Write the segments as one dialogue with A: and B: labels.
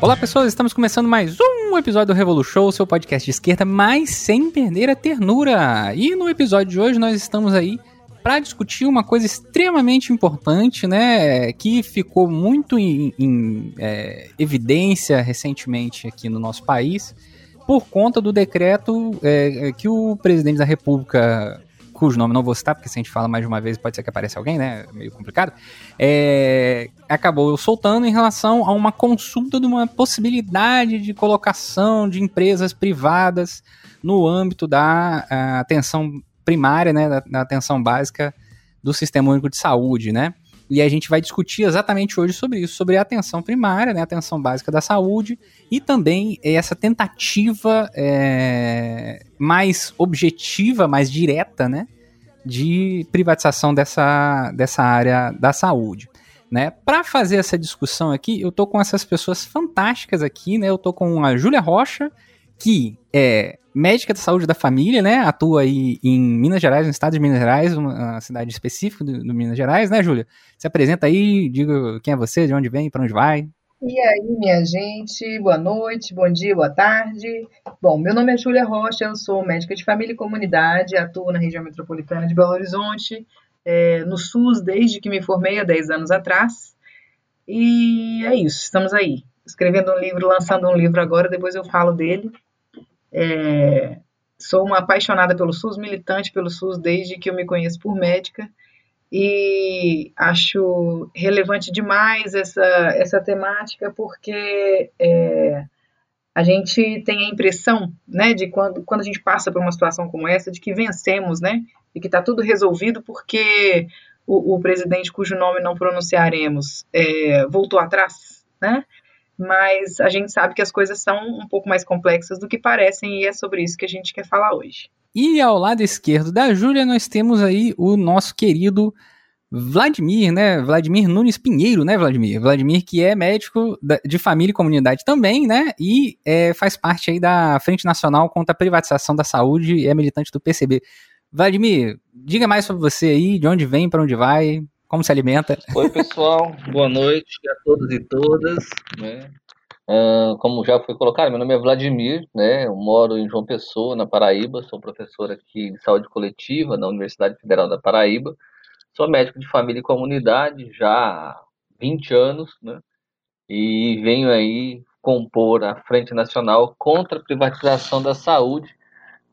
A: Olá pessoas, estamos começando mais um episódio do Revolution, seu podcast de esquerda, mas sem perder a ternura. E no episódio de hoje nós estamos aí para discutir uma coisa extremamente importante, né, que ficou muito em, em é, evidência recentemente aqui no nosso país, por conta do decreto é, que o presidente da República cujo nome não vou citar, porque se a gente fala mais de uma vez pode ser que apareça alguém, né? Meio complicado. É, acabou soltando em relação a uma consulta de uma possibilidade de colocação de empresas privadas no âmbito da atenção primária, né? Da, da atenção básica do Sistema Único de Saúde, né? E a gente vai discutir exatamente hoje sobre isso, sobre a atenção primária, né, a atenção básica da saúde, e também essa tentativa é, mais objetiva, mais direta, né, de privatização dessa, dessa área da saúde. Né? Para fazer essa discussão aqui, eu tô com essas pessoas fantásticas aqui, né? Eu tô com a Júlia Rocha, que é médica da saúde da família, né? Atua aí em Minas Gerais, no estado de Minas Gerais, uma cidade específica do, do Minas Gerais, né, Júlia? Se apresenta aí, diga quem é você, de onde vem, para onde vai.
B: E aí, minha gente, boa noite, bom dia, boa tarde. Bom, meu nome é Júlia Rocha, eu sou médica de família e comunidade, atuo na região metropolitana de Belo Horizonte, é, no SUS desde que me formei há 10 anos atrás. E é isso, estamos aí, escrevendo um livro, lançando um livro agora, depois eu falo dele. É, sou uma apaixonada pelo SUS, militante pelo SUS desde que eu me conheço por médica e acho relevante demais essa, essa temática porque é, a gente tem a impressão, né, de quando, quando a gente passa por uma situação como essa, de que vencemos, né, e que está tudo resolvido porque o, o, presidente cujo nome não pronunciaremos é, voltou atrás, né, mas a gente sabe que as coisas são um pouco mais complexas do que parecem e é sobre isso que a gente quer falar hoje.
A: E ao lado esquerdo da Júlia nós temos aí o nosso querido Vladimir, né? Vladimir Nunes Pinheiro, né, Vladimir? Vladimir que é médico de família e comunidade também, né? E é, faz parte aí da Frente Nacional contra a Privatização da Saúde e é militante do PCB. Vladimir, diga mais sobre você aí, de onde vem, para onde vai, como se alimenta?
C: Oi, pessoal. Boa noite a todos e todas. Né? Uh, como já foi colocado, meu nome é Vladimir, né? Eu moro em João Pessoa, na Paraíba. Sou professor aqui de saúde coletiva na Universidade Federal da Paraíba. Sou médico de família e comunidade já há 20 anos, né? E venho aí compor a Frente Nacional contra a privatização da saúde,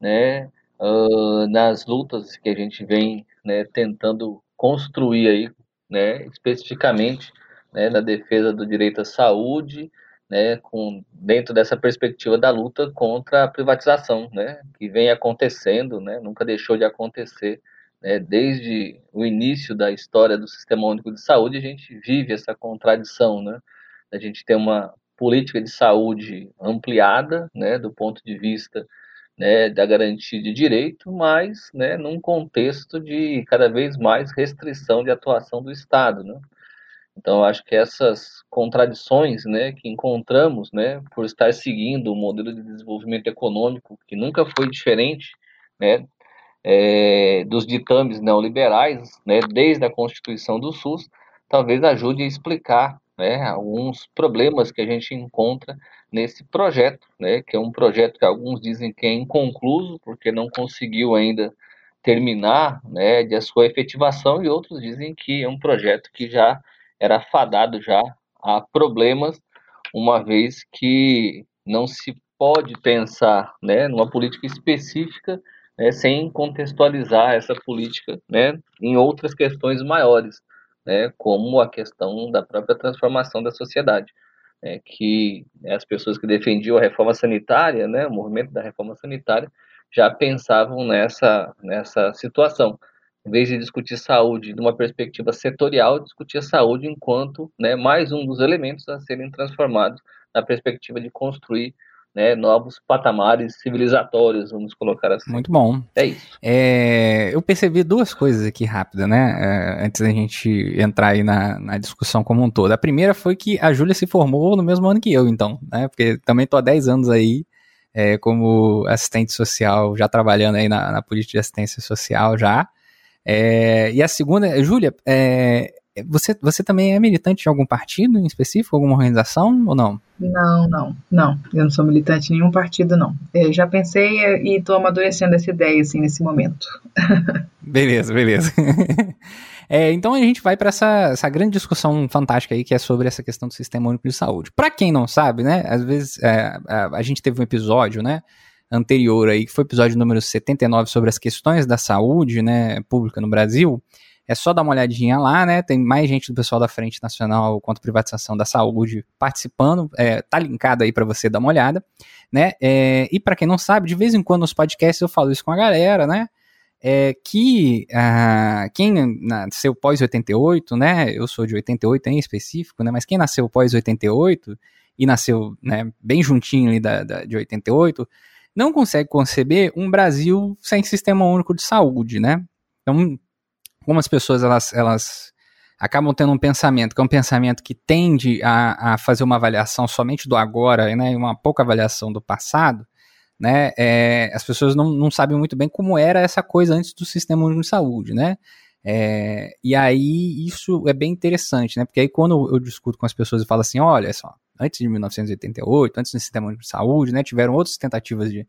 C: né? Uh, nas lutas que a gente vem né, tentando construir aí, né, especificamente né, na defesa do direito à saúde, né, com, dentro dessa perspectiva da luta contra a privatização, né, que vem acontecendo, né, nunca deixou de acontecer, né, desde o início da história do Sistema Único de Saúde, a gente vive essa contradição, né, a gente tem uma política de saúde ampliada, né, do ponto de vista né, da garantia de direito, mas né, num contexto de cada vez mais restrição de atuação do Estado. Né? Então, acho que essas contradições né, que encontramos né, por estar seguindo o modelo de desenvolvimento econômico, que nunca foi diferente né, é, dos ditames neoliberais, né, desde a constituição do SUS, talvez ajude a explicar né, alguns problemas que a gente encontra nesse projeto, né, que é um projeto que alguns dizem que é inconcluso, porque não conseguiu ainda terminar né, de a sua efetivação, e outros dizem que é um projeto que já era fadado já a problemas, uma vez que não se pode pensar né, numa política específica né, sem contextualizar essa política né, em outras questões maiores né, como a questão da própria transformação da sociedade. Né, que as pessoas que defendiam a reforma sanitária, né, o movimento da reforma sanitária, já pensavam nessa, nessa situação. Em vez de discutir saúde de uma perspectiva setorial, discutir a saúde enquanto né, mais um dos elementos a serem transformados na perspectiva de construir né, novos patamares civilizatórios, vamos colocar assim.
A: Muito bom.
C: É isso.
A: É, eu percebi duas coisas aqui rápida, né, é, antes da gente entrar aí na, na, discussão como um todo. A primeira foi que a Júlia se formou no mesmo ano que eu, então, né, porque também tô há 10 anos aí é, como assistente social, já trabalhando aí na, na política de assistência social já. É, e a segunda, Júlia, é, você, você também é militante de algum partido em específico, alguma organização ou não?
B: Não, não, não. Eu não sou militante de nenhum partido, não. Eu já pensei e estou amadurecendo essa ideia, assim, nesse momento.
A: beleza, beleza. É, então a gente vai para essa, essa grande discussão fantástica aí que é sobre essa questão do sistema único de saúde. Para quem não sabe, né, às vezes é, a, a, gente teve um episódio, né, anterior aí, que foi o episódio número 79 sobre as questões da saúde, né, pública no Brasil. É só dar uma olhadinha lá, né? Tem mais gente do pessoal da Frente Nacional a Privatização da Saúde participando. É, tá linkado aí para você dar uma olhada, né? É, e para quem não sabe, de vez em quando nos podcasts eu falo isso com a galera, né? É que ah, quem nasceu pós 88, né? Eu sou de 88 em específico, né? Mas quem nasceu pós 88 e nasceu né, bem juntinho ali da, da, de 88, não consegue conceber um Brasil sem sistema único de saúde, né? Então, como as pessoas elas, elas acabam tendo um pensamento que é um pensamento que tende a, a fazer uma avaliação somente do agora, né, e uma pouca avaliação do passado, né, é, as pessoas não, não sabem muito bem como era essa coisa antes do sistema de saúde, né, é, e aí isso é bem interessante, né, porque aí quando eu discuto com as pessoas e falo assim, olha só, antes de 1988, antes do sistema de saúde, né, tiveram outras tentativas de,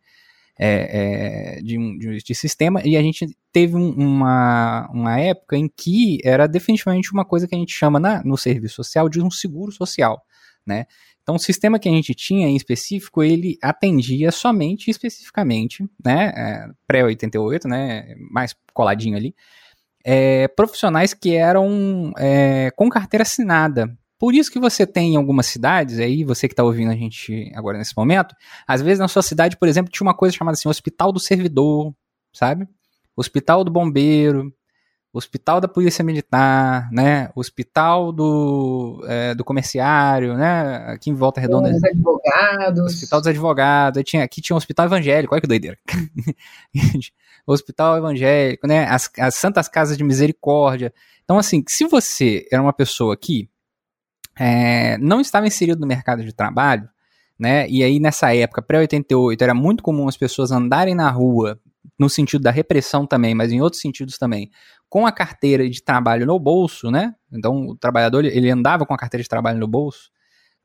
A: é, é, de, de, de, sistema, e a gente teve um, uma, uma época em que era definitivamente uma coisa que a gente chama na, no serviço social de um seguro social, né? Então, o sistema que a gente tinha em específico, ele atendia somente, especificamente, né, é, pré-88, né, mais coladinho ali, é, profissionais que eram é, com carteira assinada, por isso que você tem em algumas cidades, aí você que está ouvindo a gente agora nesse momento, às vezes na sua cidade, por exemplo, tinha uma coisa chamada assim, Hospital do Servidor, sabe? Hospital do Bombeiro, Hospital da Polícia Militar, né? Hospital do, é, do Comerciário, né? Aqui em Volta Redonda.
B: Os advogados.
A: Hospital dos Advogados. Tinha, aqui tinha um Hospital Evangélico, olha que doideira. hospital Evangélico, né? As, as Santas Casas de Misericórdia. Então, assim, se você era uma pessoa aqui é, não estava inserido no mercado de trabalho, né? E aí nessa época, pré-88, era muito comum as pessoas andarem na rua, no sentido da repressão também, mas em outros sentidos também, com a carteira de trabalho no bolso, né? Então o trabalhador ele andava com a carteira de trabalho no bolso,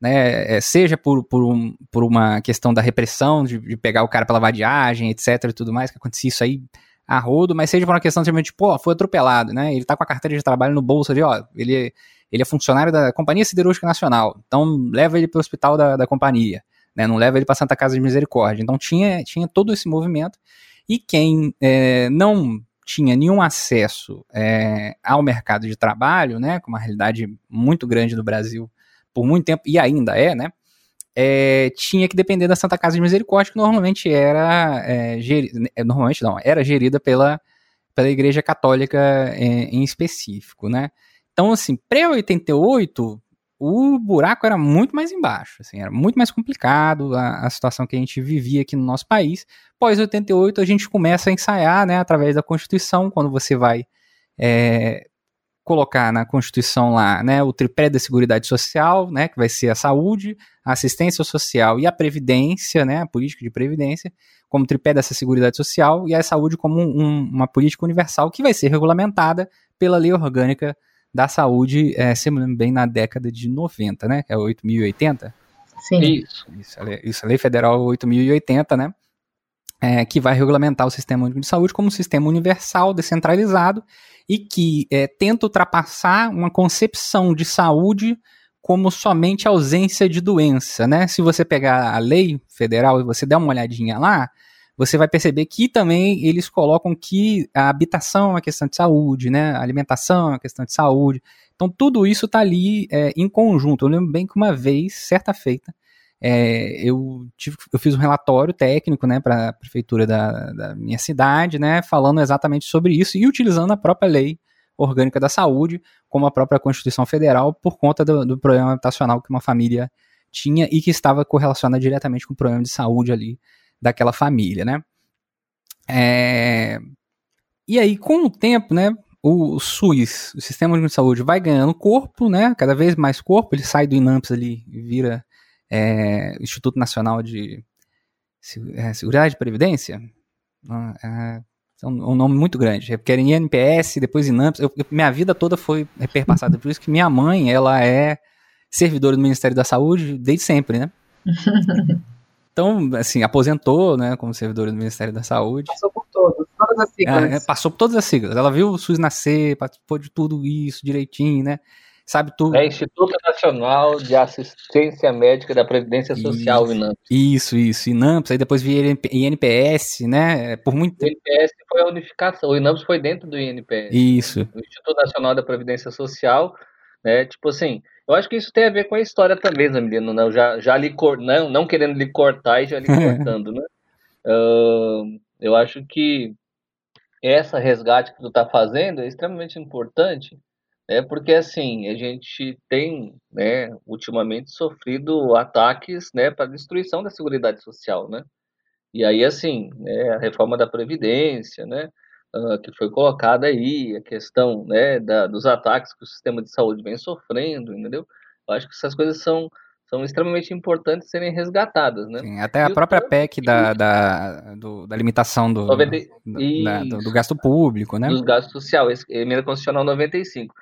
A: né? É, seja por, por, um, por uma questão da repressão, de, de pegar o cara pela vadiagem, etc. e tudo mais, que acontecia isso aí a rodo, mas seja por uma questão tipo, pô, foi atropelado, né? Ele tá com a carteira de trabalho no bolso ali, ó, ele ele é funcionário da Companhia Siderúrgica Nacional, então leva ele para o hospital da, da companhia, né? não leva ele para Santa Casa de Misericórdia. Então tinha, tinha todo esse movimento, e quem é, não tinha nenhum acesso é, ao mercado de trabalho, né, com uma realidade muito grande no Brasil por muito tempo, e ainda é, né, é, tinha que depender da Santa Casa de Misericórdia, que normalmente era, é, gerida, é, normalmente não, era gerida pela, pela Igreja Católica é, em específico, né, então, assim, pré-88, o buraco era muito mais embaixo, assim, era muito mais complicado a, a, situação que a gente vivia aqui no nosso país. Pós 88 a gente começa a ensaiar, né, através da Constituição, quando você vai é, colocar na Constituição lá, né, o tripé da Seguridade Social, né, que vai ser a saúde, a assistência social e a previdência, né, a política de previdência, como tripé dessa Seguridade Social e a saúde como um, uma política universal que vai ser regulamentada pela Lei Orgânica da saúde, é, se me lembro bem, na década de 90, né? É 8.080.
B: Sim.
A: Isso. Isso, a lei, isso, a lei Federal 8.080, né? É, que vai regulamentar o Sistema Único de Saúde como um sistema universal, descentralizado, e que é, tenta ultrapassar uma concepção de saúde como somente ausência de doença, né? Se você pegar a lei federal e você der uma olhadinha lá, você vai perceber que também eles colocam que a habitação é uma questão de saúde, né? A alimentação é uma questão de saúde. Então tudo isso está ali é, em conjunto. Eu lembro bem que uma vez, certa feita, é, eu, tive, eu fiz um relatório técnico né, para a prefeitura da, da, minha cidade, né, falando exatamente sobre isso e utilizando a própria lei orgânica da saúde, como a própria Constituição Federal, por conta do, do problema habitacional que uma família tinha e que estava correlacionado diretamente com o problema de saúde ali daquela família, né? É... E aí, com o tempo, né, o SUS, o Sistema de Saúde, vai ganhando corpo, né, cada vez mais corpo, ele sai do INAMPS ali e vira é, Instituto Nacional de é, Seguridade e Previdência. É, é um, nome muito grande, é porque era INPS, depois INAMPS, eu, minha vida toda foi perpassada, por isso que minha mãe, ela é servidora do Ministério da Saúde desde sempre, né? Então, assim, aposentou, né, como servidora do Ministério da Saúde.
B: Passou por todas, todas as siglas.
A: É, passou por todas as siglas. Ela viu o SUS nascer, participou de tudo isso direitinho, né? Sabe tudo.
C: É Instituto Nacional de Assistência Médica da Previdência Social,
A: isso,
C: INAMPS.
A: Isso, isso, INAMPS, aí depois via INPS, né? Por muito
C: tempo. O INPS foi a unificação, o INAMPS foi dentro do INPS.
A: Isso.
C: O Instituto Nacional da Previdência Social, né? Tipo assim, eu acho que isso tem a ver com a história também, Zamilino, né? Eu já, já lhe cor... não, não querendo lhe cortar e já lhe cortando, né? Uh, eu acho que essa resgate que tu está fazendo é extremamente importante, é porque assim a gente tem, né, ultimamente sofrido ataques, né, para destruição da seguridade social, né? E aí assim, né, a reforma da previdência, né, uh, que foi colocada aí, a questão, né, da, dos ataques que o sistema de saúde vem sofrendo, entendeu? Eu acho que essas coisas são são extremamente importantes serem resgatadas, né?
A: Sim, até a própria PEC da, da, do, da limitação do, 90, do, da, do, do, gasto público, né?
C: Do gasto social, emenda constitucional 95.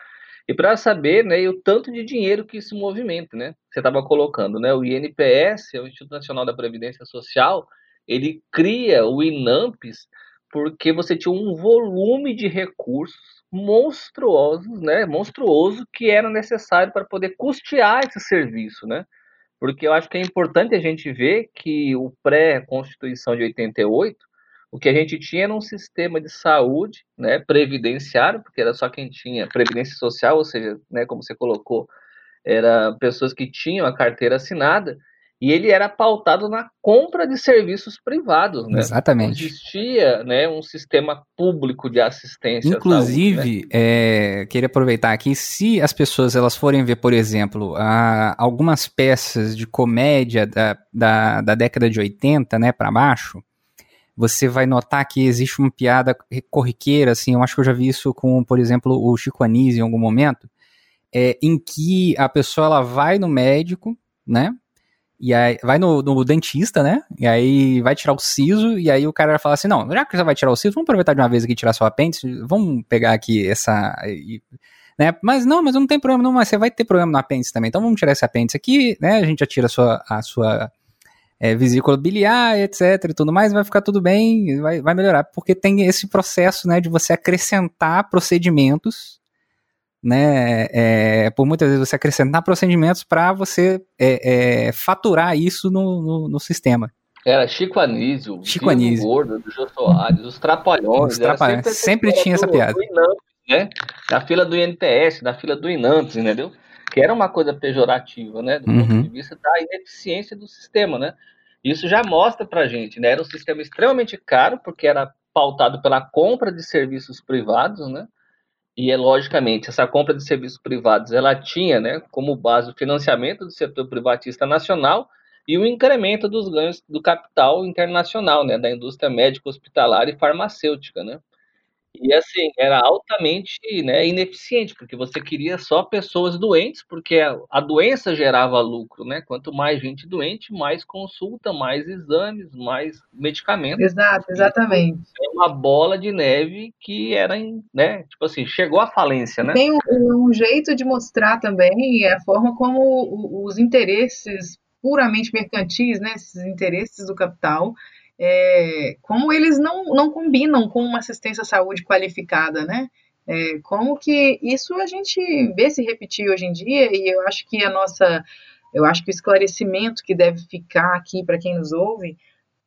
C: E para saber, né, o tanto de dinheiro que isso movimenta, né? Você estava colocando, né? O INPS, é o Instituto Nacional da Previdência Social, ele cria o INAMPS porque você tinha um volume de recursos monstruosos, né? Monstruoso que era necessário para poder custear esse serviço, né? Porque eu acho que é importante a gente ver que o pré-constituição de 88 o que a gente tinha era um sistema de saúde, né, previdenciário, porque era só quem tinha previdência social, ou seja, né, como você colocou, era pessoas que tinham a carteira assinada, e ele era pautado na compra de serviços privados, né?
A: Exatamente.
C: Não existia, né, um sistema público de assistência.
A: Inclusive,
C: saúde,
A: né? é, queria aproveitar aqui, se as pessoas elas forem ver, por exemplo, a, algumas peças de comédia da, da, da década de 80, né, para baixo, você vai notar que existe uma piada corriqueira, assim, eu acho que eu já vi isso com, por exemplo, o Chico Anísio em algum momento, é, em que a pessoa ela vai no médico, né? E aí vai no, no, dentista, né? E aí vai tirar o siso, e aí o cara fala assim: não, já que você vai tirar o siso, vamos aproveitar de uma vez aqui e tirar seu apêndice, vamos pegar aqui essa. E, né? Mas não, mas não tem problema, não, mas você vai ter problema no apêndice também. Então vamos tirar esse apêndice aqui, né? A gente já tira a sua, a sua é, vesícula biliar, etc e tudo mais, vai ficar tudo bem, vai, vai melhorar, porque tem esse processo, né, de você acrescentar procedimentos, né, é, por muitas vezes você acrescentar procedimentos para você é, é, faturar isso no, no, no, sistema.
C: Era Chico Anísio,
A: Chico Anísio.
C: Gordo, do Jô Soares, os Trapalhões.
A: Os trapalhões. Sempre, sempre tinha essa piada. Do
C: Inamps, né? Na fila do INPS, na fila do INAMPS, entendeu? que era uma coisa pejorativa, né, do uhum. ponto de vista da ineficiência do sistema, né? Isso já mostra para gente, né? Era um sistema extremamente caro porque era pautado pela compra de serviços privados, né? E é logicamente essa compra de serviços privados, ela tinha, né, como base o financiamento do setor privatista nacional e o incremento dos ganhos do capital internacional, né, da indústria médica, hospitalar e farmacêutica, né? E assim, era altamente, né, ineficiente, porque você queria só pessoas doentes, porque a, a doença gerava lucro, né? Quanto mais gente doente, mais consulta, mais exames, mais medicamentos.
B: Exato, exatamente.
C: É uma bola de neve que era, né, tipo assim, chegou à falência, né?
B: Tem um, um jeito de mostrar também a forma como os interesses puramente mercantis, né, esses interesses do capital, é, como eles não, não combinam com uma assistência à saúde qualificada, né? É, como que isso a gente vê se repetir hoje em dia e eu acho que a nossa, eu acho que o esclarecimento que deve ficar aqui para quem nos ouve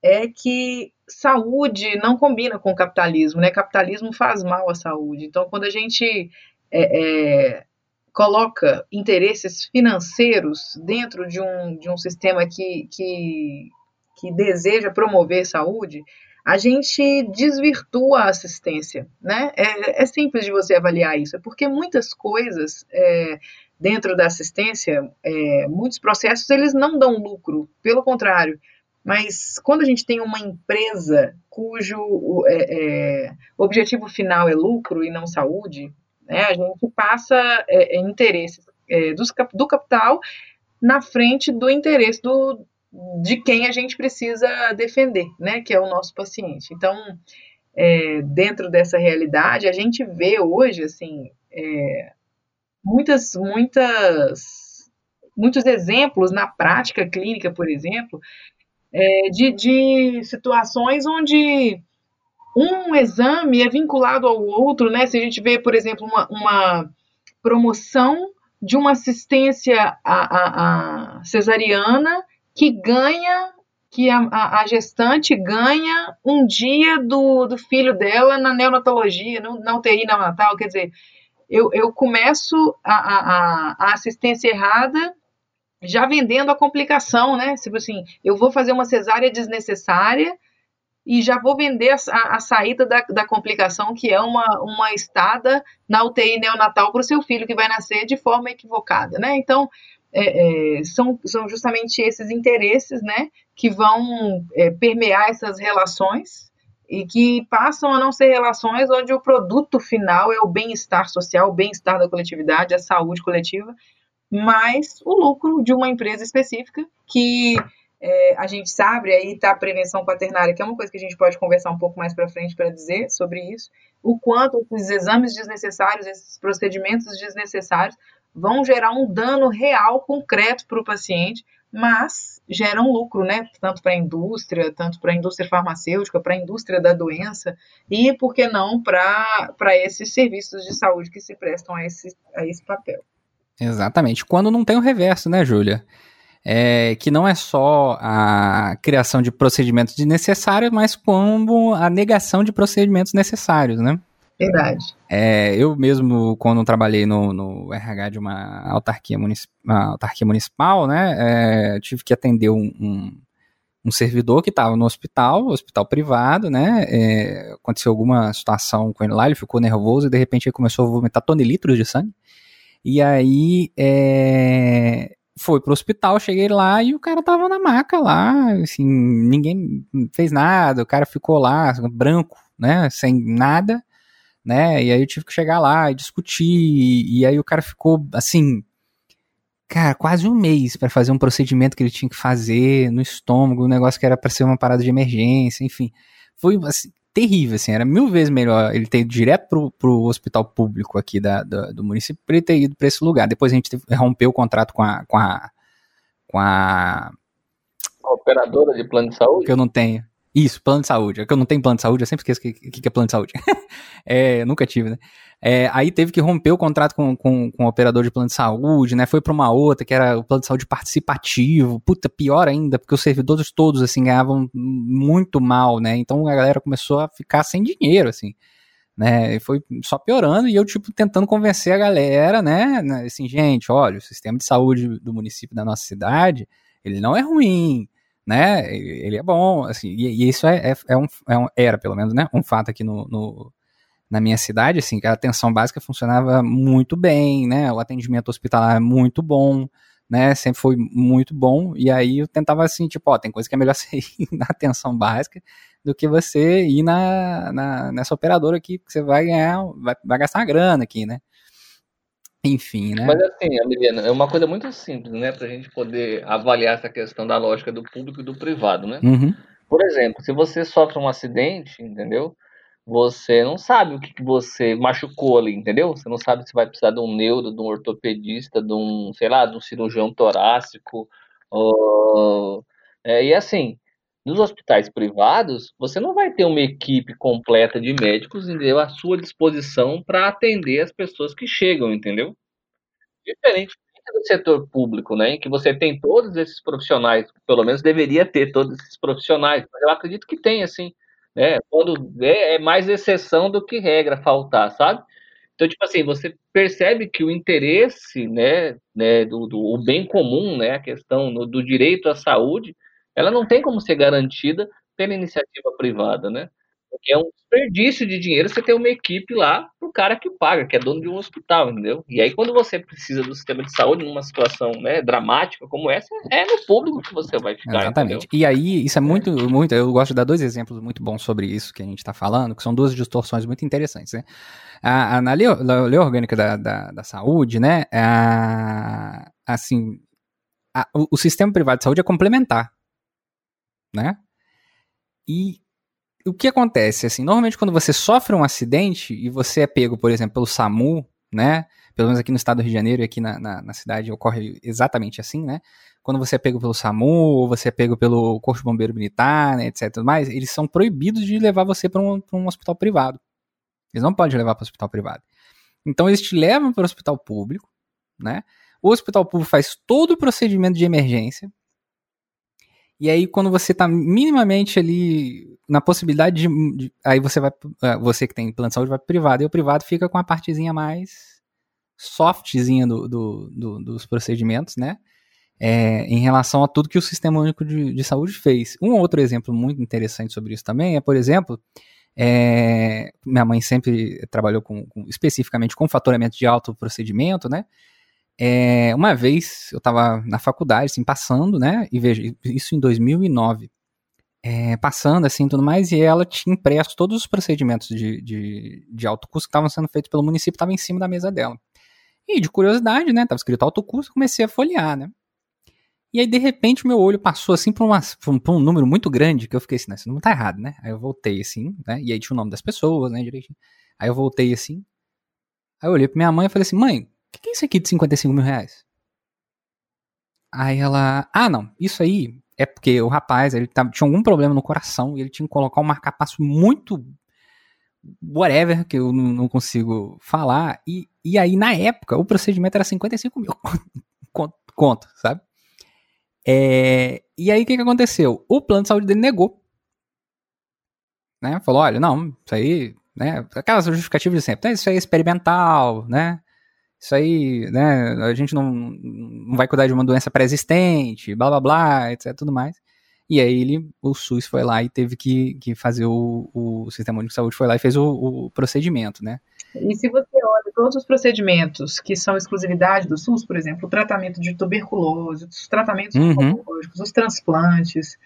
B: é que saúde não combina com capitalismo, né? Capitalismo faz mal à saúde. Então, quando a gente é, é, coloca interesses financeiros dentro de um, de um sistema que, que que deseja promover saúde, a gente desvirtua a assistência, né? É, é simples de você avaliar isso, é porque muitas coisas é, dentro da assistência, é, muitos processos eles não dão lucro, pelo contrário. Mas quando a gente tem uma empresa cujo é, é, objetivo final é lucro e não saúde, né, a gente passa interesses dos, do capital na frente do interesse do, de quem a gente precisa defender, né, que é o nosso paciente. Então, é, dentro dessa realidade, a gente vê hoje, assim, é, muitas, muitas muitos exemplos na prática clínica, por exemplo, é, de, de situações onde um exame é vinculado ao outro, né? Se a gente vê, por exemplo, uma, uma promoção de uma assistência à, à, à cesariana que ganha, que a, a, gestante ganha um dia do, do filho dela na neonatologia, no, na UTI neonatal, quer dizer, eu, eu começo a, a, a assistência errada já vendendo a complicação, né? Tipo assim, eu vou fazer uma cesárea desnecessária e já vou vender a, a saída da, da, complicação, que é uma, uma estada na UTI neonatal para o seu filho que vai nascer de forma equivocada, né? Então, é, é, são, são justamente esses interesses, né, que vão é, permear essas relações e que passam a não ser relações onde o produto final é o bem-estar social, o bem-estar da coletividade, a saúde coletiva, mas o lucro de uma empresa específica que é, a gente sabe, aí está a prevenção quaternária, que é uma coisa que a gente pode conversar um pouco mais para frente para dizer sobre isso, o quanto os exames desnecessários, esses procedimentos desnecessários, vão gerar um dano real, concreto para o paciente, mas geram lucro, né? Tanto para a indústria, tanto para a indústria farmacêutica, para a indústria da doença, e por que não para esses serviços de saúde que se prestam a esse, a esse papel.
A: Exatamente. Quando não tem o reverso, né, Júlia? é, que não é só a criação de procedimentos desnecessários, mas como a negação de procedimentos necessários, né?
B: Verdade.
A: É, eu mesmo, quando trabalhei no, no RH de uma autarquia, municip, uma autarquia municipal, né, é, tive que atender um, um, um servidor que estava no hospital, hospital privado, né, é, aconteceu alguma situação com ele lá, ele ficou nervoso e de repente ele começou a vomitar tonelitros de sangue, e aí é, foi pro hospital, cheguei lá e o cara tava na maca lá, assim, ninguém fez nada, o cara ficou lá, branco, né, sem nada, né, e aí eu tive que chegar lá e discutir, e aí o cara ficou, assim, cara, quase um mês para fazer um procedimento que ele tinha que fazer no estômago, um negócio que era para ser uma parada de emergência, enfim, foi, assim, terrível, assim, era mil vezes melhor ele ter ido direto pro, pro hospital público aqui da, do, do município ele ter ido para esse lugar. Depois a gente rompeu o contrato com a, com a, com a...
C: Operadora de plano de saúde?
A: Que eu não tenho. Isso, plano de saúde. É que eu não tenho plano de saúde, eu sempre esqueço o que, que, é plano de saúde. é, nunca tive, né? É, aí teve que romper o contrato com, com, com o operador de plano de saúde, né? Foi para uma outra, que era o plano de saúde participativo. Puta, pior ainda, porque os servidores todos, assim, ganhavam muito mal, né? Então a galera começou a ficar sem dinheiro, assim. Né, e foi só piorando e eu, tipo, tentando convencer a galera, né, né, assim, gente, olha, o sistema de saúde do município da nossa cidade, ele não é ruim, né, ele é bom, assim, e, e isso é, é, é, um, é um, era, pelo menos, né, um fato aqui no, no na minha cidade, assim, que a atenção básica funcionava muito bem, né? O atendimento hospitalar é muito bom, né? Sempre foi muito bom. E aí eu tentava assim, tipo, ó, tem coisa que é melhor você ir na atenção básica do que você ir na, na nessa operadora aqui, que você vai ganhar, vai, vai gastar uma grana aqui, né? Enfim, né?
C: Mas assim, Emiliana, é uma coisa muito simples, né? Pra gente poder avaliar essa questão da lógica do público e do privado, né?
A: Uhum.
C: Por exemplo, se você sofre um acidente, entendeu? você não sabe o que, que você machucou ali, entendeu? Você não sabe se vai precisar de um neuro, de um ortopedista, de um, sei lá, de um cirurgião torácico. Ou... É, e assim, nos hospitais privados, você não vai ter uma equipe completa de médicos entendeu? à sua disposição para atender as pessoas que chegam, entendeu? Diferente do setor público, né, em que você tem todos esses profissionais, pelo menos deveria ter todos esses profissionais, mas eu acredito que tem, assim, né? Quando é, é mais exceção do que regra faltar, sabe? Então, tipo assim, você percebe que o interesse, né, né do, do o bem comum, né, a questão no, do direito à saúde, ela não tem como ser garantida pela iniciativa privada, né? Porque é um desperdício de dinheiro você ter uma equipe lá pro cara que paga, que é dono de um hospital, entendeu? E aí, quando você precisa do sistema de saúde numa situação né, dramática como essa, é no público que você vai ficar.
A: Exatamente.
C: Entendeu?
A: E aí, isso é muito, muito. Eu gosto de dar dois exemplos muito bons sobre isso que a gente está falando, que são duas distorções muito interessantes, né? A, a, na lei, lei orgânica da, da, da, saúde, né? A, assim, a, o, o sistema privado de saúde é complementar, né? E o que acontece, assim, normalmente quando você sofre um acidente e você é pego, por exemplo, pelo SAMU, né, pelo menos aqui no estado do Rio de Janeiro e aqui na, na, na cidade ocorre exatamente assim, né? Quando você é pego pelo SAMU, ou você é pego pelo Corpo de Bombeiro Militar, né, etc. Mais, eles são proibidos de levar você para um, um hospital privado. Eles não podem levar para o hospital privado. Então eles te levam para o hospital público, né? O hospital público faz todo o procedimento de emergência. E aí, quando você está minimamente ali na possibilidade de, de, Aí você vai. É, você que tem plano de saúde vai pro privado. E o privado fica com a partezinha mais softzinha do, do, do dos procedimentos, né? É, em relação a tudo que o Sistema Único de, de, Saúde fez. Um outro exemplo muito interessante sobre isso também é, por exemplo, é, minha mãe sempre trabalhou com, com, especificamente com faturamento de alto procedimento, né? É, uma vez eu estava na faculdade, assim, passando, né? E veja, isso em 2009. É, passando, assim, tudo mais, e ela tinha impresso todos os procedimentos de, de, de alto custo que estavam sendo feitos pelo município, estava em cima da mesa dela. E de curiosidade, né? Tava escrito alto custo, comecei a folhear, né? E aí, de repente, meu olho passou assim para um, um, número muito grande, que eu fiquei assim, não, esse número tá errado, né? Aí eu voltei assim, né? E aí tinha o nome das pessoas, né, direitinho. Aí eu voltei assim. Aí eu olhei pra minha mãe e falei assim, mãe, que, que é isso aqui de 55 mil reais? Aí ela, ah, não, isso aí é porque o rapaz, ele tava, tinha algum problema no coração e ele tinha que colocar um marcapasso muito whatever, que eu não, não consigo falar, e, e aí na época o procedimento era 55 mil conto, conto sabe? É, e aí o que, que aconteceu? O plano de saúde dele negou. Né? Falou, olha, não, isso aí, né? Aquelas justificativas de sempre, isso aí é experimental, né? Isso aí, né, a gente não, não vai cuidar de uma doença pré-existente, blá blá blá, etc, tudo mais. E aí ele, o SUS foi lá e teve que, que fazer o, o Sistema Único de Saúde, foi lá e fez o, o procedimento, né.
B: E se você olha todos os procedimentos que são exclusividade do SUS, por exemplo, o tratamento de tuberculose, os tratamentos uhum. oncológicos, os transplantes,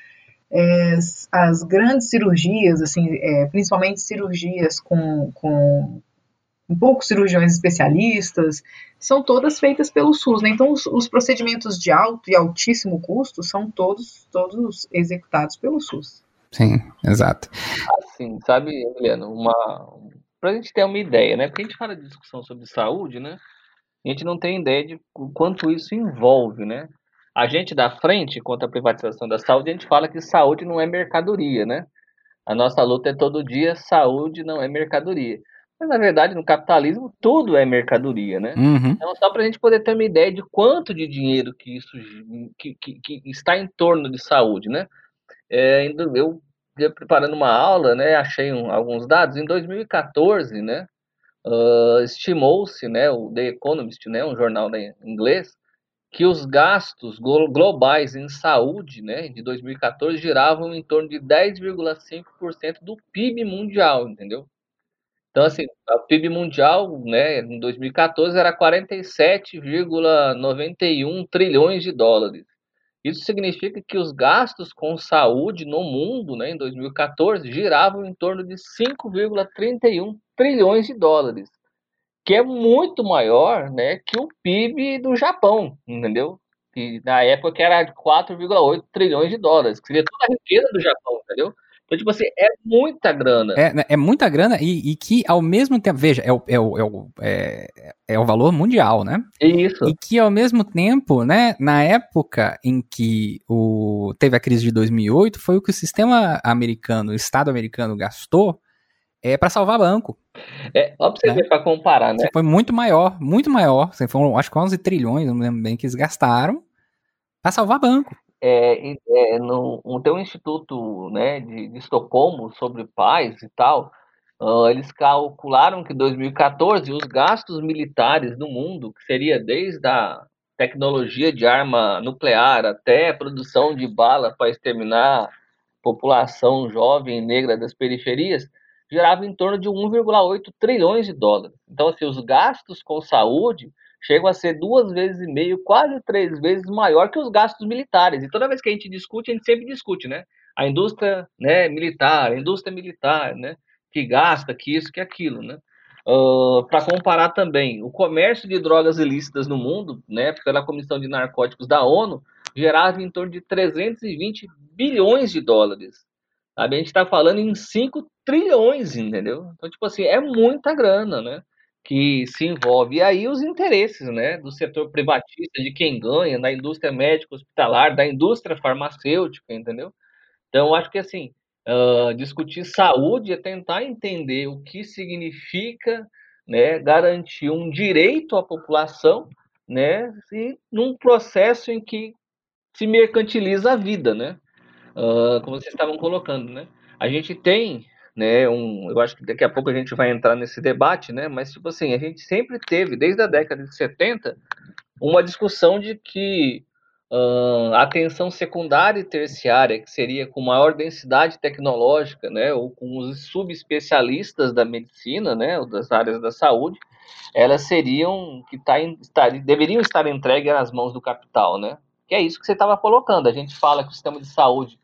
B: é, as grandes cirurgias, assim, é, principalmente cirurgias com, com um pouco cirurgiões especialistas, são todas feitas pelo SUS. Né? Então, os, os, procedimentos de alto e altíssimo custo são todos, todos executados pelo SUS.
A: Sim, exato.
C: Assim, sabe, Emiliano, uma, para a gente ter uma ideia, né? Porque a gente fala de discussão sobre saúde, né? A gente não tem ideia de quanto isso envolve, né? A gente da frente contra a privatização da saúde, a gente fala que saúde não é mercadoria, né? A nossa luta é todo dia, saúde não é mercadoria. Mas, na verdade, no capitalismo, tudo é mercadoria, né?
A: Uhum.
C: Então, só para a gente poder ter uma ideia de quanto de dinheiro que isso que, que, que está em torno de saúde, né? É, eu, preparando uma aula, né, achei um, alguns dados. Em 2014, né, uh, estimou-se, né, o The Economist, né, um jornal em inglês, que os gastos globais em saúde, né, de 2014 giravam em torno de 10,5% do PIB mundial, entendeu? Então, assim, o PIB mundial, né, em 2014 era 47,91 trilhões de dólares. Isso significa que os gastos com saúde no mundo, né, em 2014, giravam em torno de 5,31 trilhões de dólares, que é muito maior, né, que o PIB do Japão, entendeu? Que na época era de 4,8 trilhões de dólares, que seria toda a riqueza do Japão, entendeu? Então, tipo assim, é muita grana.
A: É, né, é muita grana e, e que ao mesmo tempo, veja, é o, é, o, é, o, é, é o valor mundial, né?
C: Isso.
A: E que ao mesmo tempo, né, na época em que o, teve a crise de 2008, foi o que o sistema americano, o Estado americano gastou é para salvar banco.
C: É, ó pra você né? ver, pra comparar, né?
A: Foi muito maior, muito maior. Foram, acho que 11 trilhões, não lembro bem, que eles gastaram para salvar banco
C: é, é, no, um instituto né, de, de Estocolmo sobre paz e tal, uh, eles calcularam que em 2014 os gastos militares no mundo, que seria desde a tecnologia de arma nuclear até a produção de bala para exterminar a população jovem e negra das periferias, gerava em torno de 1,8 trilhões de dólares. Então, assim, os gastos com saúde chegam a ser duas vezes e meio, quase três vezes maior que os gastos militares. E toda vez que a gente discute, a gente sempre discute, né? A indústria né, militar, a indústria militar, né? Que gasta, que isso, que aquilo, né? Uh, para comparar também, o comércio de drogas ilícitas no mundo, né, pela Comissão de Narcóticos da ONU, gerava em torno de 320 bilhões de dólares. Sabe? A gente está falando em 5 trilhões, entendeu? Então, tipo assim, é muita grana, né? Que se envolve. E aí os interesses né, do setor privatista, de quem ganha, da indústria médica hospitalar, da indústria farmacêutica, entendeu? Então, acho que assim, uh, discutir saúde é tentar entender o que significa né, garantir um direito à população né, e num processo em que se mercantiliza a vida, né? Uh, como vocês estavam colocando, né? A gente tem né? Um, eu acho que daqui a pouco a gente vai entrar nesse debate, né? Mas tipo assim, a gente sempre teve, desde a década de 70, uma discussão de que uh, a atenção secundária e terciária, que seria com maior densidade tecnológica, né, ou com os subespecialistas da medicina, né, ou das áreas da saúde, elas seriam que tá, estar, deveriam estar entregues nas mãos do capital, né? Que é isso que você estava colocando. A gente fala que o sistema de saúde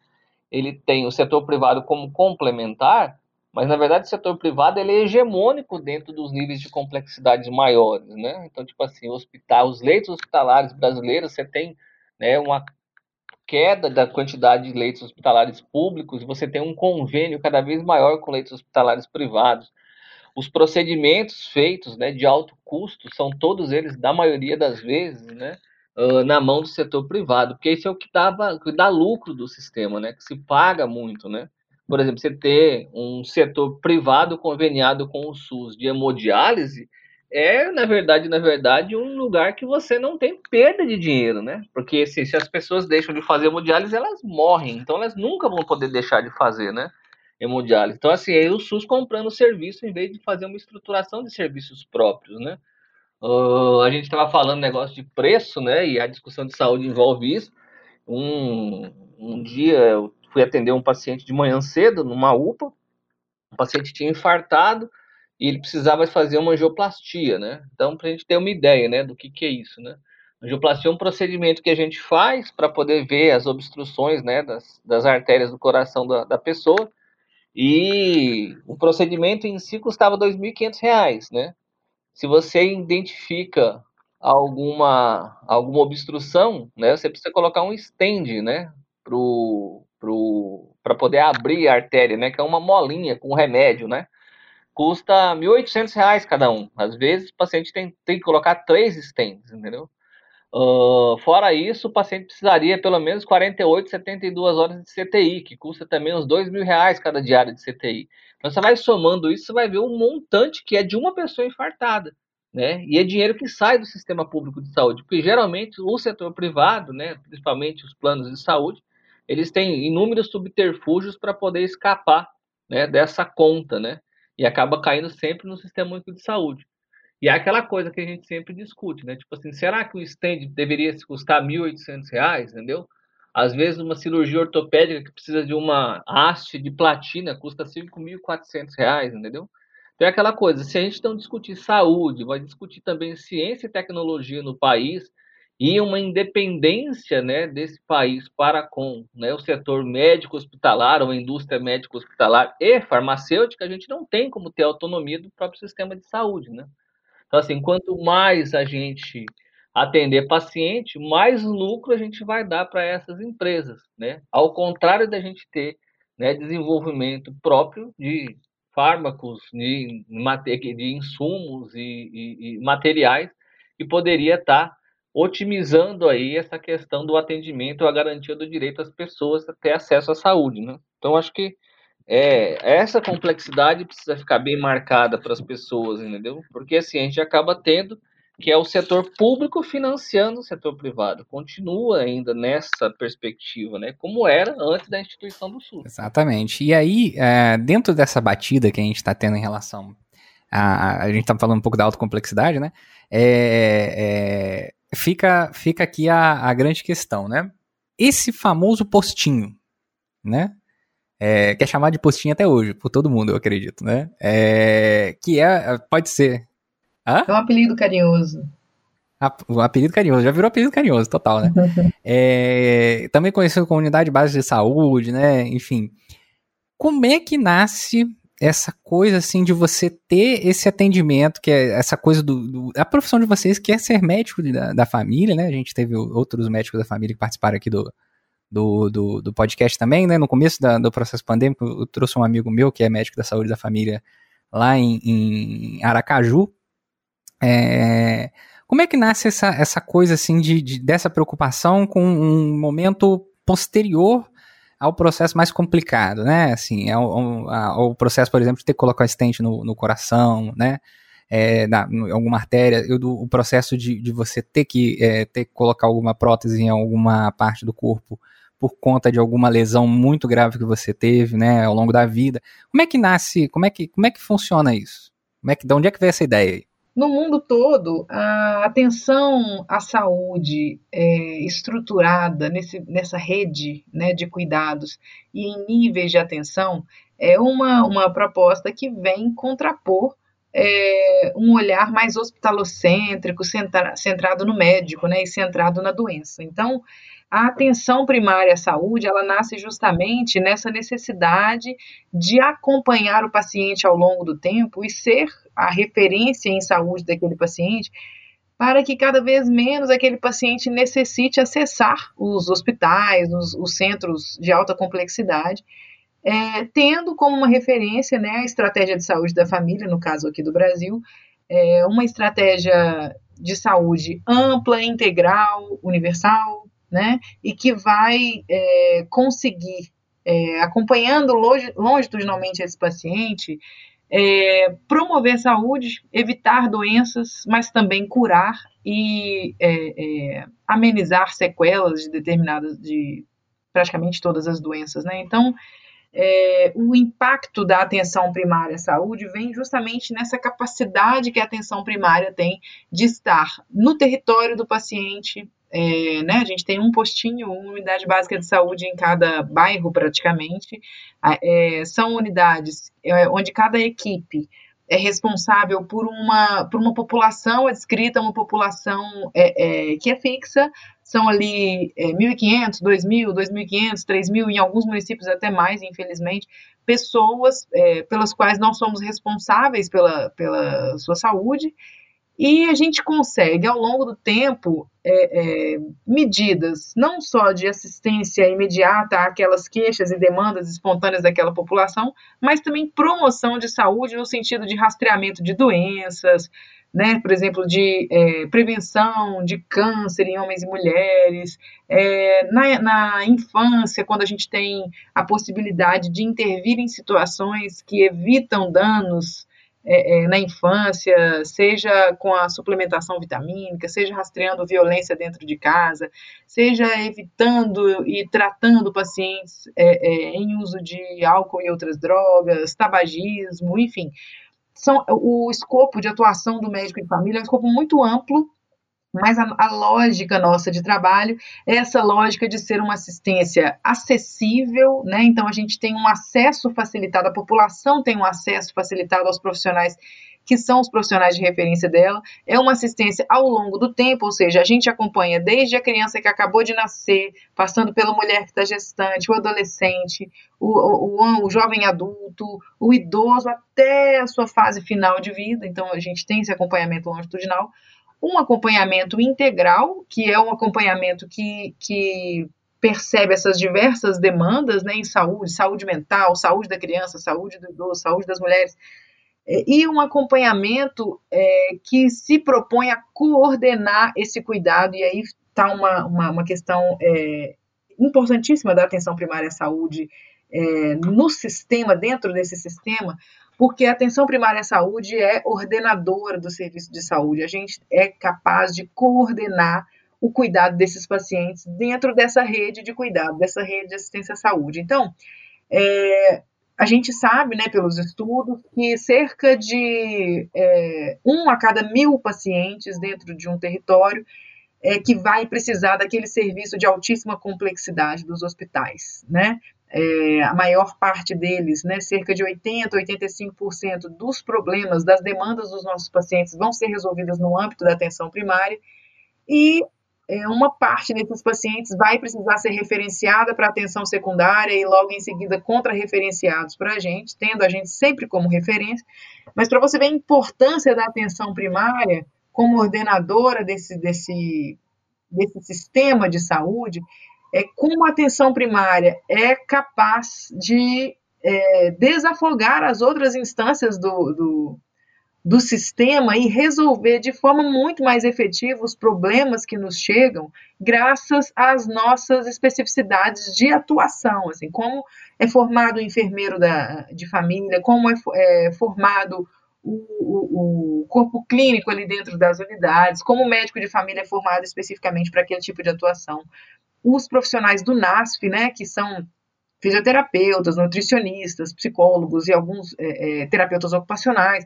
C: ele tem o setor privado como complementar, mas, na verdade, o setor privado ele é hegemônico dentro dos níveis de complexidade maiores, né? Então, tipo assim, hospital, os leitos hospitalares brasileiros, você tem né, uma queda da quantidade de leitos hospitalares públicos, você tem um convênio cada vez maior com leitos hospitalares privados. Os procedimentos feitos né, de alto custo são todos eles, da maioria das vezes, né, na mão do setor privado, porque isso é o que, dava, que dá lucro do sistema, né, que se paga muito, né? Por exemplo, você ter um setor privado conveniado com o SUS de hemodiálise, é, na verdade, na verdade, um lugar que você não tem perda de dinheiro, né? Porque se, se as pessoas deixam de fazer hemodiálise, elas morrem. Então, elas nunca vão poder deixar de fazer, né? Hemodiálise. Então, assim, é o SUS comprando serviço em vez de fazer uma estruturação de serviços próprios, né? Uh, a gente estava falando negócio de preço, né? E a discussão de saúde envolve isso. Um, um dia eu fui atender um paciente de manhã cedo, numa UPA. O paciente tinha infartado e ele precisava fazer uma angioplastia, né? Então, para a gente ter uma ideia, né, do que, que é isso, né? Angioplastia é um procedimento que a gente faz para poder ver as obstruções, né, das, das artérias do coração da, da pessoa. E o procedimento em si custava R$ 2.500, né? Se você identifica alguma, alguma obstrução, né, você precisa colocar um stand, né, pro para poder abrir a artéria, né? Que é uma molinha com remédio, né? Custa R$ 1.800 cada um. Às vezes o paciente tem, tem que colocar três stents, entendeu? Uh, fora isso, o paciente precisaria pelo menos 48, 72 horas de CTI, que custa também uns dois mil reais cada diária de CTI. Então você vai somando isso, você vai ver um montante que é de uma pessoa infartada, né? E é dinheiro que sai do sistema público de saúde, porque geralmente o setor privado, né, principalmente os planos de saúde, eles têm inúmeros subterfúgios para poder escapar né, dessa conta, né? E acaba caindo sempre no sistema único de saúde. E é aquela coisa que a gente sempre discute, né? Tipo assim, será que o stand deveria custar R$ 1.800, entendeu? Às vezes uma cirurgia ortopédica que precisa de uma haste de platina custa R$ 5.400, entendeu? Então é aquela coisa, se a gente não discutir saúde, vai discutir também ciência e tecnologia no país, e uma independência né, desse país para com né, o setor médico hospitalar ou a indústria médico hospitalar e farmacêutica, a gente não tem como ter autonomia do próprio sistema de saúde. Né? Então, assim, quanto mais a gente atender paciente, mais lucro a gente vai dar para essas empresas. Né? Ao contrário da gente ter né, desenvolvimento próprio de fármacos, de, de insumos e, e, e materiais que poderia estar tá otimizando aí essa questão do atendimento, a garantia do direito às pessoas a ter acesso à saúde, né? Então, acho que é, essa complexidade precisa ficar bem marcada para as pessoas, entendeu? Porque assim, a gente acaba tendo que é o setor público financiando o setor privado. Continua ainda nessa perspectiva, né? Como era antes da instituição do SUS.
A: Exatamente. E aí, é, dentro dessa batida que a gente está tendo em relação a, a gente está falando um pouco da autocomplexidade, né? É, é, fica, fica aqui a, a grande questão, né? Esse famoso postinho, né? É, que é chamado de postinho até hoje, por todo mundo, eu acredito, né? É, que é, pode ser.
B: Hã? É um apelido carinhoso.
A: O apelido carinhoso, já virou apelido carinhoso, total, né? é, também conhecido como unidade base de saúde, né? Enfim. Como é que nasce essa coisa assim de você ter esse atendimento, que é essa coisa do, do a profissão de vocês que é ser médico da, da, família, né? A gente teve outros médicos da família que participaram aqui do, do, do, do podcast também, né? No começo da, do processo pandêmico, eu trouxe um amigo meu que é médico da saúde da família lá em, em Aracaju, É, como é que nasce essa, essa coisa assim de, de, dessa preocupação com um momento posterior ao processo mais complicado, né? Assim, é ao processo, por exemplo, de ter que colocar estente no, no coração, né? É, na, em alguma artéria, eu, do, o processo de, de você ter que, é, ter que colocar alguma prótese em alguma parte do corpo por conta de alguma lesão muito grave que você teve, né, ao longo da vida. Como é que nasce, como é que, como é que funciona isso? Como é que, de onde é que veio essa ideia aí?
B: No mundo todo, a atenção à saúde é, estruturada nesse, nessa rede né, de cuidados e em níveis de atenção é uma, uma proposta que vem contrapor é, um olhar mais hospitalocêntrico, centra, centrado no médico né, e centrado na doença. Então, a atenção primária à saúde, ela nasce justamente nessa necessidade de acompanhar o paciente ao longo do tempo e ser a referência em saúde daquele paciente, para que cada vez menos aquele paciente necessite acessar os hospitais, os, os centros de alta complexidade, é, tendo como uma referência né, a estratégia de saúde da família, no caso aqui do Brasil, é, uma estratégia de saúde ampla, integral, universal, né? E que vai é, conseguir, é, acompanhando longitudinalmente esse paciente, é, promover saúde, evitar doenças, mas também curar e é, é, amenizar sequelas de determinadas, de praticamente todas as doenças, né? Então, é, o impacto da atenção primária à saúde vem justamente nessa capacidade que a atenção primária tem de estar no território do paciente, é, né, a gente tem um postinho, uma unidade básica de saúde em cada bairro, praticamente. É, são unidades é, onde cada equipe é responsável por uma, por uma população adscrita, uma população é, é, que é fixa, são ali é, 1.500, 2.000, 2.500, 3.000, em alguns municípios até mais, infelizmente, pessoas é, pelas quais nós somos responsáveis pela, pela sua saúde, e a gente consegue, ao longo do tempo, é, é, medidas não só de assistência imediata àquelas queixas e demandas espontâneas daquela população, mas também promoção de saúde no sentido de rastreamento de doenças, né, por exemplo, de é, prevenção de câncer em homens e mulheres, é, na, na, infância, quando a gente tem a possibilidade de intervir em situações que evitam danos é, é, na infância, seja com a suplementação vitamínica, seja rastreando violência dentro de casa, seja evitando e tratando pacientes é, é em uso de álcool e outras drogas, tabagismo, enfim. São, o escopo de atuação do médico de família é um escopo muito amplo mas a, a, lógica nossa de trabalho é essa lógica de ser uma assistência acessível, né? Então a gente tem um acesso facilitado, a população tem um acesso facilitado aos profissionais que são os profissionais de referência dela. É uma assistência ao longo do tempo, ou seja, a gente acompanha desde a criança que acabou de nascer, passando pela mulher que está gestante, o adolescente, o, o, o, jovem adulto, o idoso, até a sua fase final de vida. Então, a gente tem esse acompanhamento longitudinal um acompanhamento integral, que é um acompanhamento que, que percebe essas diversas demandas né, em saúde, saúde mental, saúde da criança, saúde do idoso, saúde das mulheres, é, e um acompanhamento é, que se propõe a coordenar esse cuidado, e aí está uma, uma, uma, questão é, importantíssima da atenção primária à saúde é, no sistema, dentro desse sistema, porque a atenção primária à saúde é ordenadora do serviço de saúde. A gente é capaz de coordenar o cuidado desses pacientes dentro dessa rede de cuidado, dessa rede de assistência à saúde. Então, é, a gente sabe, né, pelos estudos, que cerca de é, um a cada mil pacientes dentro de um território é, que vai precisar daquele serviço de altíssima complexidade dos hospitais, né? É, a maior parte deles, né, cerca de 80%, 85% dos problemas, das demandas dos nossos pacientes vão ser resolvidas no âmbito da atenção primária, e é, uma parte desses pacientes vai precisar ser referenciada para atenção secundária e logo em seguida contra-referenciados para a gente, tendo a gente sempre como referência, mas para você ver a importância da atenção primária como ordenadora desse, desse, desse sistema de saúde, é como a atenção primária é capaz de é, desafogar as outras instâncias do, do, do sistema e resolver de forma muito mais efetiva os problemas que nos chegam, graças às nossas especificidades de atuação, assim, como é formado o enfermeiro da, de família, como é, é formado o, o, o, corpo clínico ali dentro das unidades, como o médico de família é formado especificamente para aquele tipo de atuação. Os profissionais do NASF, né, que são fisioterapeutas, nutricionistas, psicólogos e alguns é, é, terapeutas ocupacionais,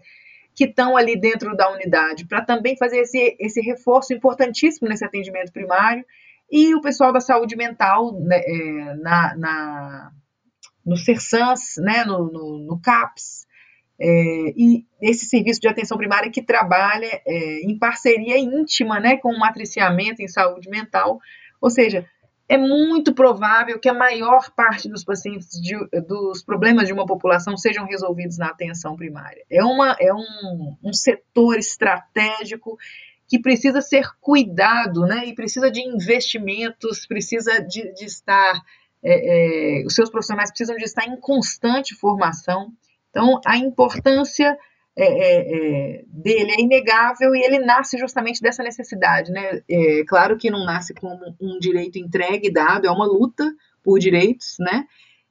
B: que estão ali dentro da unidade, para também fazer esse, esse reforço importantíssimo nesse atendimento primário, e o pessoal da saúde mental né, é, na, na, no CERSANS, né, no, no, no CAPS, é, e esse serviço de atenção primária que trabalha é, em parceria íntima né, com o matriciamento em saúde mental, ou seja, é muito provável que a maior parte dos pacientes de, dos problemas de uma população sejam resolvidos na atenção primária. É, uma, é um, um setor estratégico que precisa ser cuidado, né? E precisa de investimentos, precisa de, de estar, é, é, os seus profissionais precisam de estar em constante formação. Então, a importância é, é, é, dele é inegável e ele nasce justamente dessa necessidade, né? É, claro que não nasce como um direito entregue, dado, é uma luta por direitos, né?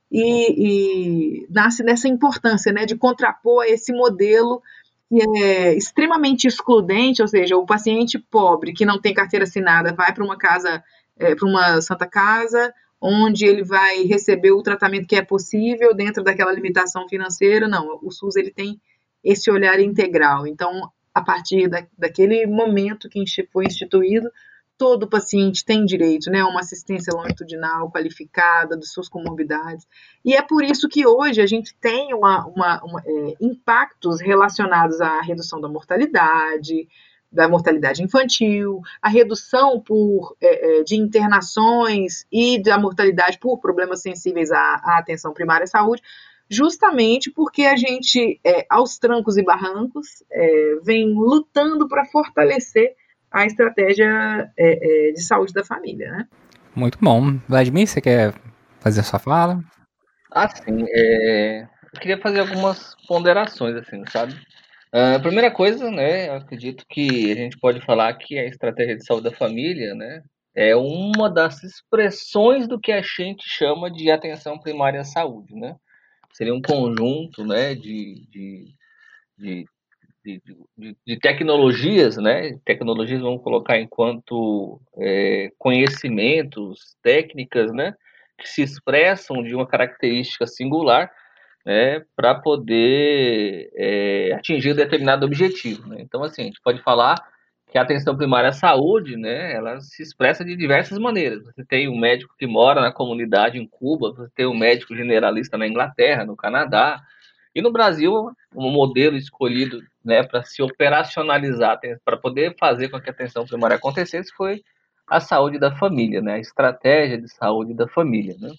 B: E, e nasce dessa importância, né, de contrapor esse modelo que é extremamente excludente, ou seja, o paciente pobre que não tem carteira assinada vai para uma casa, é, para uma santa casa, onde ele vai receber o tratamento que é possível dentro daquela limitação financeira. Não, o SUS ele tem esse olhar integral. Então, a partir da, daquele momento que foi instituído, todo paciente tem direito né, a uma assistência longitudinal qualificada das suas comorbidades. E é por isso que hoje a gente tem uma, uma, uma, é, impactos relacionados à redução da mortalidade, da mortalidade infantil, a redução por, é, é de internações e da mortalidade por problemas sensíveis à, à atenção primária à saúde, justamente porque a gente, é, aos trancos e barrancos, é, vem lutando para fortalecer a estratégia é, é, de saúde da família, né?
A: Muito bom. Vladimir, você quer fazer a sua fala?
C: Ah, sim. É, eu queria fazer algumas ponderações, assim, sabe? A uh, primeira coisa, né, eu acredito que a gente pode falar que a estratégia de saúde da família, né, é uma das expressões do que a gente chama de atenção primária à saúde, né? Seria um conjunto né, de, de, de, de, de tecnologias, né? Tecnologias vamos colocar enquanto é, conhecimentos, técnicas, né? Que se expressam de uma característica singular, né? Para poder é, atingir determinado objetivo. Né? Então, assim, a gente pode falar que a atenção primária à saúde, né, ela se expressa de diversas maneiras. Você tem um médico que mora na comunidade em Cuba, você tem um médico generalista na Inglaterra, no Canadá, e no Brasil, um modelo escolhido né, para se operacionalizar, para poder fazer com que a atenção primária acontecesse, foi a saúde da família, né, a estratégia de saúde da família. Né?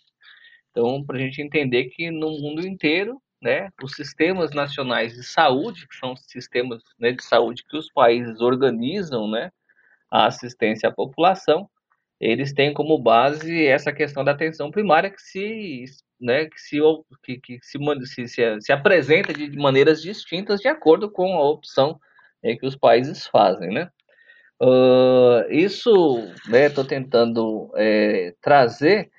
C: Então, para a gente entender que no mundo inteiro né, os sistemas nacionais de saúde, que são sistemas né, de saúde que os países organizam, né, a assistência à população, eles têm como base essa questão da atenção primária que se, né, que se, que, que se, se, se, apresenta de maneiras distintas de acordo com a opção é, que os países fazem, né. Uh, isso, né, estou tentando é, trazer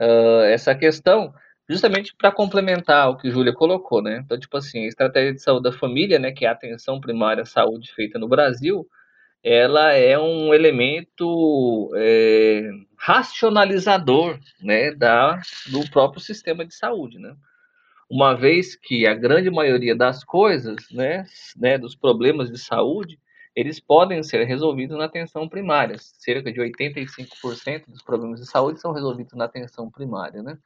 C: uh, essa questão justamente para complementar o que Júlia colocou, né? Então, tipo assim, a estratégia de saúde da família, né, que é a atenção primária à saúde feita no Brasil, ela é um elemento é, racionalizador, né, da, do próprio sistema de saúde, né? Uma vez que a grande maioria das coisas, né, né, dos problemas de saúde, eles podem ser resolvidos na atenção primária. Cerca de 85% dos problemas de saúde são resolvidos na atenção primária, né?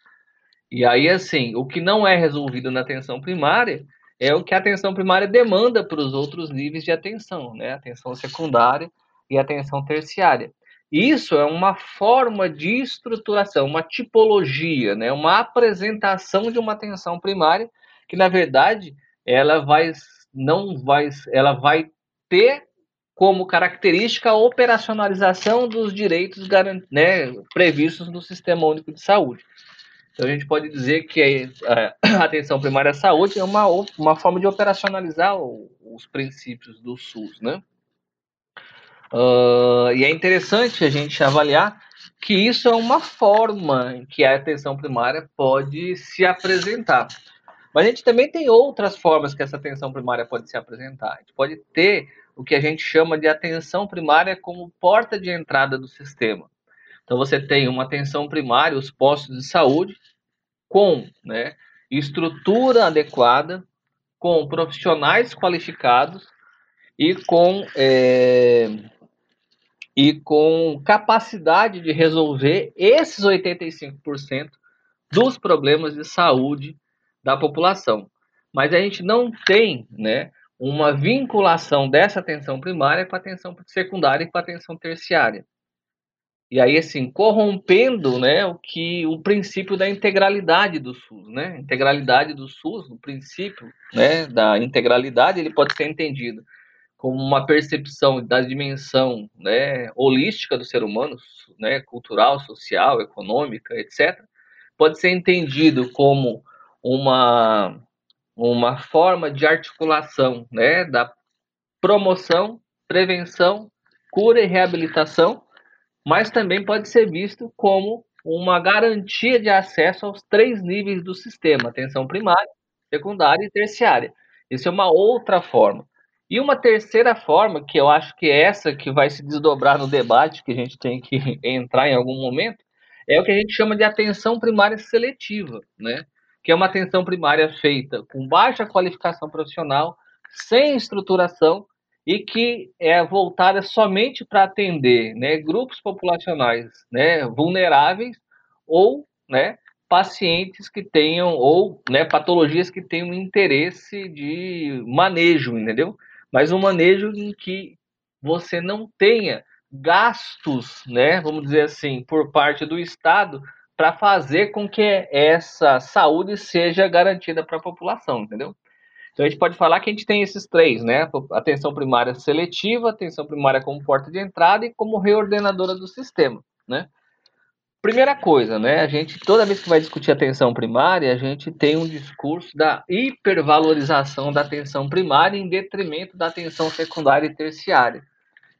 C: E aí, assim, o que não é resolvido na atenção primária é o que a atenção primária demanda para os outros níveis de atenção, né? Atenção secundária e atenção terciária. Isso é uma forma de estruturação, uma tipologia, né? uma apresentação de uma atenção primária que, na verdade, ela vai não vai, ela vai ter como característica a operacionalização dos direitos né, previstos no Sistema Único de Saúde. Então a gente pode dizer que a atenção primária à saúde é uma, uma forma de operacionalizar os princípios do SUS, né? Uh, e é interessante a gente avaliar que isso é uma forma que a atenção primária pode se apresentar. Mas a gente também tem outras formas que essa atenção primária pode se apresentar. A gente pode ter o que a gente chama de atenção primária como porta de entrada do sistema. Então você tem uma atenção primária, os postos de saúde, com né, estrutura adequada, com profissionais qualificados e com, é, e com capacidade de resolver esses 85% dos problemas de saúde da população. Mas a gente não tem né, uma vinculação dessa atenção primária com a atenção secundária e com a atenção terciária. E aí, assim, corrompendo né, o que o princípio da integralidade do SUS. Né? Integralidade do SUS, o princípio né, da integralidade, ele pode ser entendido como uma percepção da dimensão né, holística do ser humano, né, cultural, social, econômica, etc. Pode ser entendido como uma, uma forma de articulação né, da promoção, prevenção, cura e reabilitação mas também pode ser visto como uma garantia de acesso aos três níveis do sistema: atenção primária, secundária e terciária. Isso é uma outra forma. E uma terceira forma, que eu acho que é essa que vai se desdobrar no debate, que a gente tem que entrar em algum momento, é o que a gente chama de atenção primária seletiva, né? que é uma atenção primária feita com baixa qualificação profissional, sem estruturação e que é voltada somente para atender né, grupos populacionais né, vulneráveis ou né, pacientes que tenham, ou né, patologias que tenham interesse de manejo, entendeu? Mas um manejo em que você não tenha gastos, né, vamos dizer assim, por parte do Estado para fazer com que essa saúde seja garantida para a população, entendeu? Então a gente pode falar que a gente tem esses três, né? Atenção primária seletiva, atenção primária como porta de entrada e como reordenadora do sistema, né? Primeira coisa, né? A gente toda vez que vai discutir atenção primária, a gente tem um discurso da hipervalorização da atenção primária em detrimento da atenção secundária e terciária.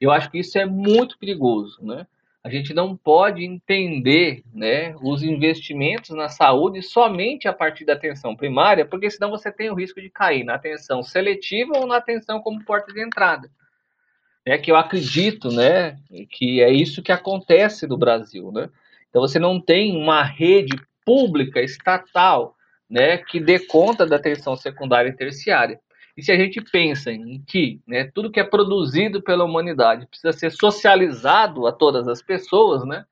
C: Eu acho que isso é muito perigoso, né? A gente não pode entender né, os investimentos na saúde somente a partir da atenção primária, porque senão você tem o risco de cair na atenção seletiva ou na atenção como porta de entrada. É que eu acredito né, que é isso que acontece no Brasil. Né? Então você não tem uma rede pública, estatal, né, que dê conta da atenção secundária e terciária. E se a gente pensa em que né, tudo que é produzido pela humanidade precisa ser socializado a todas as pessoas, né?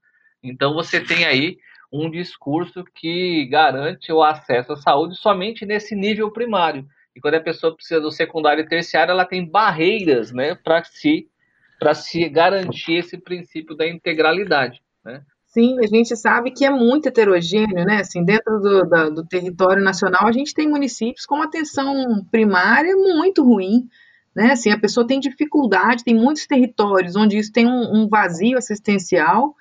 C: Então você tem aí um discurso que garante o acesso à saúde somente nesse nível primário. E quando a pessoa precisa do secundário e terciário, ela tem barreiras né, para se, se garantir esse princípio da integralidade. Né?
B: Sim, a gente sabe que é muito heterogêneo, né? Assim, dentro do, da, do território nacional, a gente tem municípios com atenção primária muito ruim, né? Assim, a pessoa tem dificuldade, tem muitos territórios onde isso tem um, um vazio assistencial,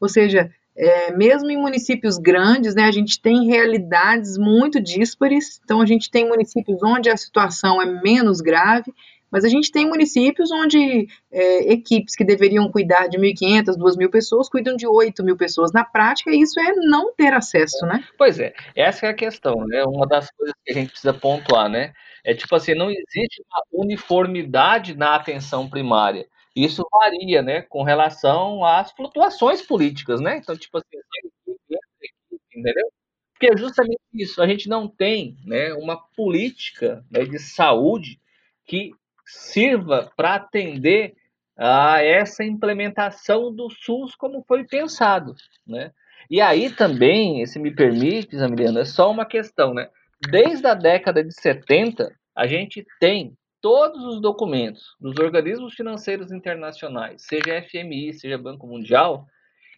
B: ou seja, é, mesmo em municípios grandes, né, a gente tem realidades muito díspares, então a gente tem municípios onde a situação é menos grave, mas a gente tem municípios onde é, equipes que deveriam cuidar de 1.500, 2.000 pessoas cuidam de 8 mil pessoas. Na prática, isso é não ter acesso, né?
C: Pois é, essa é a questão, né? Uma das coisas que a gente precisa pontuar, né? É tipo assim, não existe uma uniformidade na atenção primária. Isso varia, né, com relação às flutuações políticas, né? Então, tipo assim, entendeu? Porque é justamente isso, a gente não tem né, uma política né, de saúde que sirva para atender a essa implementação do SUS como foi pensado, né? E aí também, se me permite, Zamiliano, é só uma questão, né? Desde a década de 70, a gente tem todos os documentos dos organismos financeiros internacionais, seja FMI, seja Banco Mundial,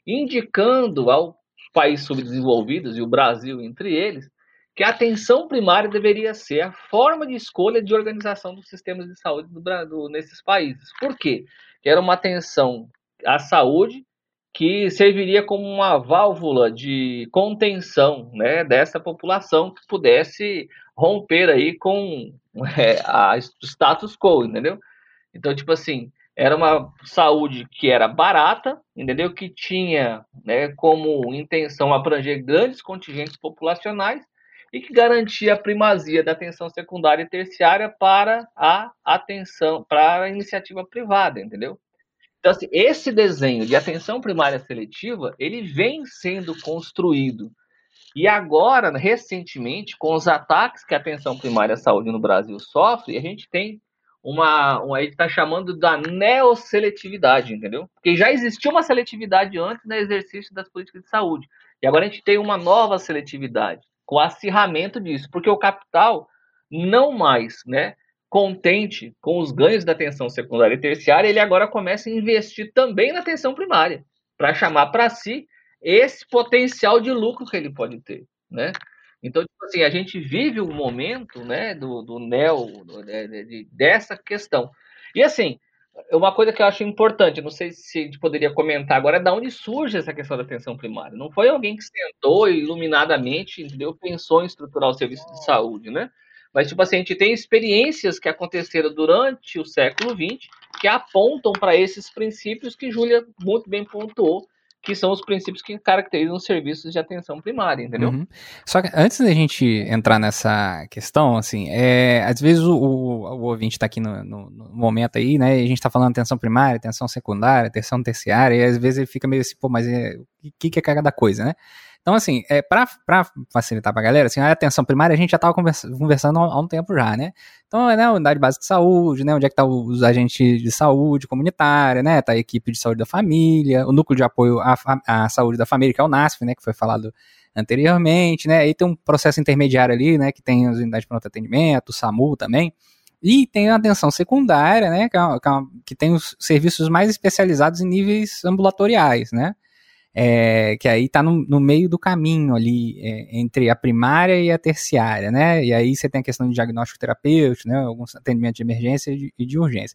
C: indicando aos países subdesenvolvidos, e o Brasil entre eles, que a atenção primária deveria ser a forma de escolha de organização dos sistemas de saúde do, do, nesses países. Por quê? Era uma atenção à saúde que serviria como uma válvula de contenção né, dessa população que pudesse romper aí com é, a status quo, entendeu? Então, tipo assim, era uma saúde que era barata, entendeu? Que tinha né, como intenção abranger grandes contingentes populacionais e que garantia a primazia da atenção secundária e terciária para a atenção, para a iniciativa privada, entendeu? Então, assim, esse desenho de atenção primária seletiva, ele vem sendo construído. E agora, recentemente, com os ataques que a atenção primária à saúde no Brasil sofre, a gente tem uma, uma ele está chamando da neoseletividade, entendeu? Porque já existia uma seletividade antes no exercício das políticas de saúde. E agora a gente tem uma nova seletividade, com acirramento disso, porque o capital não mais, né, contente com os ganhos da atenção secundária e terciária, ele agora começa a investir também na atenção primária, para chamar para si esse potencial de lucro que ele pode ter, né? Então, tipo assim, a gente vive o momento, né, do, do neo, do, de, de, dessa questão. E assim, uma coisa que eu acho importante, não sei se a gente poderia comentar agora, é da onde surge essa questão da atenção primária. Não foi alguém que sentou iluminadamente, entendeu? Pensou em estruturar o serviço de saúde, né? Mas, tipo assim, a gente tem experiências que aconteceram durante o século XX que apontam para esses princípios que Júlia muito bem pontuou, que são os princípios que caracterizam os serviços de atenção primária, entendeu? Uhum.
A: Só que antes da gente entrar nessa questão, assim, é, às vezes o, o, o ouvinte está aqui no, no, no, momento aí, né, e a gente está falando atenção primária, atenção secundária, atenção terciária, e às vezes ele fica meio assim, pô, mas é, o que, que é cada coisa, né? Então, assim, é, para facilitar para a galera, assim, a atenção primária a gente já estava conversa, conversando há um tempo já, né? Então, é né, unidade básica de saúde, né? Onde é que tá os agentes de saúde comunitária, né? Tá a equipe de saúde da família, o núcleo de apoio à, à saúde da família, que é o NASF, né? Que foi falado anteriormente, né? Aí tem um processo intermediário ali, né? Que tem as unidades de pronto atendimento, o SAMU também. E tem a atenção secundária, né? Que, é, que, é, que tem os serviços mais especializados em níveis ambulatoriais, né? É, que aí está no, no, meio do caminho ali é, entre a primária e a terciária, né? E aí você tem a questão de diagnóstico terapêutico, né? Alguns atendimentos de emergência e de, e de urgência.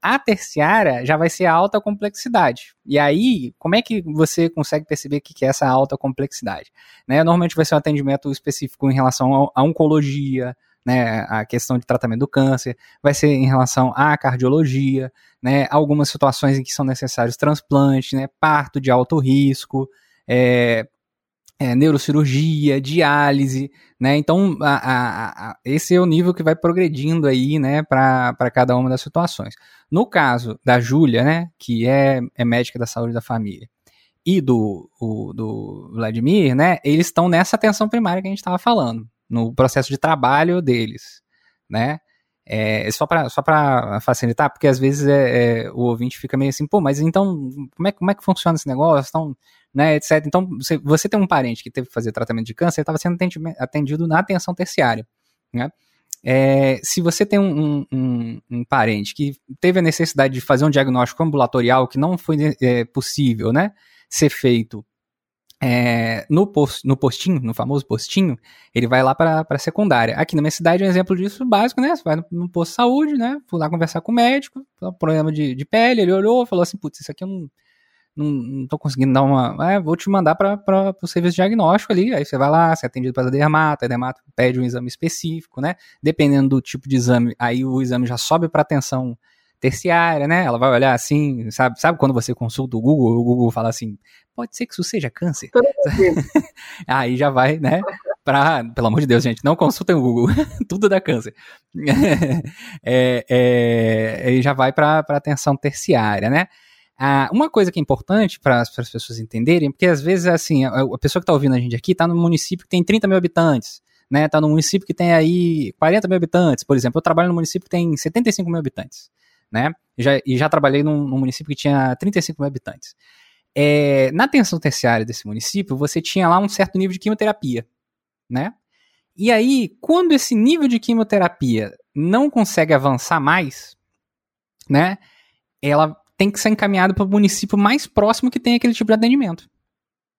A: A terciária já vai ser a alta complexidade. E aí, como é que você consegue perceber o que é essa alta complexidade? Né? Normalmente vai ser um atendimento específico em relação à oncologia, né, a questão de tratamento do câncer, vai ser em relação à cardiologia, né, algumas situações em que são necessários transplantes, né, parto de alto risco, é, é, neurocirurgia, diálise, né? Então, a, a, a, esse é o nível que vai progredindo aí, né, para cada uma das situações. No caso da Júlia, né, que é, é médica da saúde da família, e do, o, do Vladimir, né, eles estão nessa atenção primária que a gente estava falando, no processo de trabalho deles, né? É, só para só facilitar, porque às vezes é, é, o ouvinte fica meio assim, pô, mas então como é, como é que funciona esse negócio? Então, né, etc. Então, você, você tem um parente que teve que fazer tratamento de câncer, estava sendo atendido na atenção terciária, né? É, se você tem um, um, um, parente que teve a necessidade de fazer um diagnóstico ambulatorial que não foi é, possível, né, ser feito é, no, post, no postinho, no famoso postinho, ele vai lá para a secundária. Aqui na minha cidade um exemplo disso básico, né? Você vai no, no posto de saúde, né? Fui lá conversar com o médico, problema de, de pele, ele olhou falou assim, putz, isso aqui eu não, não, não tô conseguindo dar uma... É, vou te mandar para o serviço diagnóstico ali, aí você vai lá, você é atendido pela dermata, a dermata pede um exame específico, né? Dependendo do tipo de exame, aí o exame já sobe para atenção terciária, né? Ela vai olhar assim, sabe? Sabe quando você consulta o Google, o Google fala assim, pode ser que isso seja câncer. Aí já vai, né? Pra, pelo amor de Deus, gente, não consultem o Google, tudo dá câncer. é, é, já vai para atenção terciária, né? Ah, uma coisa que é importante para as pessoas entenderem, porque às vezes, assim, a, a pessoa que está ouvindo a gente aqui está num município que tem 30 mil habitantes, né? Está num município que tem aí 40 mil habitantes, por exemplo. Eu trabalho num município que tem 75 mil habitantes, né? Já, e já trabalhei num, num município que tinha 35 mil habitantes é, na atenção terciária desse município, você tinha lá um certo nível de quimioterapia, né? E aí, quando esse nível de quimioterapia não consegue avançar mais, né? Ela tem que ser encaminhada para o município mais próximo que tem aquele tipo de atendimento.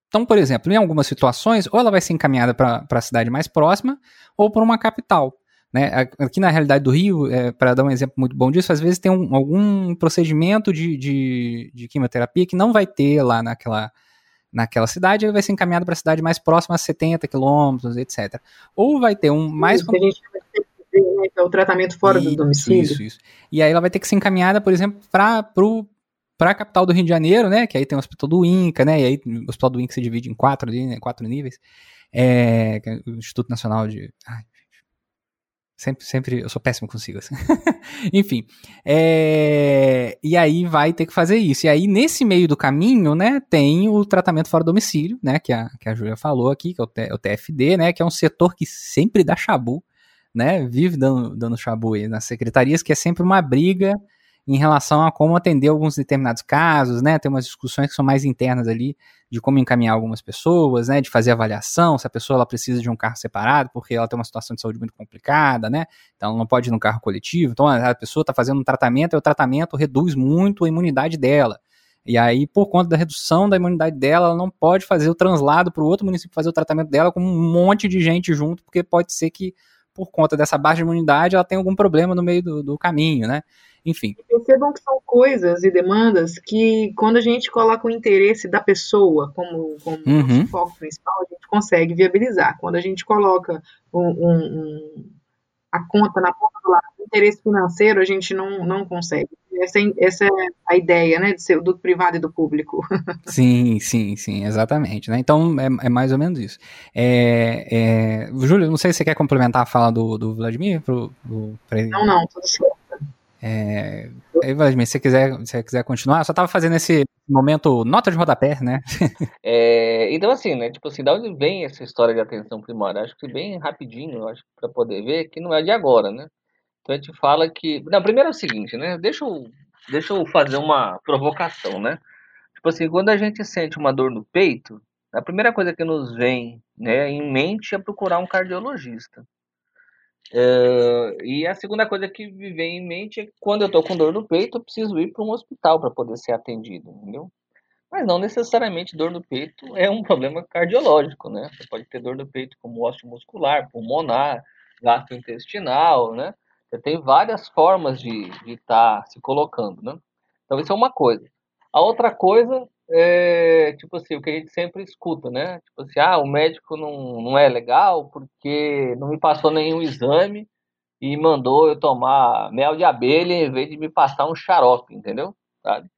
A: Então, por exemplo, em algumas situações, ou ela vai ser encaminhada para a cidade mais próxima, ou para uma capital. Né? Aqui na realidade do Rio, é, para dar um exemplo muito bom disso, às vezes tem um, algum procedimento de, de, de, quimioterapia que não vai ter lá naquela, naquela cidade, ele vai ser encaminhado para a cidade mais próxima a 70 quilômetros, etc. Ou vai ter um mais.
B: Isso, né, é o tratamento fora isso, do domicílio. Isso, isso.
A: E aí ela vai ter que ser encaminhada, por exemplo, para para a capital do Rio de Janeiro, né? Que aí tem o Hospital do INCA, né? E aí o Hospital do INCA se divide em quatro, né, quatro níveis. É, é o Instituto Nacional de. Ai, Sempre, sempre, eu sou péssimo consigo. Assim. Enfim, é, e aí vai ter que fazer isso. E aí, nesse meio do caminho, né, tem o tratamento fora domicílio, né, que a, que a Júlia falou aqui, que é o, T, o TFD, né, que é um setor que sempre dá chabu, né, vive dando, dando chabu aí nas secretarias, que é sempre uma briga em relação a como atender alguns determinados casos, né? Tem umas discussões que são mais internas ali de como encaminhar algumas pessoas, né? De fazer avaliação, se a pessoa ela precisa de um carro separado porque ela tem uma situação de saúde muito complicada, né? Então ela não pode ir num carro coletivo. Então a pessoa está fazendo um tratamento e o tratamento reduz muito a imunidade dela. E aí, por conta da redução da imunidade dela, ela não pode fazer o translado para o outro município fazer o tratamento dela com um monte de gente junto, porque pode ser que, por conta dessa baixa imunidade, ela tenha algum problema no meio do, do caminho, né? Enfim.
B: Percebam que são coisas e demandas que, quando a gente coloca o interesse da pessoa como, como uhum. foco principal, a gente consegue viabilizar. Quando a gente coloca um, um, a conta na ponta do lado, o interesse financeiro, a gente não, não consegue. Essa, é, essa é a ideia, né, de ser do privado e do público.
A: sim, sim, sim, exatamente. Né? Então, é, é mais ou menos isso. É, é... Júlio, não sei se você quer complementar a fala do, do Vladimir? Pro,
B: pro, Não, não, tudo certo.
A: É, aí, Vladimir, se quiser, se quiser continuar, eu só tava fazendo esse momento nota de rodapé, né?
C: é, então, assim, né? Tipo assim, da onde vem essa história de atenção primária? Acho que bem rapidinho, acho para poder ver que não é de agora, né? Então a gente fala que. Não, primeiro é o seguinte, né? Deixa eu, deixa eu fazer uma provocação, né? Tipo assim, quando a gente sente uma dor no peito, a primeira coisa que nos vem né, em mente é procurar um cardiologista. Uh, e a segunda coisa que me vem em mente é que quando eu estou com dor no peito, eu preciso ir para um hospital para poder ser atendido, entendeu? Mas não necessariamente dor no peito é um problema cardiológico, né? Você pode ter dor no peito como osteomuscular, pulmonar, gastrointestinal, né? Você tem várias formas de estar tá se colocando, né? Então isso é uma coisa. A outra coisa é, tipo assim, o que a gente sempre escuta, né? Tipo assim, ah, o médico não, não é legal porque não me passou nenhum exame e mandou eu tomar mel de abelha em vez de me passar um xarope, entendeu? Sabe?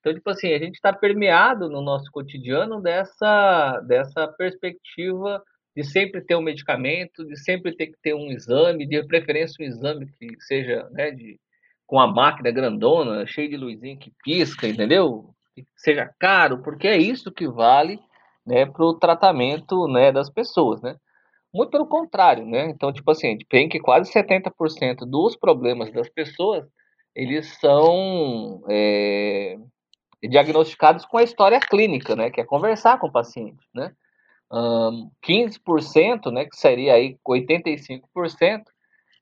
C: Então, tipo assim, a gente está permeado no nosso cotidiano dessa, dessa perspectiva de sempre ter um medicamento, de sempre ter que ter um exame, de preferência um exame que seja, né, de, com a máquina grandona, cheio de luzinha que pisca, entendeu? Seja caro, porque é isso que vale né, para o tratamento né, das pessoas, né? Muito pelo contrário, né? Então, tipo assim, a gente tem que quase 70% dos problemas das pessoas, eles são é, diagnosticados com a história clínica, né? Que é conversar com o paciente, né? Um, 15%, né, que seria aí 85%,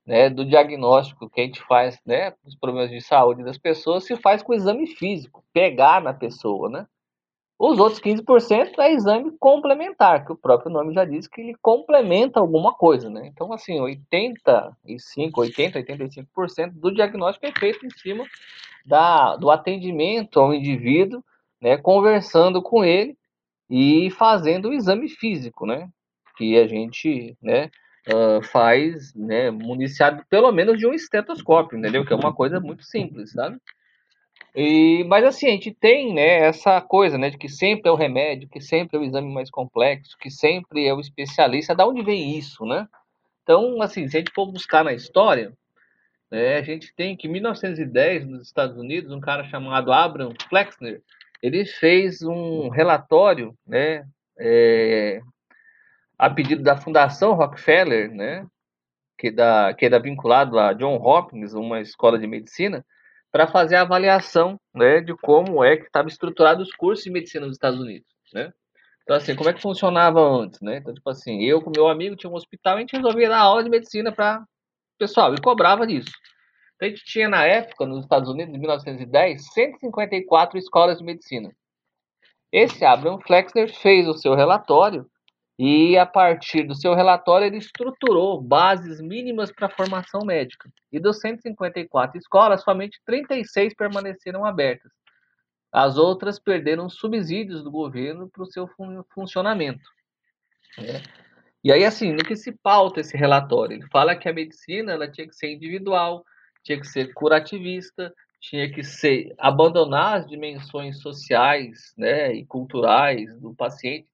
C: né, do diagnóstico que a gente faz, né, dos problemas de saúde das pessoas, se faz com exame físico, pegar na pessoa, né? Os outros 15% é exame complementar, que o próprio nome já diz que ele complementa alguma coisa, né? Então, assim, 85, 80, 85% do diagnóstico é feito em cima da, do atendimento ao indivíduo, né, conversando com ele e fazendo o exame físico, né? Que a gente, né, uh, faz, né, municiado pelo menos de um estetoscópio, entendeu? Que é uma coisa muito simples, sabe? E, mas assim, a gente tem né, essa coisa né, de que sempre é o remédio, que sempre é o exame mais complexo, que sempre é o especialista. Da onde vem isso, né? Então, assim, se a gente for buscar na história, né, a gente tem que em 1910, nos Estados Unidos, um cara chamado Abraham Flexner, ele fez um relatório né, é, a pedido da Fundação Rockefeller, né, que, da, que era vinculado a John Hopkins, uma escola de medicina, para fazer a avaliação né, de como é que estava estruturado os cursos de medicina nos Estados Unidos. Né? Então, assim, como é que funcionava antes? Né? Então, tipo assim, eu com meu amigo tinha um hospital, a gente resolvia dar aula de medicina para pessoal e cobrava disso. Então, a gente tinha na época, nos Estados Unidos, em 1910, 154 escolas de medicina. Esse Abraham Flexner fez o seu relatório E a partir do seu relatório, ele estruturou bases mínimas para a formação médica. E dos 154 escolas, somente 36 permaneceram abertas. As outras perderam subsídios do governo para o seu funcionamento. Né? E aí, assim, no que se pauta esse relatório? Ele fala que a medicina ela tinha que ser individual, tinha que ser curativista, tinha que ser abandonar as dimensões sociais né, e culturais do paciente,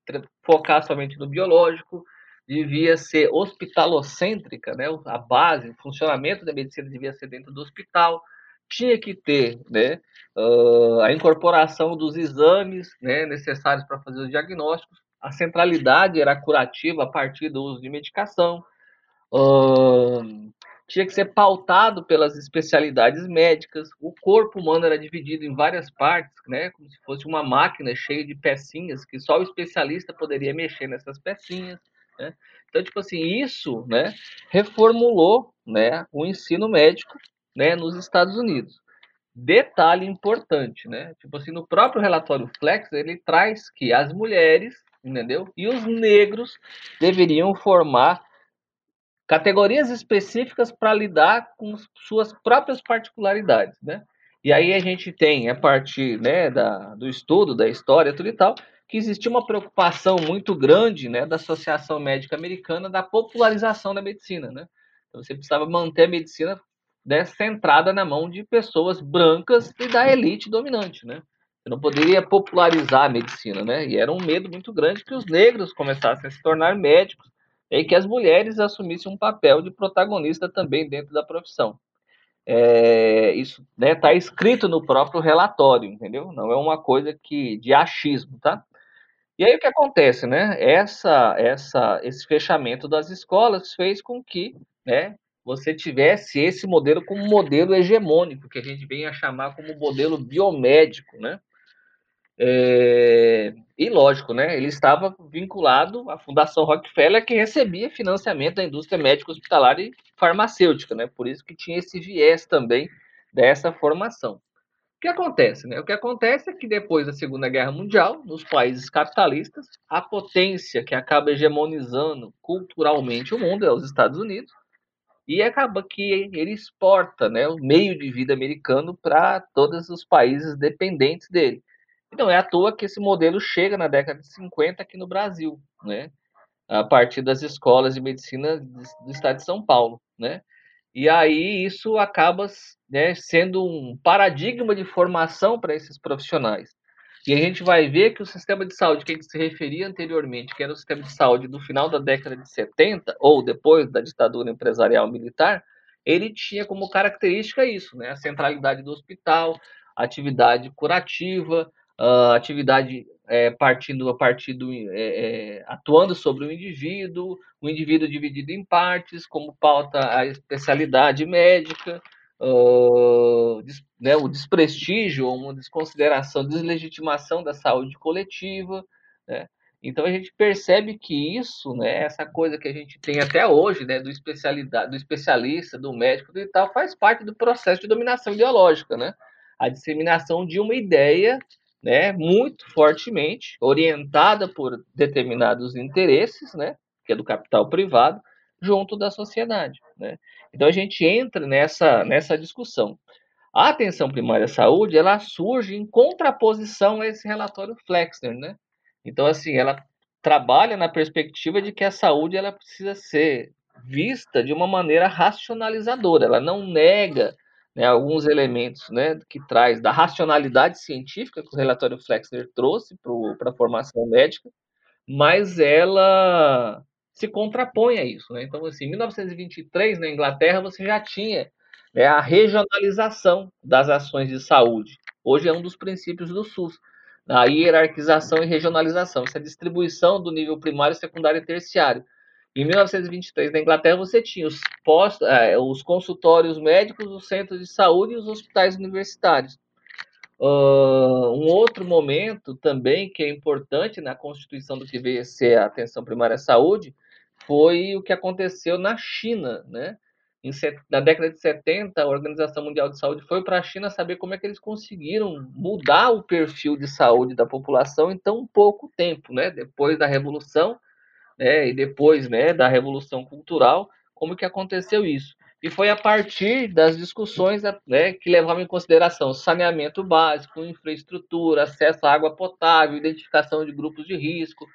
C: focar somente no biológico, devia ser hospitalocêntrica, né, a base, o funcionamento da medicina devia ser dentro do hospital, tinha que ter né, uh, a incorporação dos exames né, necessários para fazer os diagnósticos, a centralidade era curativa a partir do uso de medicação, uh, tinha que ser pautado pelas especialidades médicas. O corpo humano era dividido em várias partes, né, como se fosse uma máquina cheia de pecinhas que só o especialista poderia mexer nessas pecinhas. Né? Então, tipo assim, isso, né, reformulou, né, o ensino médico, né, nos Estados Unidos. Detalhe importante, né? Tipo assim, no próprio relatório Flex, ele traz que as mulheres, entendeu? E os negros deveriam formar categorias específicas para lidar com suas próprias particularidades, né? E aí a gente tem, a partir né, da, do estudo, da história, tudo e tal, que existia uma preocupação muito grande né, da Associação Médica Americana da popularização da medicina, né? Então você precisava manter a medicina né, centrada na mão de pessoas brancas e da elite dominante, né? Você não poderia popularizar a medicina, né? E era um medo muito grande que os negros começassem a se tornar médicos e que as mulheres assumissem um papel de protagonista também dentro da profissão. É, isso está né, tá escrito no próprio relatório, entendeu? Não é uma coisa que de achismo, tá? E aí o que acontece, né? Essa, essa, esse fechamento das escolas fez com que, né, você tivesse esse modelo como modelo hegemônico, que a gente vem a chamar como modelo biomédico, né? É, e lógico, né? Ele estava vinculado à Fundação Rockefeller, que recebia financiamento da indústria médica hospitalar e farmacêutica, né? Por isso que tinha esse viés também dessa formação. O que acontece, né? O que acontece é que depois da Segunda Guerra Mundial, nos países capitalistas, a potência que acaba hegemonizando culturalmente o mundo é os Estados Unidos, e acaba que ele exporta, né, o meio de vida americano para todos os países dependentes dele. E não é à toa que esse modelo chega na década de 50 aqui no Brasil, né? A partir das escolas de medicina do estado de São Paulo, né? E aí isso acaba né, sendo um paradigma de formação para esses profissionais. E a gente vai ver que o sistema de saúde que a gente se referia anteriormente, que era o sistema de saúde do final da década de 70, ou depois da ditadura empresarial militar, ele tinha como característica isso, né? A centralidade do hospital, atividade curativa, uh, atividade é, partindo a partir do é, é, atuando sobre o indivíduo, o indivíduo dividido em partes, como pauta a especialidade médica, uh, des, né, o desprestígio, uma desconsideração, deslegitimação da saúde coletiva, né? Então a gente percebe que isso, né, essa coisa que a gente tem até hoje, né, do especialidade, do especialista, do médico e tal, faz parte do processo de dominação ideológica, né? A disseminação de uma ideia né, muito fortemente, orientada por determinados interesses, né, que é do capital privado, junto da sociedade. Né? Então a gente entra nessa, nessa discussão. A atenção primária à saúde ela surge em contraposição a esse relatório Flexner, né? Então assim ela trabalha na perspectiva de que a saúde ela precisa ser vista de uma maneira racionalizadora. Ela não nega né, alguns elementos né, que traz da racionalidade científica que o relatório Flexner trouxe para a formação médica, mas ela se contrapõe a isso. Né? Então, assim, em 1923, na Inglaterra, você já tinha né, a regionalização das ações de saúde. Hoje é um dos princípios do SUS. A hierarquização e regionalização, essa distribuição do nível primário, secundário e terciário. Em 1923, na Inglaterra, você tinha os, post, é, os consultórios médicos, os centros de saúde e os hospitais universitários. Uh, um outro momento também que é importante na constituição do que veio a ser a atenção primária à saúde foi o que aconteceu na China, né? Em, na década de 70, a Organização Mundial de Saúde foi para a China saber como é que eles conseguiram mudar o perfil de saúde da população em tão pouco tempo, né? Depois da Revolução, né, e depois né, da Revolução Cultural, como que aconteceu isso. E foi a partir das discussões né, que levavam em consideração saneamento básico, infraestrutura, acesso à água potável, identificação de grupos de risco,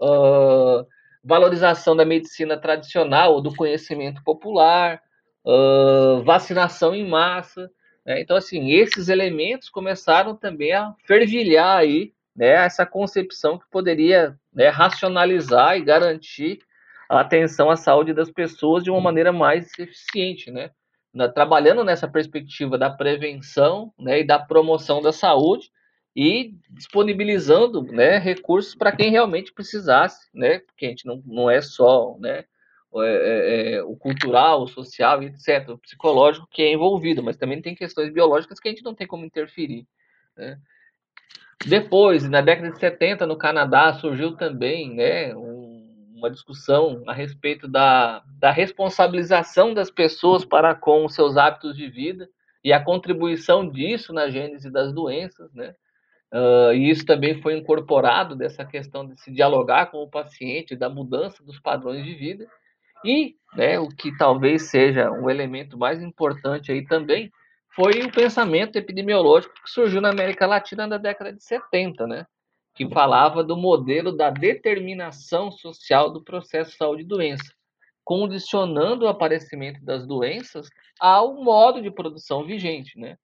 C: uh, valorização da medicina tradicional ou do conhecimento popular, uh, vacinação em massa. Né? Então, assim, esses elementos começaram também a fervilhar aí né, essa concepção que poderia né, racionalizar e garantir a atenção à saúde das pessoas de uma maneira mais eficiente, né? Trabalhando nessa perspectiva da prevenção né, e da promoção da saúde e disponibilizando né, recursos para quem realmente precisasse, né? Porque a gente não, não é só né, é, é, é, o cultural, o social, etc., o psicológico que é envolvido, mas também tem questões biológicas que a gente não tem como interferir. Né? Depois, na década de 70, no Canadá, surgiu também né, um, uma discussão a respeito da, da responsabilização das pessoas para com os seus hábitos de vida e a contribuição disso na gênese das doenças, né? Uh, e isso também foi incorporado dessa questão de se dialogar com o paciente, da mudança dos padrões de vida. E né, o que talvez seja um elemento mais importante aí também foi o pensamento epidemiológico que surgiu na América Latina na década de 70, né? Que falava do modelo da determinação social do processo saúde e doença, condicionando o aparecimento das doenças ao modo de produção vigente, né?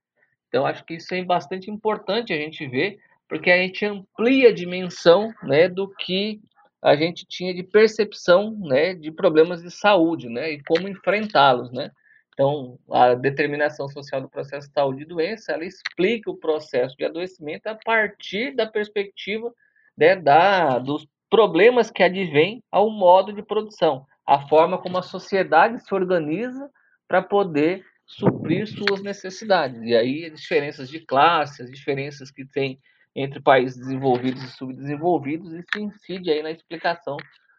C: Então, acho que isso é bastante importante a gente ver, porque a gente amplia a dimensão né, do que a gente tinha de percepção né, de problemas de saúde né, e como enfrentá-los. Né? Então, a determinação social do processo de saúde e doença, ela explica o processo de adoecimento a partir da perspectiva né, da, dos problemas que advêm ao modo de produção, a forma como a sociedade se organiza para poder suprir suas necessidades. E aí, as diferenças de classe, as diferenças que tem entre países desenvolvidos e subdesenvolvidos, isso incide aí na explicação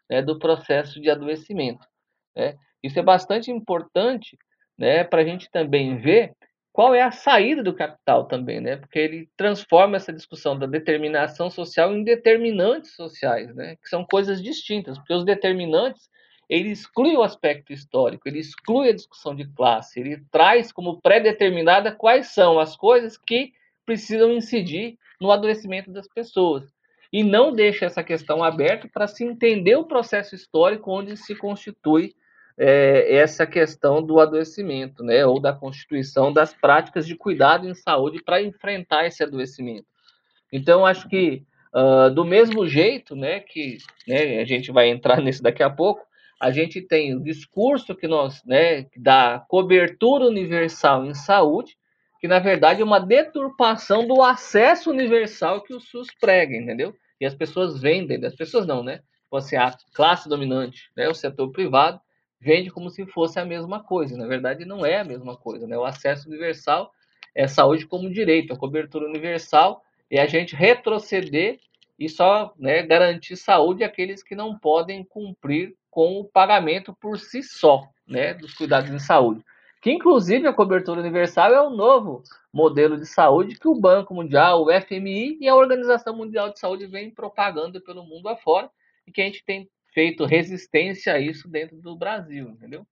C: né, do processo de adoecimento. Né? Isso é bastante importante né, para a gente também ver qual é a saída do capital também, né? Porque ele transforma essa discussão da determinação social em determinantes sociais, né? Que são coisas distintas, porque os determinantes ele exclui o aspecto histórico, ele exclui a discussão de classe, ele traz como pré-determinada quais são as coisas que precisam incidir no adoecimento das pessoas e não deixa essa questão aberta para se entender o processo histórico onde se constitui é, essa questão do adoecimento, né, ou da constituição das práticas de cuidado em saúde para enfrentar esse adoecimento. Então, acho que uh, do mesmo jeito, né, que né, a gente vai entrar nisso daqui a pouco, a gente tem o discurso que nós, né, da cobertura universal em saúde, que na verdade é uma deturpação do acesso universal que o SUS prega, entendeu? E as pessoas vendem, as pessoas não, né? Você a classe dominante, né, o setor privado vende como se fosse a mesma coisa. Na verdade, não é a mesma coisa. Né? O acesso universal é saúde como direito, a cobertura universal é a gente retroceder e só né, garantir saúde àqueles que não podem cumprir com o pagamento por si só né, dos cuidados em saúde. Que, inclusive, a cobertura universal é o novo modelo de saúde que o Banco Mundial, o FMI e a Organização Mundial de Saúde vem propagando pelo mundo afora e que a gente tem feito resistência a isso dentro do Brasil, entendeu?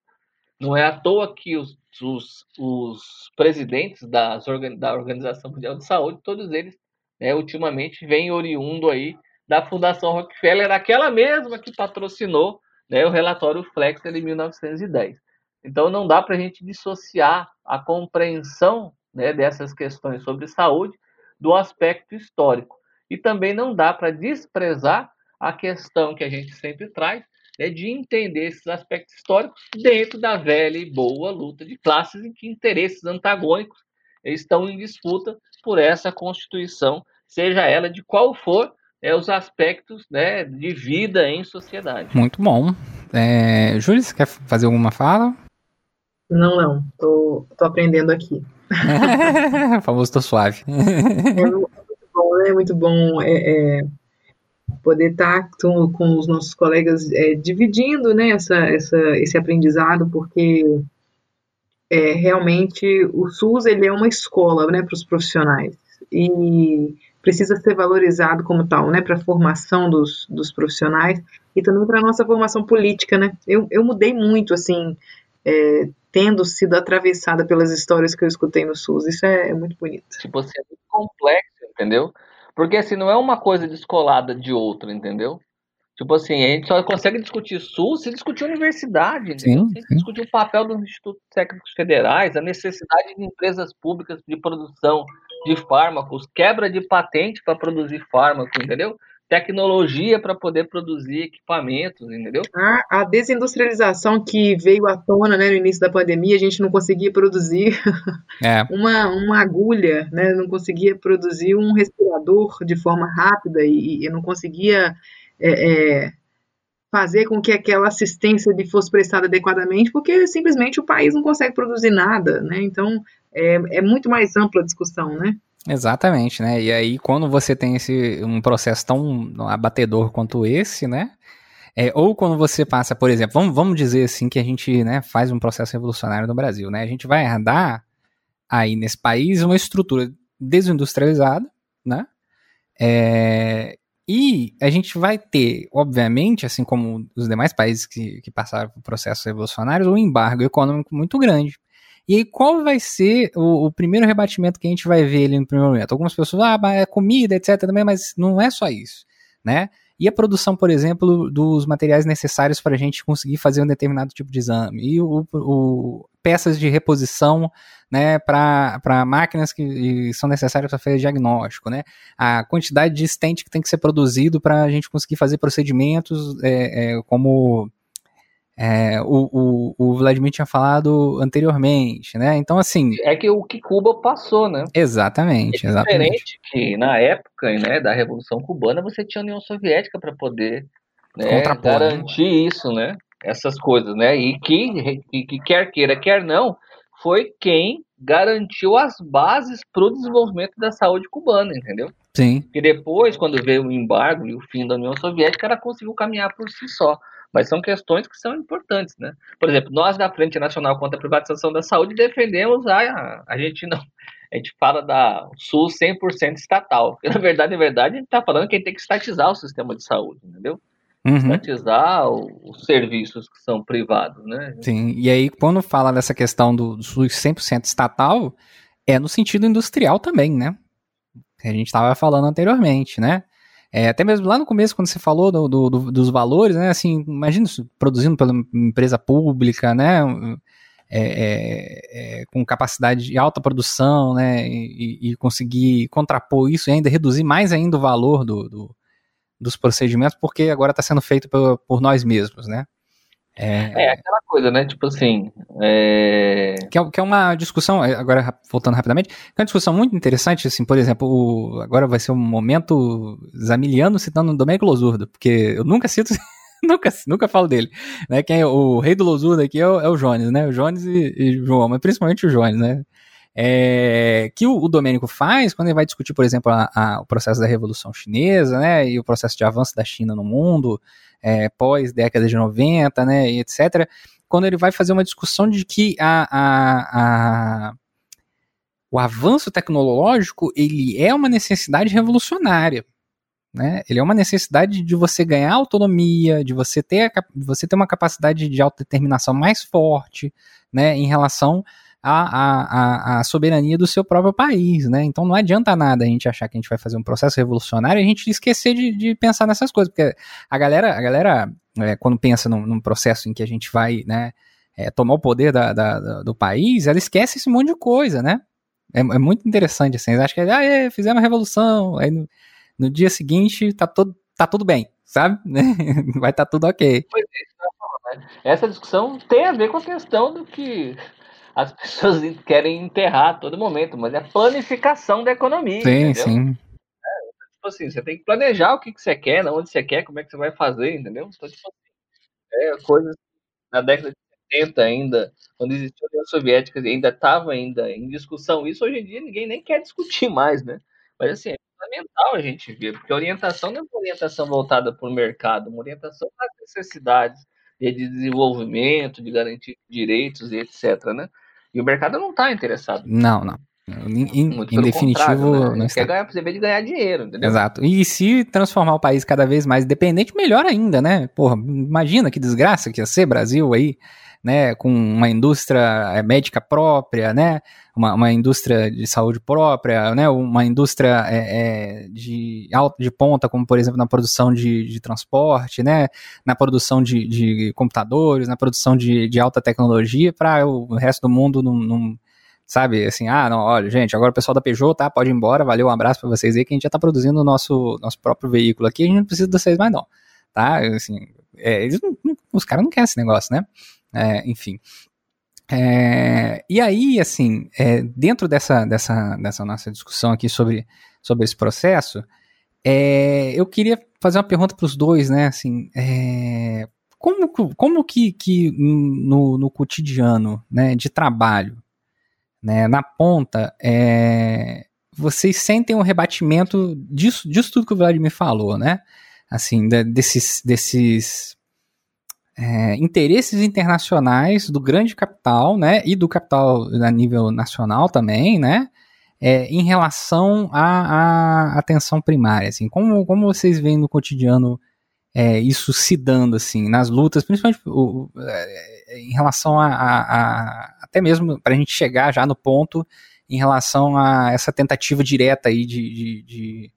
C: Não é à toa que os, os, os presidentes das, da Organização Mundial de Saúde, todos eles, né, ultimamente, vêm oriundo aí da Fundação Rockefeller, aquela mesma que patrocinou né, o relatório Flexner em 1910. Então, não dá para a gente dissociar a compreensão né, dessas questões sobre saúde do aspecto histórico. E também não dá para desprezar a questão que a gente sempre traz é de entender esses aspectos históricos dentro da velha e boa luta de classes em que interesses antagônicos estão em disputa por essa Constituição, seja ela de qual for é, os aspectos né, de vida em sociedade.
A: Muito bom. É, Júlio, você quer fazer alguma fala?
B: Não, não. Tô, tô aprendendo aqui.
A: famoso tô suave.
B: é muito bom, né? Muito bom. É, é poder estar tá com, com os nossos colegas é, dividindo né, essa, essa, esse aprendizado, porque é, realmente o SUS ele é uma escola né, para os profissionais. E precisa ser valorizado como tal, né, para a formação dos, dos profissionais e também para a nossa formação política, né. Eu, eu mudei muito, assim, é, tendo sido atravessada pelas histórias que eu escutei no SUS. Isso é, é muito bonito.
C: Tipo assim, é muito complexo, entendeu? Porque assim, não é uma coisa descolada de outra, entendeu? Tipo assim, a gente só consegue discutir SUS se discutir universidade, entendeu? Sim, se discutir o papel dos institutos técnicos federais, a necessidade de empresas públicas de produção de fármacos, quebra de patente para produzir fármaco, entendeu? Tecnologia para poder produzir equipamentos, entendeu?
B: A, a, desindustrialização que veio à tona né, no início da pandemia, a gente não conseguia produzir é. uma, uma agulha, né, não conseguia produzir um respirador de forma rápida e, e não conseguia é, é, fazer com que aquela assistência lhe fosse prestada adequadamente, porque simplesmente o país não consegue produzir nada, né? Então é, é muito mais ampla a discussão, né?
A: Exatamente, né? E aí, quando você tem esse, um processo tão abatedor quanto esse, né? É, ou quando você passa, por exemplo, vamos, vamos dizer assim que a gente né, faz um processo revolucionário no Brasil, né? A gente vai herdar aí nesse país uma estrutura desindustrializada, né? É, e a gente vai ter, obviamente, assim como os demais países que, que passaram por processos revolucionários, um embargo econômico muito grande. E qual vai ser o, o, primeiro rebatimento que a gente vai ver ali no primeiro momento? Algumas pessoas, ah, é comida, etc. também, mas não é só isso, né? E a produção, por exemplo, dos materiais necessários para a gente conseguir fazer um determinado tipo de exame. E o, o peças de reposição né, para máquinas que são necessárias para fazer diagnóstico, né? A quantidade de stent que tem que ser produzido para a gente conseguir fazer procedimentos é, é, como é, o, o, o, Vladimir tinha falado anteriormente, né? Então, assim.
C: É que o que Cuba passou, né?
A: Exatamente,
C: é
A: exatamente.
C: Diferente que na época né, da Revolução Cubana você tinha a União Soviética para poder né, né, garantir isso, né? Essas coisas, né? E que, que, que quer queira, quer não, foi quem garantiu as bases para o desenvolvimento da saúde cubana, entendeu?
A: Sim.
C: Que depois, quando veio o embargo e o fim da União Soviética, ela conseguiu caminhar por si só. Mas são questões que são importantes, né? Por exemplo, nós da Frente Nacional contra a Privatização da Saúde defendemos a, a gente não a gente fala da SUS 100% estatal. Porque, na verdade, na verdade, a gente está falando que a gente tem que estatizar o sistema de saúde, entendeu? Uhum. Estatizar os serviços que são privados, né?
A: Sim, e aí quando fala dessa questão do SUS 100% estatal, é no sentido industrial também, né? Que a gente estava falando anteriormente, né? É, até mesmo lá no começo, quando você falou do, do, do, dos valores, né? Assim, imagina isso, produzindo pela empresa pública, né? É, é, é, com capacidade de alta produção, né? E, e, conseguir contrapor isso e ainda reduzir mais ainda o valor do, do dos procedimentos, porque agora está sendo feito por, por nós mesmos, né?
C: É, é aquela coisa, né? Tipo assim. É...
A: Que, é, que é uma discussão, é, agora voltando rapidamente, que é uma discussão muito interessante, assim, por exemplo, o, agora vai ser um momento zamiliano citando o Domenico Losurdo, porque eu nunca cito. nunca, nunca falo dele, né? Quem é o rei do Losurdo aqui é o, é o Jones, né? O Jones e, e João, mas principalmente o Jones, né? É, que o, o Domênico faz quando ele vai discutir, por exemplo, a, a, o processo da Revolução Chinesa, né, e o processo de avanço da China no mundo, é, pós década de 90, né, e etc., quando ele vai fazer uma discussão de que a, a, o avanço tecnológico ele é uma necessidade revolucionária. Né? Ele é uma necessidade de você ganhar autonomia, de você ter, você ter uma capacidade de autodeterminação mais forte né, em relação a, a, a, soberania do seu próprio país, né? Então não adianta nada a gente achar que a gente vai fazer um processo revolucionário e a gente esquecer de, de pensar nessas coisas, porque a galera, a galera é, quando pensa num, num, processo em que a gente vai, né, é, tomar o poder da, da, do país, ela esquece esse monte de coisa, né? É, é muito interessante, assim, eles acham que, ah, é, fizemos a revolução, aí no, no dia seguinte tá, todo, tá tudo bem, sabe? vai estar tá tudo ok. Pois
C: é, né? essa discussão tem a ver com a questão do que as pessoas querem enterrar a todo momento, mas é planificação da economia.
A: Sim, entendeu? sim.
C: É, tipo assim, você tem que planejar o que, que você quer, onde você quer, como é que você vai fazer, entendeu? Então, tipo assim, é coisas na década de 70 ainda, quando existiu a União Soviética, ainda estava ainda em discussão isso, hoje em dia ninguém nem quer discutir mais, né? Mas assim, é fundamental a gente ver, porque a orientação não é uma orientação voltada para o mercado, uma orientação para as necessidades de desenvolvimento, de garantir direitos e etc, né? E o mercado não está interessado.
A: Não, não. Em, em definitivo,
C: né? quer ganhar você de ganhar dinheiro, entendeu?
A: Exato. E se transformar o país cada vez mais dependente, melhor ainda, né? Porra, imagina que desgraça que ia ser Brasil aí né, com uma indústria é, médica própria, né, uma, uma indústria de saúde própria, né, uma indústria é, é, de, de ponta, como por exemplo na produção de, de transporte, né, na produção de, de computadores, na produção de, de alta tecnologia, para o resto do mundo não, sabe, assim, ah, não, olha, gente, agora o pessoal da Peugeot, tá, pode ir embora, valeu, um abraço para vocês aí, que a gente já tá produzindo o nosso, nosso próprio veículo aqui, a gente não precisa de vocês mais não, tá, assim, é, eles os caras não querem esse negócio, né, é, enfim. É, e aí, assim, é, dentro dessa, dessa, dessa nossa discussão aqui sobre, sobre esse processo, é, eu queria fazer uma pergunta para os dois, né? Assim, é, como, como que, que no, no cotidiano né, de trabalho, né, na ponta, é, vocês sentem um rebatimento disso, disso tudo que o Vladimir falou, né? Assim, desses, desses é, interesses internacionais do grande capital, né, e do capital a nível nacional também, né, é, em relação à, atenção primária, assim, como, como vocês veem no cotidiano é, isso se dando, assim, nas lutas, principalmente o, é, em relação a, a, a até mesmo para a gente chegar já no ponto em relação a essa tentativa direta aí de, de, de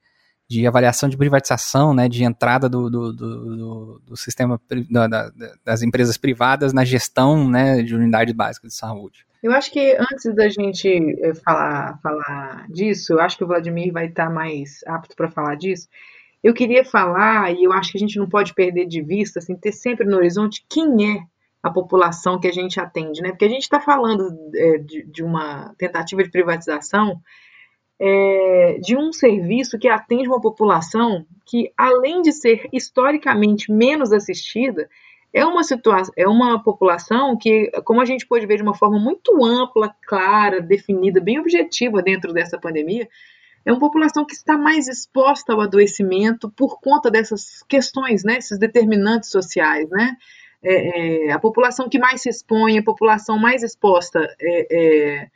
A: de avaliação de privatização, né, de entrada do, do, do, do sistema da, da, das empresas privadas na gestão né, de unidade básica de saúde.
B: Eu acho que antes da gente eh, falar, falar disso, eu acho que o Vladimir vai estar mais apto para falar disso. Eu queria falar, e eu acho que a gente não pode perder de vista, assim, ter sempre no horizonte quem é a população que a gente atende, né? Porque a gente está falando é, de, de uma tentativa de privatização é, de um serviço que atende uma população que, além de ser historicamente menos assistida, é uma situação, é uma população que, como a gente pode ver de uma forma muito ampla, clara, definida, bem objetiva dentro dessa pandemia, é uma população que está mais exposta ao adoecimento por conta dessas questões, né, esses determinantes sociais, né? É, é, a população que mais se expõe, a população mais exposta é, é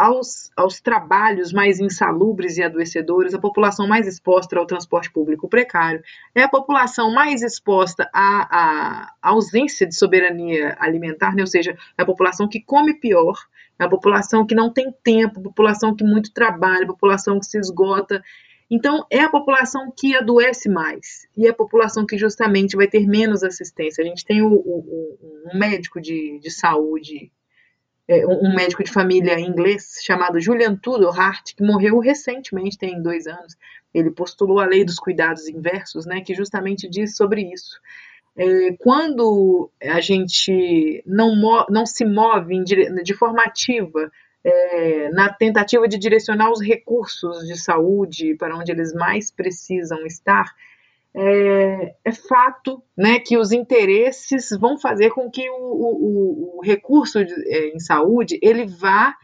B: aos, aos trabalhos mais insalubres e adoecedores, a população mais exposta ao transporte público precário, é a população mais exposta à, à ausência de soberania alimentar, né? ou seja, é a população que come pior, é a população que não tem tempo, a população que muito trabalha, a população que se esgota. Então, é a população que adoece mais e é a população que justamente vai ter menos assistência. A gente tem o, o, o um médico de, de saúde um médico de família inglês chamado Julian Tudor Hart, que morreu recentemente, tem dois anos. Ele postulou a lei dos cuidados inversos, né, que justamente diz sobre isso. É, quando a gente não, não se move de forma ativa é, na tentativa de direcionar os recursos de saúde para onde eles mais precisam estar, é, é, fato né, que os interesses vão fazer com que o, o, o recurso de, é, em saúde ele vá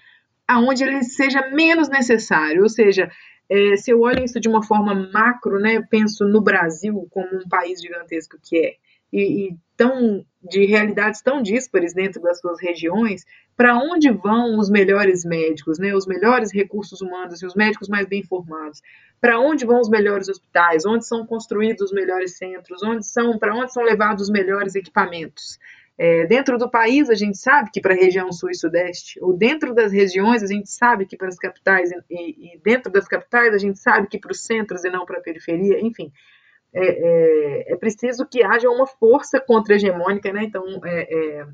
B: aonde ele seja menos necessário, ou seja, é, se eu olho isso de uma forma macro, né, eu penso no Brasil como um país gigantesco que é, e, e tão de realidades tão díspares dentro das suas regiões, para onde vão os melhores médicos, né, os melhores recursos humanos e os médicos mais bem formados? Para onde vão os melhores hospitais? Onde são construídos os melhores centros? Onde são, para onde são levados os melhores equipamentos? É, dentro do país, a gente sabe que para a região sul e sudeste, ou dentro das regiões, a gente sabe que para as capitais, e, e dentro das capitais, a gente sabe que para os centros e não para a periferia, enfim. É, é, é, preciso que haja uma força contra-hegemônica, né? Então, é, é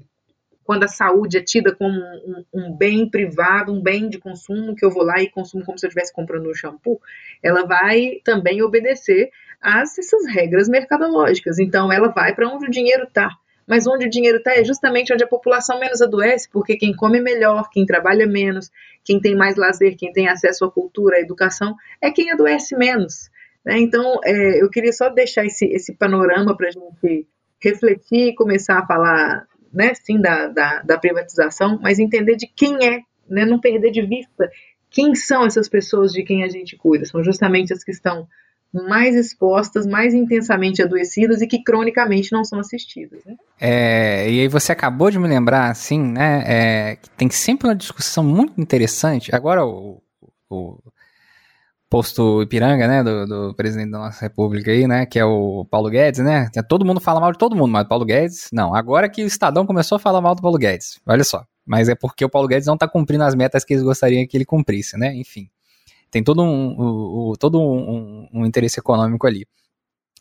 B: quando a saúde é tida como um, um, bem privado, um bem de consumo, que eu vou lá e consumo como se eu estivesse comprando um shampoo, ela vai também obedecer a essas regras mercadológicas. Então, ela vai para onde o dinheiro está. Mas onde o dinheiro está é justamente onde a população menos adoece, porque quem come melhor, quem trabalha menos, quem tem mais lazer, quem tem acesso à cultura, à educação, é quem adoece menos. Né? Então, é, eu queria só deixar esse, esse panorama para a gente refletir e começar a falar né, sim, da, da, da privatização, mas entender de quem é, né, não perder de vista quem são essas pessoas de quem a gente cuida. São justamente as que estão mais expostas, mais intensamente adoecidas e que cronicamente não são assistidas. Né?
A: É, e aí você acabou de me lembrar, assim, né, é, que tem sempre uma discussão muito interessante. Agora, o, o posto Ipiranga, né, do, do, presidente da nossa república aí, né, que é o Paulo Guedes, né, todo mundo fala mal de todo mundo, mas Paulo Guedes, não, agora que o Estadão começou a falar mal do Paulo Guedes, olha só, mas é porque o Paulo Guedes não está cumprindo as metas que eles gostariam que ele cumprisse, né, enfim, tem todo um, um todo um, um, interesse econômico ali.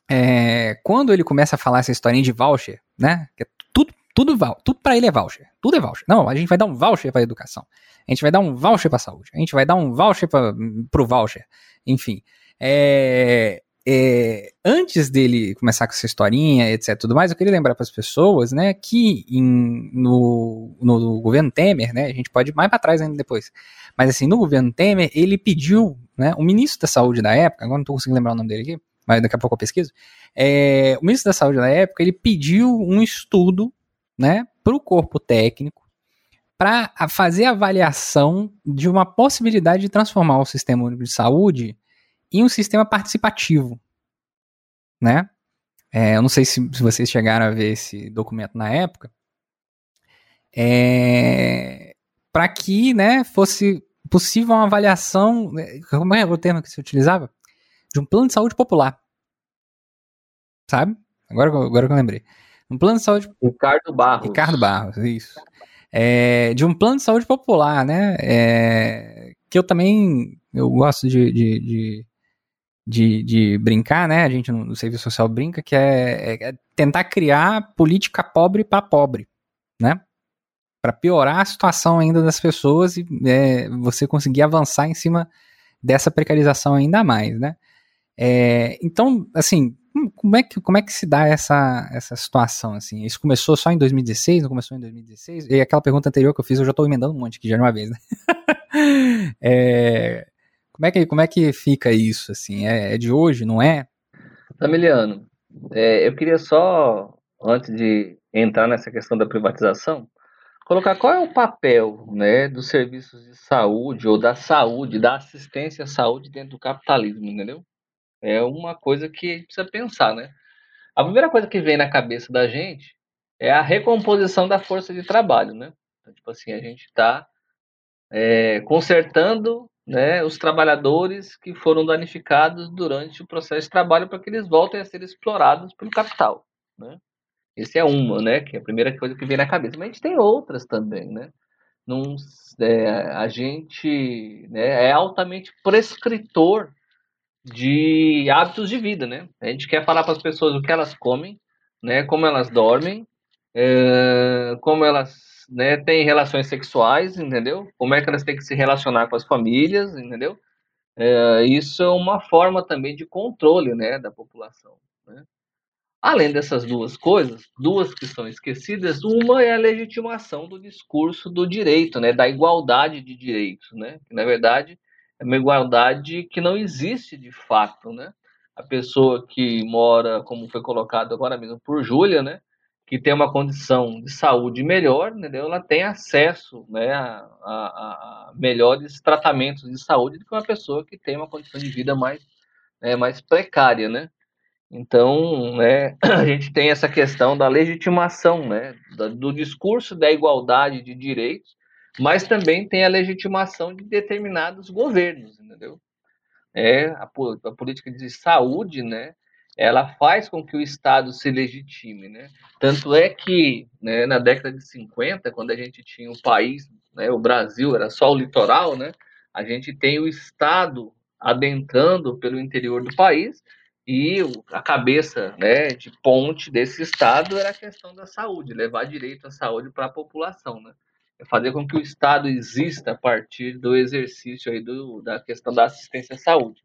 A: É, quando ele começa a falar essa historinha de voucher, né, que é tudo, tudo, tudo para ele é voucher, tudo é voucher, não, a gente vai dar um voucher para educação, a gente vai dar um voucher para saúde, a gente vai dar um voucher para o voucher, enfim. É, é, antes dele começar com essa historinha, etc, tudo mais, eu queria lembrar para as pessoas, né, que em, no, no, governo Temer, né, a gente pode ir mais para trás ainda depois, mas assim, no governo Temer, ele pediu, né, o ministro da saúde da época, agora não estou conseguindo lembrar o nome dele aqui, mas daqui a pouco eu pesquiso, é, o ministro da saúde da época, ele pediu um estudo, né, para o corpo técnico, para fazer avaliação de uma possibilidade de transformar o sistema único de saúde em um sistema participativo, né? É, eu não sei se, se, vocês chegaram a ver esse documento na época. É, para que, né, fosse possível uma avaliação, né, como é o termo que se utilizava? De um plano de saúde popular. Sabe? Agora, agora que eu lembrei. Um plano de saúde.
C: Ricardo Barros.
A: Ricardo Barros, isso é, de um plano de saúde popular, né? É, que eu também eu gosto de, de, de, de, de brincar, né? A gente no, no, serviço social brinca que é, é, é tentar criar política pobre para pobre, né? Para piorar a situação ainda das pessoas e é, você conseguir avançar em cima dessa precarização ainda mais, né? É, então, assim, como é que, como é que se dá essa, essa situação, assim? Isso começou só em 2016, não começou em 2016? E aquela pergunta anterior que eu fiz, eu já estou emendando um monte aqui já de uma vez, né? é, como, é que, como é que fica isso, assim? É, é de hoje, não é?
C: Tamiliano, é, eu queria só, antes de entrar nessa questão da privatização, colocar qual é o papel né, dos serviços de saúde ou da saúde, da assistência à saúde dentro do capitalismo, entendeu? É uma coisa que a gente precisa pensar, né? A primeira coisa que vem na cabeça da gente é a recomposição da força de trabalho, né? Então, tipo assim, a gente está é, consertando né, os trabalhadores que foram danificados durante o processo de trabalho para que eles voltem a ser explorados pelo capital, né? Esse é uma, né? Que é a primeira coisa que vem na cabeça. Mas a gente tem outras também, né? Num, é, a gente né, é altamente prescritor de hábitos de vida, né? A gente quer falar para as pessoas o que elas comem, né? Como elas dormem, é, como elas né, têm relações sexuais, entendeu? Como é que elas têm que se relacionar com as famílias, entendeu? É, isso é uma forma também de controle, né, da população. Né? Além dessas duas coisas, duas que são esquecidas, uma é a legitimação do discurso do direito, né, da igualdade de direitos, né? Que, na verdade, uma igualdade que não existe de fato, né? A pessoa que mora, como foi colocado agora mesmo por Júlia, né? Que tem uma condição de saúde melhor, entendeu? Ela tem acesso né, a, a, a melhores tratamentos de saúde do que uma pessoa que tem uma condição de vida mais, né, mais precária, né? Então, né, a gente tem essa questão da legitimação, né, do discurso da igualdade de direitos mas também tem a legitimação de determinados governos, entendeu? É, a, a política de saúde, né, ela faz com que o Estado se legitime, né? Tanto é que, né, na década de 50, quando a gente tinha o país, né, o Brasil era só o litoral, né? A gente tem o Estado adentrando pelo interior do país e a cabeça, né, de ponte desse Estado era a questão da saúde, levar direito à saúde para a população, né? Fazer com que o Estado exista a partir do exercício aí do, da questão da assistência à saúde.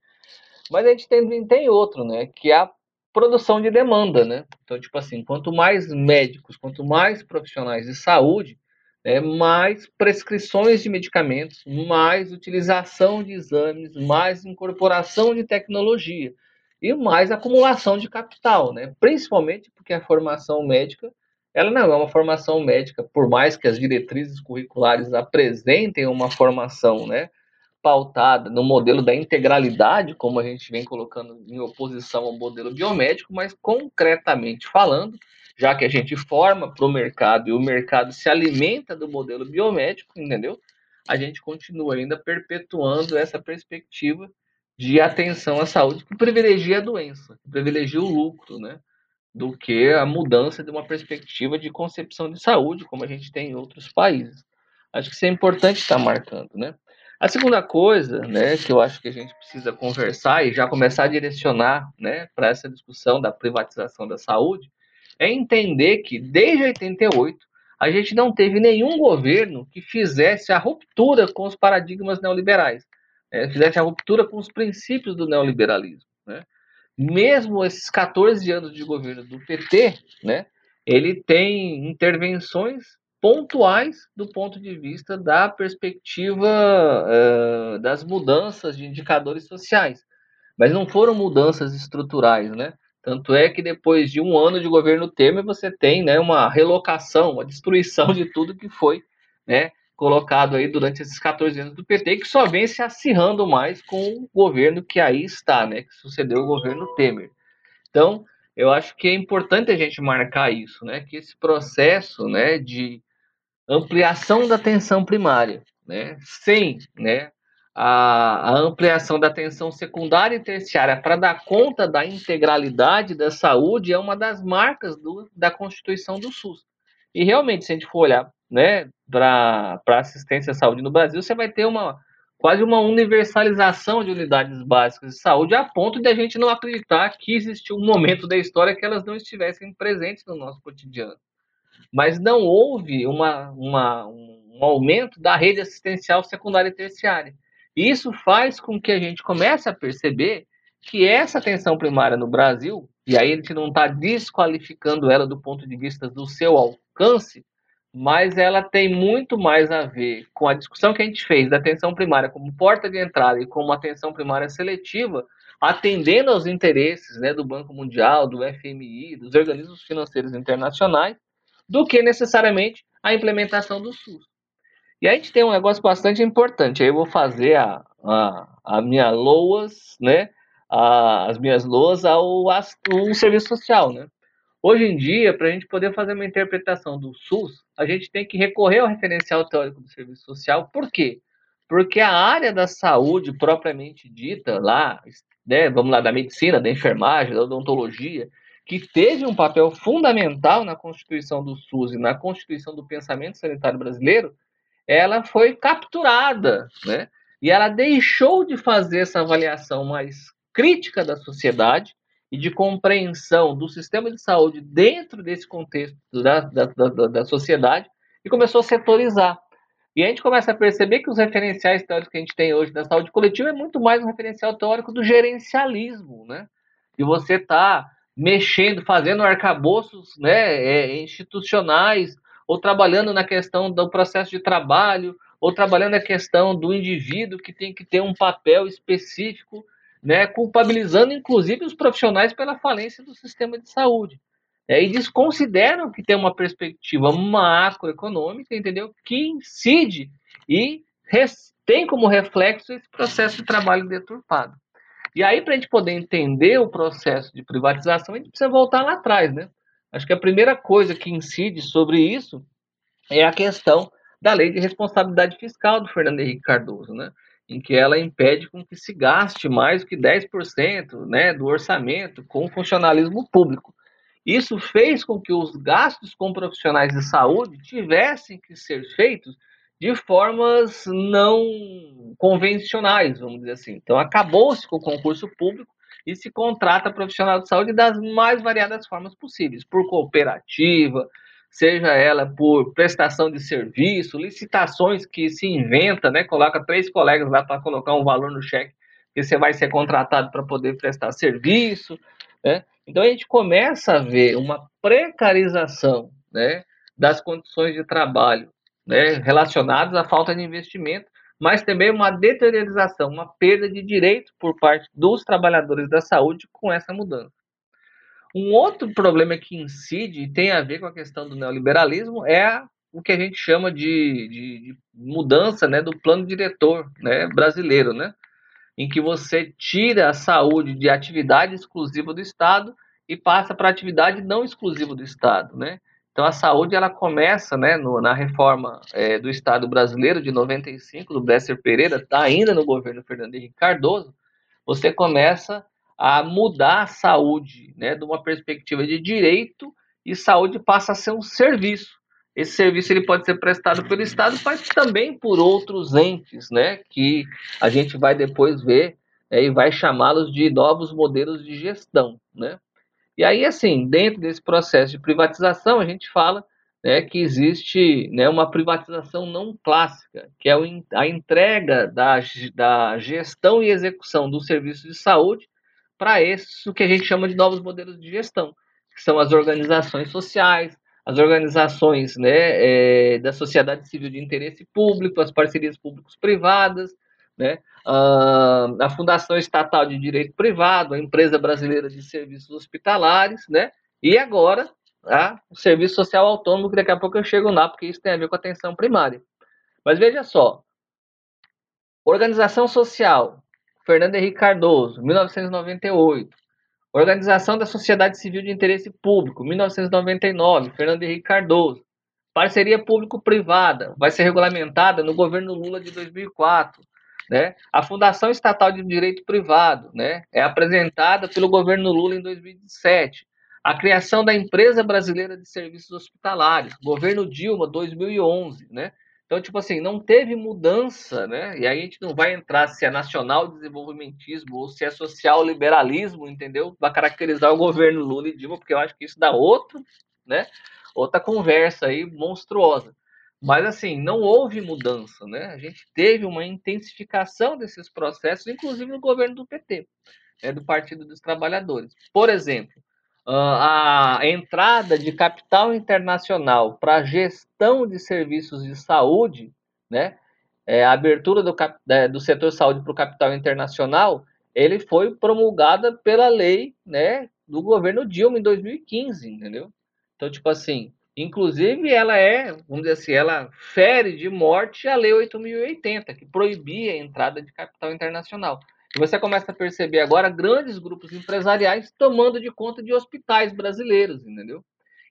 C: Mas a gente tem, tem outro, né, que é a produção de demanda, né? Então, tipo assim, quanto mais médicos, quanto mais profissionais de saúde, né, mais prescrições de medicamentos, mais utilização de exames, mais incorporação de tecnologia e mais acumulação de capital, né? Principalmente porque a formação médica ela não é uma formação médica, por mais que as diretrizes curriculares apresentem uma formação, né, pautada no modelo da integralidade, como a gente vem colocando em oposição ao modelo biomédico, mas concretamente falando, já que a gente forma para o mercado e o mercado se alimenta do modelo biomédico, entendeu? a gente continua ainda perpetuando essa perspectiva de atenção à saúde que privilegia a doença, que privilegia o lucro, né? Do que a mudança de uma perspectiva de concepção de saúde, como a gente tem em outros países. Acho que isso é importante estar marcando, né? A segunda coisa, né, que eu acho que a gente precisa conversar e já começar a direcionar, né, para essa discussão da privatização da saúde, é entender que desde 88 a gente não teve nenhum governo que fizesse a ruptura com os paradigmas neoliberais, né, fizesse a ruptura com os princípios do neoliberalismo, né? Mesmo esses 14 anos de governo do PT, né, ele tem intervenções pontuais do ponto de vista da perspectiva uh, das mudanças de indicadores sociais, mas não foram mudanças estruturais, né? Tanto é que depois de um ano de governo Temer você tem, né, uma relocação, uma destruição de tudo que foi, né, colocado aí durante esses 14 anos do PT, que só vem se acirrando mais com o governo que aí está, né, que sucedeu o governo Temer. Então, eu acho que é importante a gente marcar isso, né, que esse processo, né, de ampliação da atenção primária, né? Sem, né, a, a ampliação da atenção secundária e terciária para dar conta da integralidade da saúde é uma das marcas do, da constituição do SUS. E realmente, se a gente for olhar, né, para assistência à saúde no Brasil, você vai ter uma quase uma universalização de unidades básicas de saúde a ponto de a gente não acreditar que existiu um momento da história que elas não estivessem presentes no nosso cotidiano mas não houve uma, uma, um aumento da rede assistencial secundária e terciária. Isso faz com que a gente comece a perceber que essa atenção primária no Brasil, e aí a gente não está desqualificando ela do ponto de vista do seu alcance, mas ela tem muito mais a ver com a discussão que a gente fez da atenção primária como porta de entrada e como atenção primária seletiva, atendendo aos interesses né, do Banco Mundial, do FMI, dos organismos financeiros internacionais, do que necessariamente a implementação do SUS. E a gente tem um negócio bastante importante. Aí eu vou fazer a, a, a minha loas, né? A, as minhas loas ao, ao serviço social, né? Hoje em dia, para a gente poder fazer uma interpretação do SUS, a gente tem que recorrer ao referencial teórico do serviço social. Por quê? Porque a área da saúde propriamente dita lá, né, vamos lá, da medicina, da enfermagem, da odontologia, que teve um papel fundamental na constituição do SUS e na constituição do pensamento sanitário brasileiro, ela foi capturada, né? E ela deixou de fazer essa avaliação mais crítica da sociedade e de compreensão do sistema de saúde dentro desse contexto da, da, da, da sociedade e começou a setorizar. E a gente começa a perceber que os referenciais teóricos que a gente tem hoje da saúde coletiva é muito mais um referencial teórico do gerencialismo, né? E você tá mexendo, fazendo arcabouços né, é, institucionais, ou trabalhando na questão do processo de trabalho, ou trabalhando na questão do indivíduo que tem que ter um papel específico, né, culpabilizando inclusive os profissionais pela falência do sistema de saúde. É, e desconsideram que tem uma perspectiva macroeconômica, entendeu? Que incide e tem como reflexo esse processo de trabalho deturpado. E aí, para a gente poder entender o processo de privatização, a gente precisa voltar lá atrás, né? Acho que a primeira coisa que incide sobre isso é a questão da lei de responsabilidade fiscal do Fernando Henrique Cardoso, né? Em que ela impede com que se gaste mais do que 10% né, do orçamento com funcionalismo público. Isso fez com que os gastos com profissionais de saúde tivessem que ser feitos de formas não convencionais, vamos dizer assim. Então, acabou-se com o concurso público e se contrata profissional de saúde das mais variadas formas possíveis, por cooperativa, seja ela por prestação de serviço, licitações que se inventa, né? Coloca três colegas lá para colocar um valor no cheque que você vai ser contratado para poder prestar serviço, né? Então a gente começa a ver uma precarização, né, das condições de trabalho né, relacionados à falta de investimento, mas também uma deteriorização, uma perda de direito por parte dos trabalhadores da saúde com essa mudança. Um outro problema que incide e tem a ver com a questão do neoliberalismo é o que a gente chama de, de, de mudança né, do plano diretor né, brasileiro, né, em que você tira a saúde de atividade exclusiva do Estado e passa para atividade não exclusiva do Estado. Né? Então a saúde ela começa, né, no, na reforma é, do Estado brasileiro de 95 do Bresser Pereira, está ainda no governo Fernando Henrique Cardoso. Você começa a mudar a saúde, né, de uma perspectiva de direito e saúde passa a ser um serviço. Esse serviço ele pode ser prestado pelo Estado, mas também por outros entes, né, que a gente vai depois ver é, e vai chamá-los de novos modelos de gestão, né? E aí, assim, dentro desse processo de privatização, a gente fala né, que existe né, uma privatização não clássica, que é a entrega da, da gestão e execução dos serviços de saúde para isso que a gente chama de novos modelos de gestão, que são as organizações sociais, as organizações né, é, da sociedade civil de interesse público, as parcerias públicos-privadas, né, a Fundação Estatal de Direito Privado, a Empresa Brasileira de Serviços Hospitalares, né? E agora a, o Serviço Social Autônomo, que daqui a pouco eu chego lá, porque isso tem a ver com a atenção primária. Mas veja só, Organização Social, Fernando Henrique Cardoso, 1998. Organização da Sociedade Civil de Interesse Público, 1999, Fernando Henrique Cardoso. Parceria público-privada, vai ser regulamentada no governo Lula de 2004. Né? A Fundação Estatal de Direito Privado né, é apresentada pelo governo Lula em 2007. A criação da Empresa Brasileira de Serviços Hospitalares, governo Dilma, 2011. Né? Então, tipo assim, não teve mudança, né? E aí a gente não vai entrar se é nacional desenvolvimentismo ou se é social liberalismo, entendeu? Para caracterizar o governo Lula e Dilma, porque eu acho que isso dá outro, né? Outra conversa aí monstruosa. Mas assim, não houve mudança, né? A gente teve uma intensificação desses processos, inclusive no governo do PT, é, do Partido dos Trabalhadores. Por exemplo, a entrada de capital internacional para gestão de serviços de saúde, né? É, a abertura do, é, do setor saúde para o capital internacional, ele foi promulgada pela lei, né, do governo Dilma em 2015, entendeu? Então, tipo assim, Inclusive, ela é, vamos dizer assim, ela fere de morte a Lei 8.080, que proibia a entrada de capital internacional. E você começa a perceber agora grandes grupos empresariais tomando de conta de hospitais brasileiros, entendeu?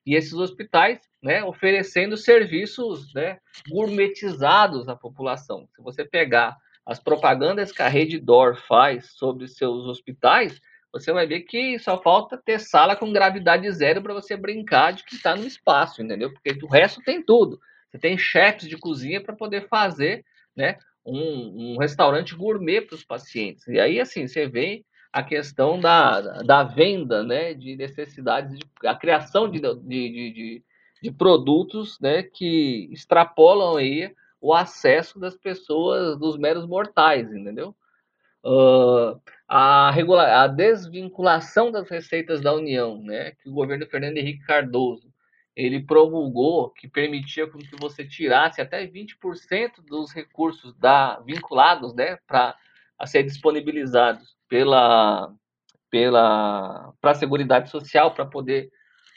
C: E esses hospitais, né, oferecendo serviços, né, gourmetizados à população. Se você pegar as propagandas que a Rede Dor faz sobre seus hospitais, você vai ver que só falta ter sala com gravidade zero para você brincar de que está no espaço, entendeu? Porque o resto tem tudo. Você tem chefes de cozinha para poder fazer né, um, um restaurante gourmet para os pacientes. E aí, assim, você vê a questão da, da venda né, de necessidades, de, a criação de, de, de, de produtos né, que extrapolam aí o acesso das pessoas, dos meros mortais, entendeu? Uh, a, regular, a desvinculação das receitas da União, né, que o governo Fernando Henrique Cardoso ele promulgou, que permitia que você tirasse até 20% dos recursos da, vinculados né, para ser disponibilizados pela pela para a Seguridade Social para poder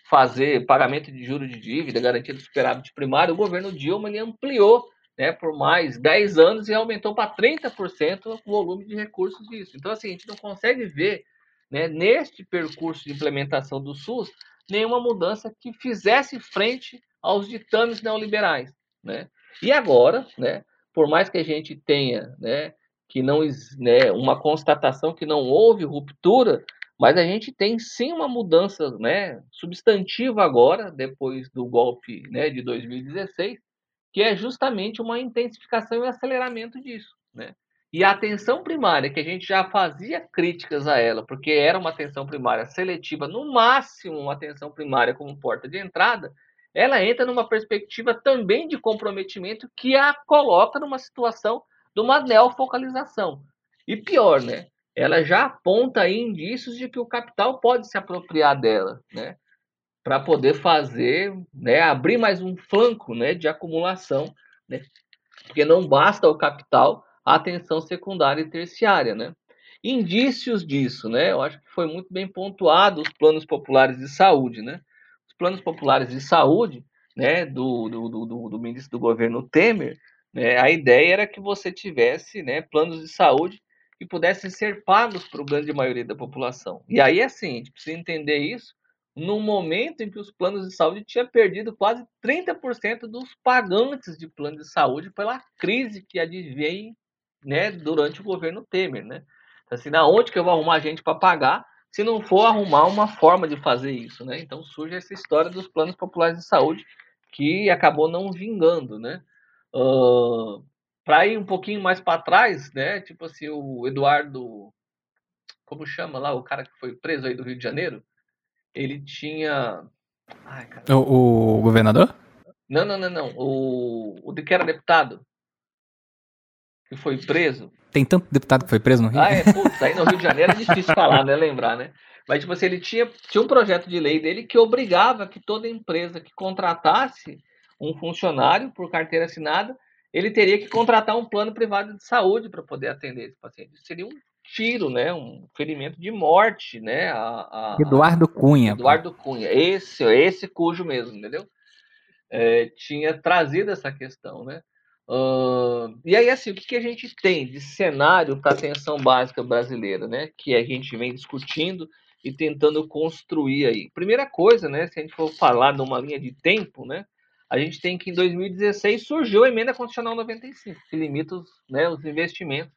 C: fazer pagamento de juros de dívida, garantia do superávit primário, o governo Dilma ampliou né, por mais 10 anos e aumentou para 30% o volume de recursos disso. Então, assim, a gente não consegue ver, né, neste percurso de implementação do SUS, nenhuma mudança que fizesse frente aos ditames neoliberais, né? E agora, né, por mais que a gente tenha, né, que não né, uma constatação que não houve ruptura, mas a gente tem sim uma mudança, né, substantiva agora, depois do golpe, né, de 2016, que é justamente uma intensificação e aceleramento disso, né? E a atenção primária, que a gente já fazia críticas a ela, porque era uma atenção primária seletiva, no máximo uma atenção primária como porta de entrada, ela entra numa perspectiva também de comprometimento que a coloca numa situação de uma neofocalização. E pior, né? Ela já aponta indícios de que o capital pode se apropriar dela, né? para poder fazer, né, abrir mais um flanco, né, de acumulação, né, porque não basta o capital, a atenção secundária e terciária, né. Indícios disso, né, eu acho que foi muito bem pontuado os planos populares de saúde, né. Os planos populares de saúde, né, do, do, do, do ministro do governo Temer, né, a ideia era que você tivesse, né, planos de saúde que pudessem ser pagos para a grande maioria da população. E aí, assim, a gente precisa entender isso no momento em que os planos de saúde tinham perdido quase 30% dos pagantes de plano de saúde pela crise que advém né, durante o governo Temer. Né? Assim, na onde que eu vou arrumar gente para pagar se não for arrumar uma forma de fazer isso? Né? Então surge essa história dos planos populares de saúde que acabou não vingando. Né? Uh, para ir um pouquinho mais para trás, né? tipo assim, o Eduardo, como chama lá, o cara que foi preso aí do Rio de Janeiro, ele tinha.
A: Ai, o, o, governador?
C: Não, não, não, não. O, o de que era deputado. Que foi preso.
A: Tem tanto deputado que foi preso no Rio?
C: Ah, é, putz, aí no Rio de Janeiro é difícil falar, né? Lembrar, né? Mas, tipo assim, ele tinha, tinha um projeto de lei dele que obrigava que toda empresa que contratasse um funcionário por carteira assinada, ele teria que contratar um plano privado de saúde para poder atender esse paciente. Seria um tiro, né? Um ferimento de morte, né? A,
A: a, Eduardo Cunha.
C: Eduardo. Cunha, esse, esse cujo mesmo, entendeu? É, tinha trazido essa questão, né? Uh, e aí, assim, o que, que a gente tem de cenário para a atenção básica brasileira, né? Que a gente vem discutindo e tentando construir aí. Primeira coisa, né? Se a gente for falar numa linha de tempo, né? A gente tem que em 2016 surgiu a emenda constitucional 95, que limita os, né, os investimentos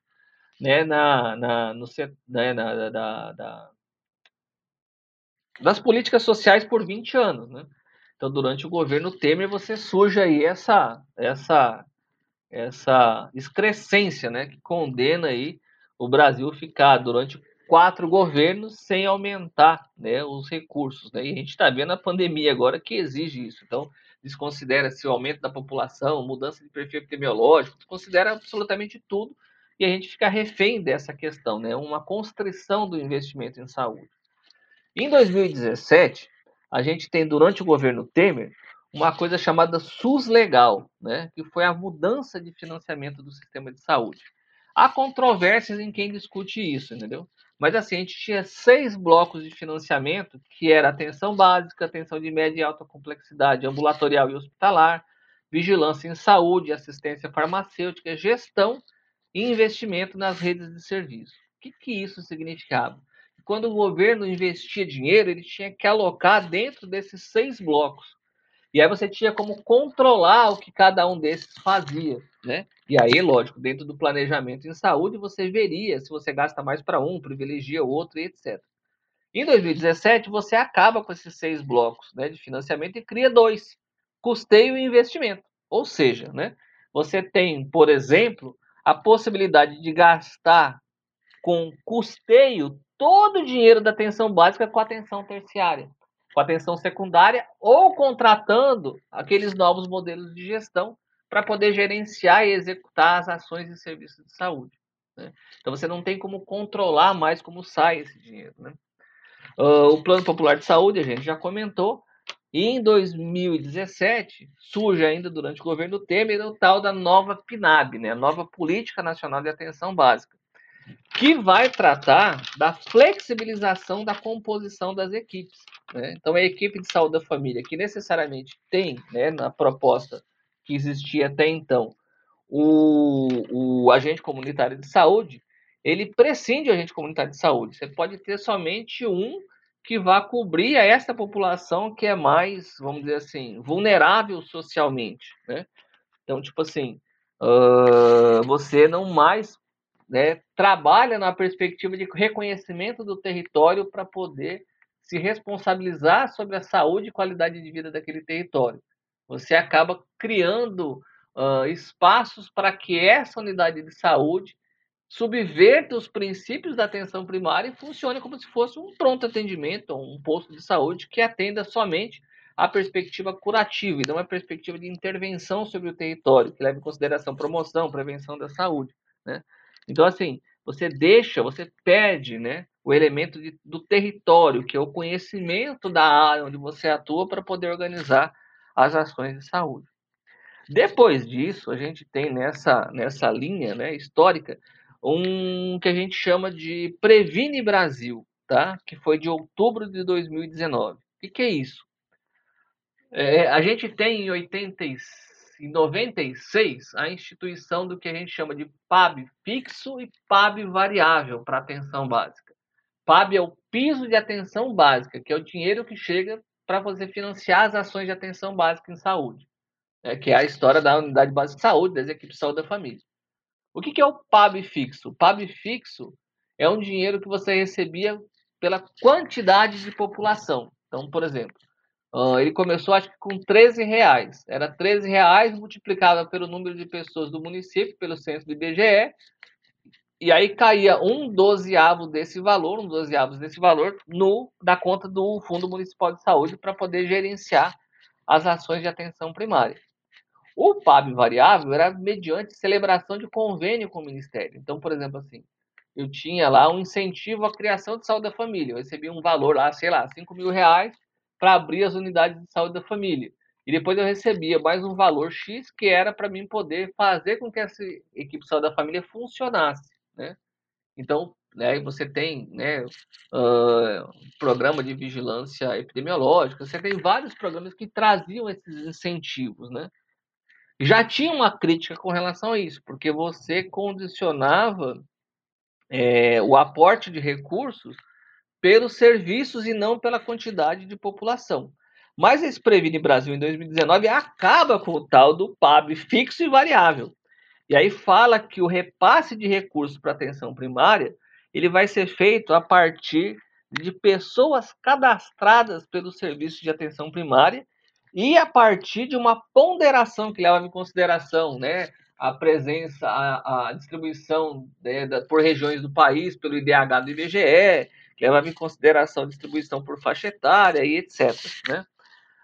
C: né, na, na, no, né, na, da, da, das políticas sociais por 20 anos. Né? Então, durante o governo Temer, você surge aí essa, essa, essa excrescência né, que condena aí o Brasil ficar durante quatro governos sem aumentar né, os recursos. Né? E a gente está vendo a pandemia agora que exige isso. Então, desconsidera-se o aumento da população, mudança de perfil epidemiológico, desconsidera absolutamente tudo e a gente fica refém dessa questão, né? uma constrição do investimento em saúde. Em 2017, a gente tem, durante o governo Temer, uma coisa chamada SUS Legal, né? que foi a mudança de financiamento do sistema de saúde. Há controvérsias em quem discute isso, entendeu? Mas assim, a gente tinha seis blocos de financiamento, que era atenção básica, atenção de média e alta complexidade, ambulatorial e hospitalar, vigilância em saúde, assistência farmacêutica, gestão e investimento nas redes de serviço. O que, que isso significava? Quando o governo investia dinheiro, ele tinha que alocar dentro desses seis blocos. E aí você tinha como controlar o que cada um desses fazia, né? E aí, lógico, dentro do planejamento em saúde, você veria se você gasta mais para um, privilegia o outro e etc. Em 2017, você acaba com esses seis blocos né, de financiamento e cria dois: custeio e investimento. Ou seja, né, você tem, por exemplo, a possibilidade de gastar com custeio todo o dinheiro da atenção básica com atenção terciária, com atenção secundária ou contratando aqueles novos modelos de gestão para poder gerenciar e executar as ações e serviços de saúde. Né? Então você não tem como controlar mais como sai esse dinheiro. Né? Uh, o Plano Popular de Saúde, a gente já comentou, e em 2017, surge ainda durante o governo Temer o tal da nova PNAB, né, a nova Política Nacional de Atenção Básica, que vai tratar da flexibilização da composição das equipes. Né? Então, a equipe de saúde da família, que necessariamente tem, né, na proposta que existia até então, o, o agente comunitário de saúde, ele prescinde do agente comunitário de saúde. Você pode ter somente um que vá cobrir a essa população que é mais, vamos dizer assim, vulnerável socialmente, né? Então, tipo assim, uh, você não mais né, trabalha na perspectiva de reconhecimento do território para poder se responsabilizar sobre a saúde e qualidade de vida daquele território. Você acaba criando uh, espaços para que essa unidade de saúde subverta os princípios da atenção primária e funcione como se fosse um pronto atendimento, um posto de saúde que atenda somente a perspectiva curativa e não a perspectiva de intervenção sobre o território, que leva em consideração promoção, prevenção da saúde. Né? Então, assim, você deixa, você perde né, o elemento de, do território, que é o conhecimento da área onde você atua para poder organizar as ações de saúde. Depois disso, a gente tem nessa, nessa linha né, histórica um que a gente chama de Previne Brasil, tá? que foi de outubro de 2019. O que, que é isso? É, a gente tem em, 80, em 96 a instituição do que a gente chama de PAB fixo e PAB variável para atenção básica. PAB é o piso de atenção básica, que é o dinheiro que chega para você financiar as ações de atenção básica em saúde, né, que é a história da unidade básica de saúde, das equipes de saúde da família. O que, que é o PAB fixo? O PAB fixo é um dinheiro que você recebia pela quantidade de população. Então, por exemplo, uh, ele começou acho que com 13 reais. Era 13 reais multiplicado pelo número de pessoas do município, pelo censo do IBGE, e aí caía um dozeavo desse valor, um dozeavo desse valor, no da conta do Fundo Municipal de Saúde para poder gerenciar as ações de atenção primária. O PAB variável era mediante celebração de convênio com o Ministério. Então, por exemplo, assim, eu tinha lá um incentivo à criação de saúde da família. Eu recebia um valor lá, sei lá, 5 mil reais para abrir as unidades de saúde da família. E depois eu recebia mais um valor X que era para mim poder fazer com que essa equipe de saúde da família funcionasse, né? Então, né, você tem né, uh, programa de vigilância epidemiológica, você tem vários programas que traziam esses incentivos, né? Já tinha uma crítica com relação a isso, porque você condicionava é, o aporte de recursos pelos serviços e não pela quantidade de população. Mas esse Previne Brasil em 2019 acaba com o tal do PAB fixo e variável. E aí fala que o repasse de recursos para atenção primária ele vai ser feito a partir de pessoas cadastradas pelo serviço de atenção primária e a partir de uma ponderação que leva em consideração, né, a presença, a, a distribuição né, da, por regiões do país, pelo IDH do IBGE, levava em consideração distribuição por faixa etária e etc. Né?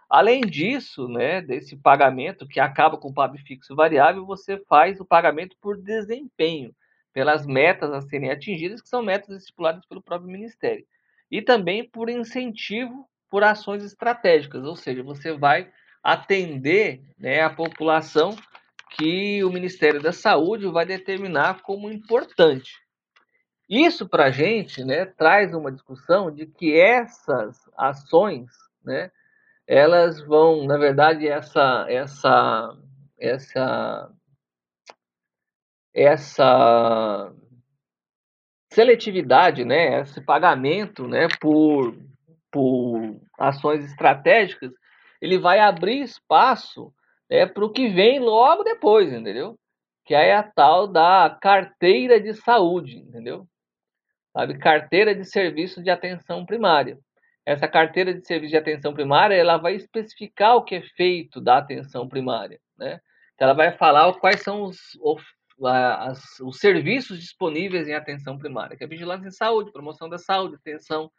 C: Além disso, né, desse pagamento que acaba com o PAB fixo variável, você faz o pagamento por desempenho, pelas metas a serem atingidas, que são metas estipuladas pelo próprio Ministério. E também por incentivo por ações estratégicas, ou seja, você vai atender né, a população que o Ministério da Saúde vai determinar como importante. Isso para a gente né, traz uma discussão de que essas ações, né, elas vão, na verdade, essa, essa, essa, essa seletividade, né, esse pagamento né, por, por ações estratégicas, ele vai abrir espaço é para o que vem logo depois, entendeu? Que é a tal da carteira de saúde, entendeu? Sabe, carteira de serviço de atenção primária. Essa carteira de serviço de atenção primária, ela vai especificar o que é feito da atenção primária, né? Então, ela vai falar quais são os, os, os serviços disponíveis em atenção primária, que é vigilância em saúde, promoção da saúde, atenção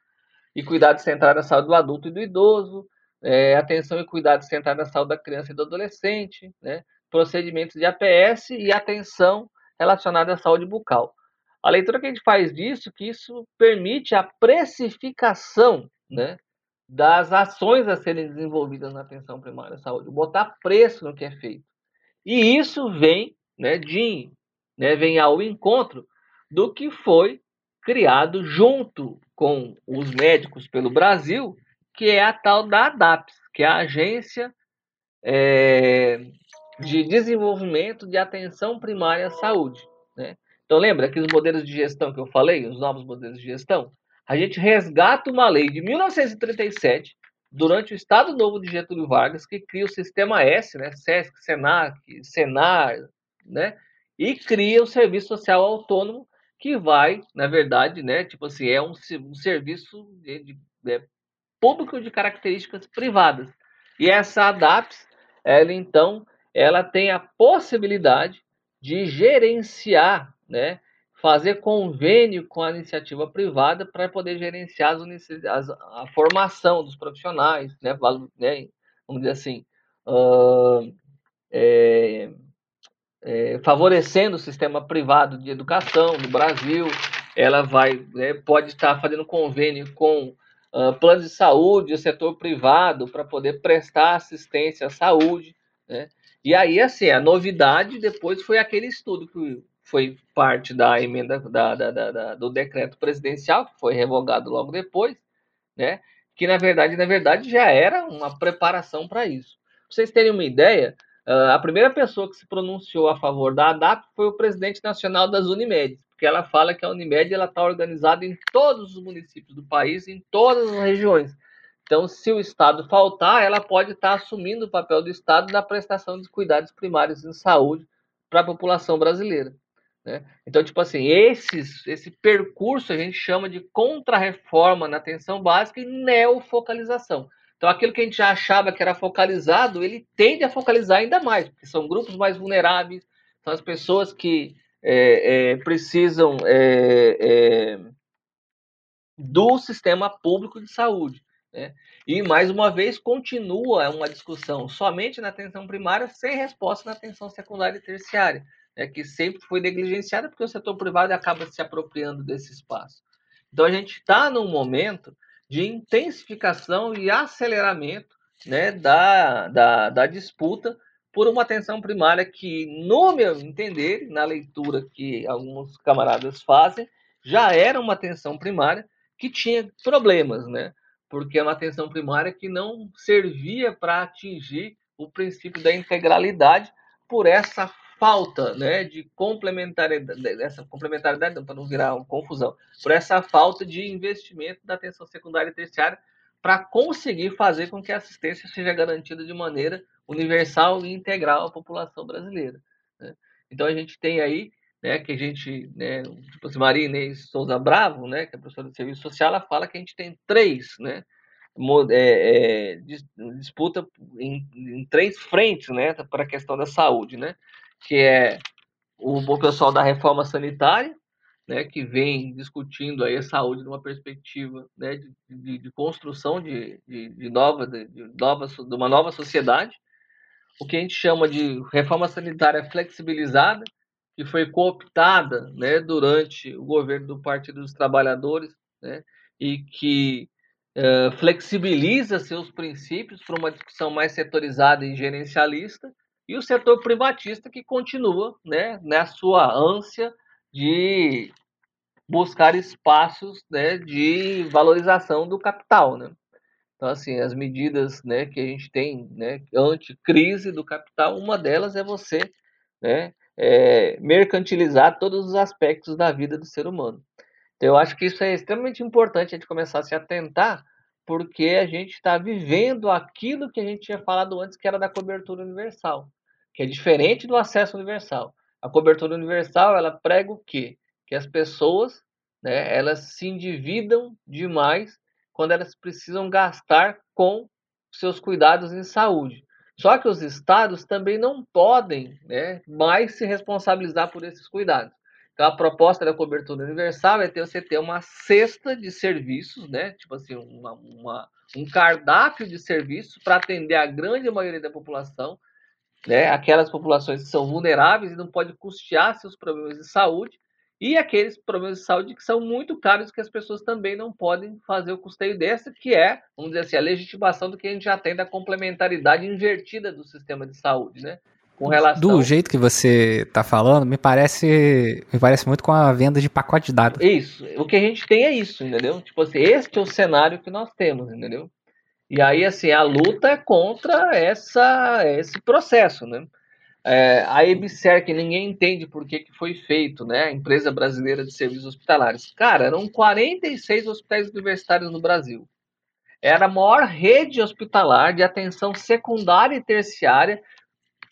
C: e cuidado central da saúde do adulto e do idoso, é, atenção e cuidado central na saúde da criança e do adolescente, né? procedimentos de APS e atenção relacionada à saúde bucal. A leitura que a gente faz disso, que isso permite a precificação né, das ações a serem desenvolvidas na atenção primária à saúde, botar preço no que é feito. E isso vem né, de, né, vem ao encontro do que foi criado junto com os médicos pelo Brasil que é a tal da ADAPS, que é a Agência é, de Desenvolvimento de Atenção Primária à Saúde. Né? Então, lembra que os modelos de gestão que eu falei, os novos modelos de gestão? A gente resgata uma lei de 1937, durante o Estado Novo de Getúlio Vargas, que cria o Sistema S, né? SESC, SENAC, SENAR, né? e cria o Serviço Social Autônomo, que vai, na verdade, né, tipo assim, é um, um serviço de, de, de é, público de características privadas. E essa ADAPS, ela então, ela tem a possibilidade de gerenciar, né, fazer convênio com a iniciativa privada para poder gerenciar as, a formação dos profissionais, né, né vamos dizer assim, uh, é, é, favorecendo o sistema privado de educação no Brasil. Ela vai, né, pode estar fazendo convênio com uh, planos de saúde, o setor privado, para poder prestar assistência à saúde. Né? E aí, assim, a novidade depois foi aquele estudo que foi parte da emenda da, da, da, do decreto presidencial, que foi revogado logo depois, né? que na verdade, na verdade, já era uma preparação para isso. Pra vocês terem uma ideia, Uh, a primeira pessoa que se pronunciou a favor da ADAP foi o presidente nacional das Unimed, porque ela fala que a Unimed está organizada em todos os municípios do país, em todas as regiões. Então, se o Estado faltar, ela pode estar tá assumindo o papel do Estado na prestação de cuidados primários em saúde para a população brasileira. Né? Então, tipo assim, esses, esse percurso a gente chama de contra-reforma na atenção básica e neofocalização. Então, aquilo que a gente já achava que era focalizado, ele tende a focalizar ainda mais, porque são grupos mais vulneráveis, são as pessoas que é, é, precisam é, é do sistema público de saúde. Né? E, mais uma vez, continua uma discussão somente na atenção primária, sem resposta na atenção secundária e terciária, né? que sempre foi negligenciada, porque o setor privado acaba se apropriando desse espaço. Então, a gente está num momento de intensificação e aceleramento né, da, da, da disputa por uma atenção primária que, no meu entender, na leitura que alguns camaradas fazem, já era uma atenção primária que tinha problemas, né? Porque é uma atenção primária que não servia para atingir o princípio da integralidade por essa falta né, de complementariedade, essa complementariedade, para não virar uma confusão, por essa falta de investimento da atenção secundária e terciária para conseguir fazer com que a assistência seja garantida de maneira universal e integral à população brasileira. Né? Então a gente tem aí, né, que a gente, né, tipo assim, Maria Inês Souza Bravo, né, que é professora de serviço social, ela fala que a gente tem três, né, é, é, disputa em, em, três frentes, né, para a questão da saúde, né, que é o, pessoal da reforma sanitária, né, que vem discutindo aí a saúde numa perspectiva né, de, de, de construção de, de, de nova, de, nova, de uma nova sociedade, o que a gente chama de reforma sanitária flexibilizada, que foi cooptada né, durante o governo do Partido dos Trabalhadores, né, e que uh, flexibiliza seus princípios para uma discussão mais setorizada e gerencialista, e o setor privatista que continua né, na sua ânsia de buscar espaços né, de valorização do capital. Né? Então, assim, as medidas né, que a gente tem né, anti-crise do capital, uma delas é você né, é, mercantilizar todos os aspectos da vida do ser humano. Então, eu acho que isso é extremamente importante a gente começar a se atentar, porque a gente está vivendo aquilo que a gente tinha falado antes, que era da cobertura universal que é diferente do acesso universal. A cobertura universal, ela prega o quê? Que as pessoas, né, elas se endividam demais quando elas precisam gastar com seus cuidados em saúde. Só que os estados também não podem né, mais se responsabilizar por esses cuidados. Então, a proposta da cobertura universal é ter você ter uma cesta de serviços, né? Tipo assim, uma, uma um cardápio de serviços para atender a grande maioria da população, né, aquelas populações que são vulneráveis e não pode custear seus problemas de saúde, e aqueles problemas de saúde que são muito caros que as pessoas também não podem fazer o custeio dessa, que é, vamos dizer assim, a legitimação do que a gente já tem da complementaridade invertida do sistema de saúde, né?
A: Com relação... Do jeito que você está falando, me parece, me parece muito com a venda de pacote de dados.
C: Isso. O que a gente tem é isso, entendeu? Tipo assim, este é o cenário que nós temos, entendeu? E aí, assim, a luta é contra essa, esse processo, né? É, a EBSER, que ninguém entende por que, que foi feito, né? A Empresa Brasileira de Serviços Hospitalares. Cara, eram 46 hospitais universitários no Brasil. Era a maior rede hospitalar de atenção secundária e terciária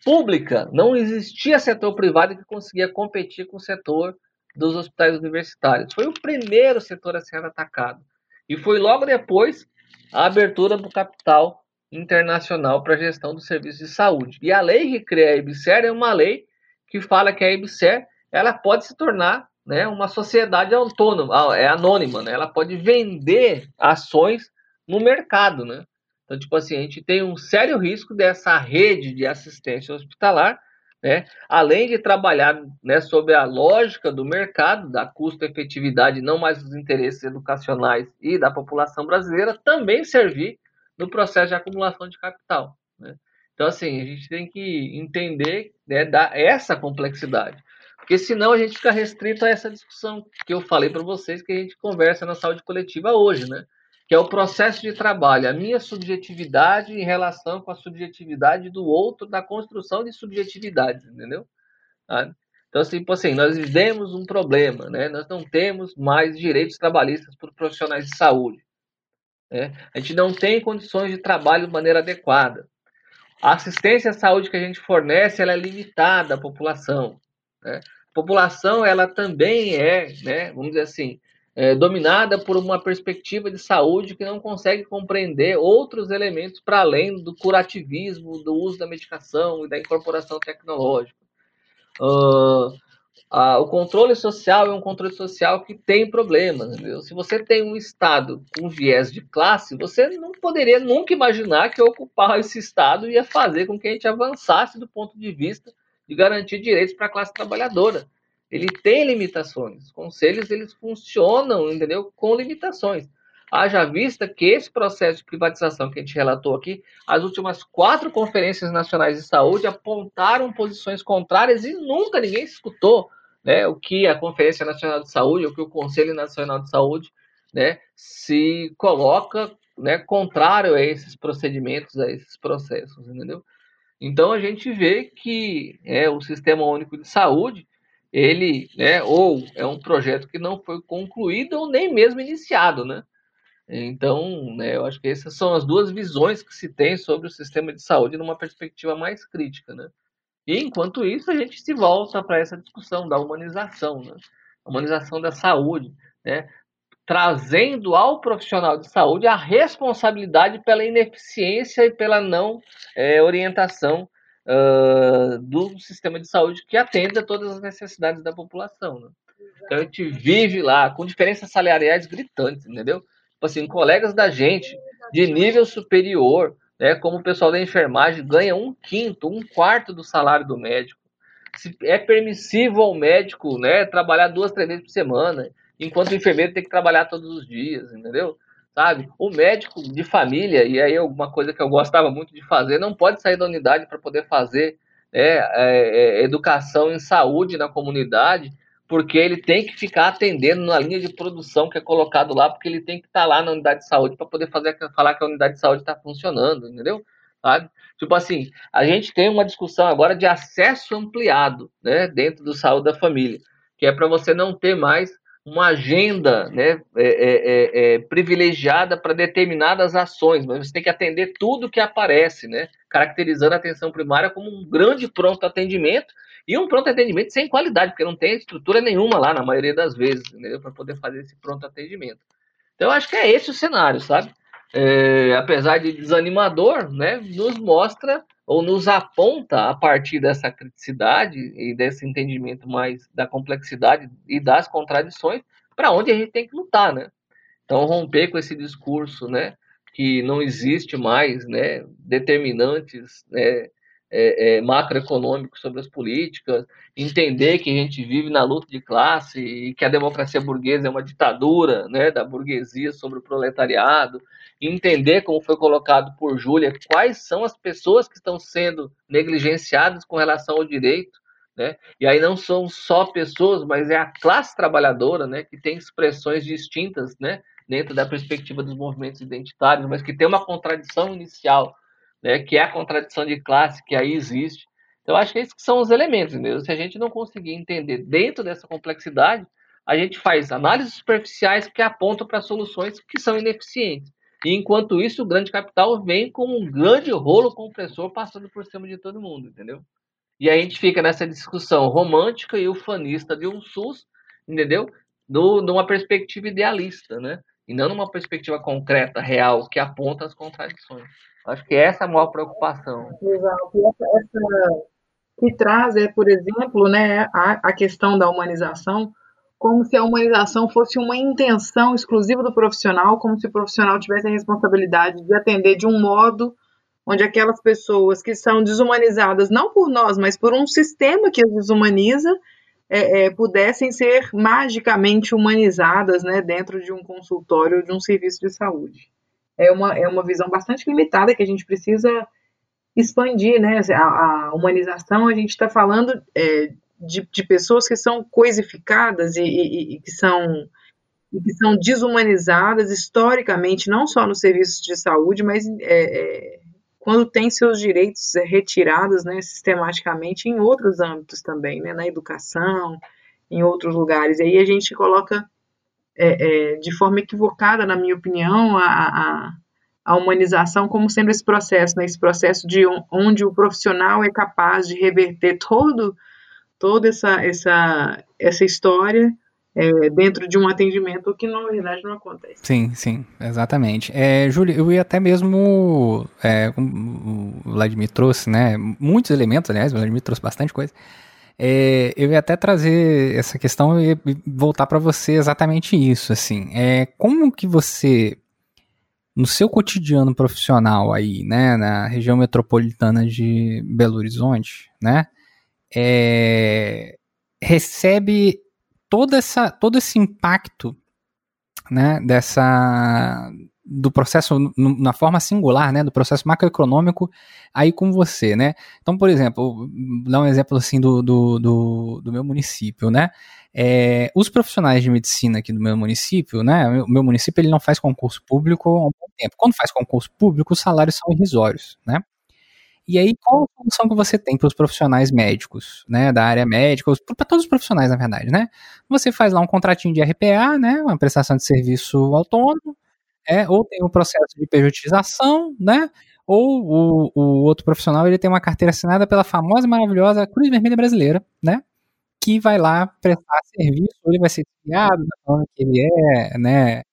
C: pública. Não existia setor privado que conseguia competir com o setor dos hospitais universitários. Foi o primeiro setor a ser atacado. E foi logo depois a abertura do capital internacional para gestão do serviço de saúde. E a lei que cria a EBSER é uma lei que fala que a EBSER ela pode se tornar né, uma sociedade autônoma, é anônima, né? ela pode vender ações no mercado. Né? Então, tipo assim, a gente tem um sério risco dessa rede de assistência hospitalar, né, além de trabalhar né, sobre a lógica do mercado, da custo-efetividade, não mais dos interesses educacionais e da população brasileira, também servir no processo de acumulação de capital. Né? Então, assim, a gente tem que entender né, da, essa complexidade. Porque senão a gente fica restrito a essa discussão que eu falei para vocês, que a gente conversa na saúde coletiva hoje, né? Que é o processo de trabalho, a minha subjetividade em relação com a subjetividade do outro, da construção de subjetividades, entendeu? Então, assim, tipo assim, nós vivemos um problema, né? Nós não temos mais direitos trabalhistas para profissionais de saúde. Né? A gente não tem condições de trabalho de maneira adequada. A assistência à saúde que a gente fornece, ela é limitada à população. Né? População, ela também é, né, vamos dizer assim, é, dominada por uma perspectiva de saúde que não consegue compreender outros elementos para além do curativismo, do uso da medicação e da incorporação tecnológica. Uh, uh, o controle social é um controle social que tem problemas. Entendeu? Se você tem um Estado com viés de classe, você não poderia nunca imaginar que ocupar esse Estado ia fazer com que a gente avançasse do ponto de vista de garantir direitos para a classe trabalhadora ele tem limitações. Os conselhos eles funcionam, entendeu? Com limitações. Haja vista que esse processo de privatização que a gente relatou aqui, as últimas quatro conferências nacionais de saúde apontaram posições contrárias e nunca ninguém escutou né, o que a Conferência Nacional de Saúde, o que o Conselho Nacional de Saúde né, se coloca né, contrário a esses procedimentos, a esses processos, entendeu? Então a gente vê que é, o Sistema Único de Saúde ele, né, ou é um projeto que não foi concluído ou nem mesmo iniciado, né? Então, né, eu acho que essas são as duas visões que se tem sobre o sistema de saúde numa perspectiva mais crítica, né? E enquanto isso, a gente se volta para essa discussão da humanização, né? Humanização da saúde, né? Trazendo ao profissional de saúde a responsabilidade pela ineficiência e pela não é, orientação uh, do sistema de saúde que atenda todas as necessidades da população. Né? Então a gente vive lá com diferenças salariais gritantes, entendeu? Tipo assim, colegas da gente de nível superior, né, como o pessoal da enfermagem, ganha um quinto, um quarto do salário do médico. Se é permissível ao médico né, trabalhar duas, três vezes por semana, enquanto o enfermeiro tem que trabalhar todos os dias, entendeu? Sabe? O médico de família, e aí alguma coisa que eu gostava muito de fazer, não pode sair da unidade para poder fazer né, é, é, educação em saúde na comunidade, porque ele tem que ficar atendendo na linha de produção que é colocado lá, porque ele tem que estar tá lá na unidade de saúde para poder fazer, falar que a unidade de saúde está funcionando, entendeu? Sabe? Tipo assim, a gente tem uma discussão agora de acesso ampliado, né, dentro do saúde da família, que é para você não ter mais uma agenda né, é, é, é, é privilegiada para determinadas ações, mas você tem que atender tudo que aparece, né, caracterizando a atenção primária como um grande pronto atendimento e um pronto atendimento sem qualidade, porque não tem estrutura nenhuma lá, na maioria das vezes, para poder fazer esse pronto atendimento. Então, eu acho que é esse o cenário, sabe? É, apesar de desanimador, né, nos mostra ou nos aponta a partir dessa criticidade e desse entendimento mais da complexidade e das contradições para onde a gente tem que lutar, né? Então romper com esse discurso, né, que não existe mais, né, determinantes, né, é, é, macroeconômicos sobre as políticas, entender que a gente vive na luta de classe e que a democracia burguesa é uma ditadura, né, da burguesia sobre o proletariado, entender, como foi colocado por Júlia, quais são as pessoas que estão sendo negligenciadas com relação ao direito, né? E aí não são só pessoas, mas é a classe trabalhadora, né, que tem expressões distintas, né, dentro da perspectiva dos movimentos identitários, mas que tem uma contradição inicial, né, que é a contradição de classe que aí existe. Então, acho que esses são os elementos, entendeu? Se a gente não conseguir entender dentro dessa complexidade, a gente faz análises superficiais que apontam para soluções que são ineficientes. E enquanto isso, o grande capital vem com um grande rolo compressor passando por cima de todo mundo, entendeu? E a gente fica nessa discussão romântica e ufanista de um SUS, entendeu? Do, numa perspectiva idealista, né? E não numa perspectiva concreta, real, que aponta as contradições. Acho que essa é a maior preocupação.
B: Exato. Essa, essa que traz, é, por exemplo, né, a, a questão da humanização, como se a humanização fosse uma intenção exclusiva do profissional, como se o profissional tivesse a responsabilidade de atender de um modo onde aquelas pessoas que são desumanizadas, não por nós, mas por um sistema que as desumaniza, é, é, pudessem ser magicamente humanizadas né, dentro de um consultório, de um serviço de saúde. É uma, é uma visão bastante limitada que a gente precisa expandir, né? A, a humanização, a gente está falando é, de, de pessoas que são coisificadas e, e, e, que são que são desumanizadas historicamente, não só nos serviços de saúde, mas é, é, quando tem seus direitos retirados né, sistematicamente em outros âmbitos também, né, na educação, em outros lugares. E aí a gente coloca é, é, de forma equivocada, na minha opinião, a, a, a, humanização como sendo esse processo, né, esse processo de onde o profissional é capaz de reverter todo, toda essa, essa, essa história é, dentro de um atendimento que na verdade não acontece.
A: Sim, sim, exatamente. É, Júlia, eu ia até mesmo, é, o Vladimir trouxe, né, muitos elementos, aliás, o Vladimir trouxe bastante coisa. É, eu ia até trazer essa questão e voltar para você exatamente isso, assim, é, como que você, no seu cotidiano profissional aí, né, na região metropolitana de Belo Horizonte, né, é, recebe toda essa, todo esse impacto né, dessa do processo na forma singular, né, do processo macroeconômico aí com você, né? Então, por exemplo, dar um exemplo assim do, do, do, do meu município, né? É, os profissionais de medicina aqui do meu município, né? O meu município ele não faz concurso público há um bom tempo. Quando faz concurso público, os salários são irrisórios, né? E aí, qual a solução que você tem para os profissionais médicos, né, da área médica, para todos os profissionais, na verdade, né? Você faz lá um contratinho de RPA, né, uma prestação de serviço autônomo, é, ou tem um processo de pejotização, né, ou o, o outro profissional ele tem uma carteira assinada pela famosa e maravilhosa Cruz Vermelha Brasileira, né, que vai lá prestar serviço, ele vai ser criado da forma que ele é, né,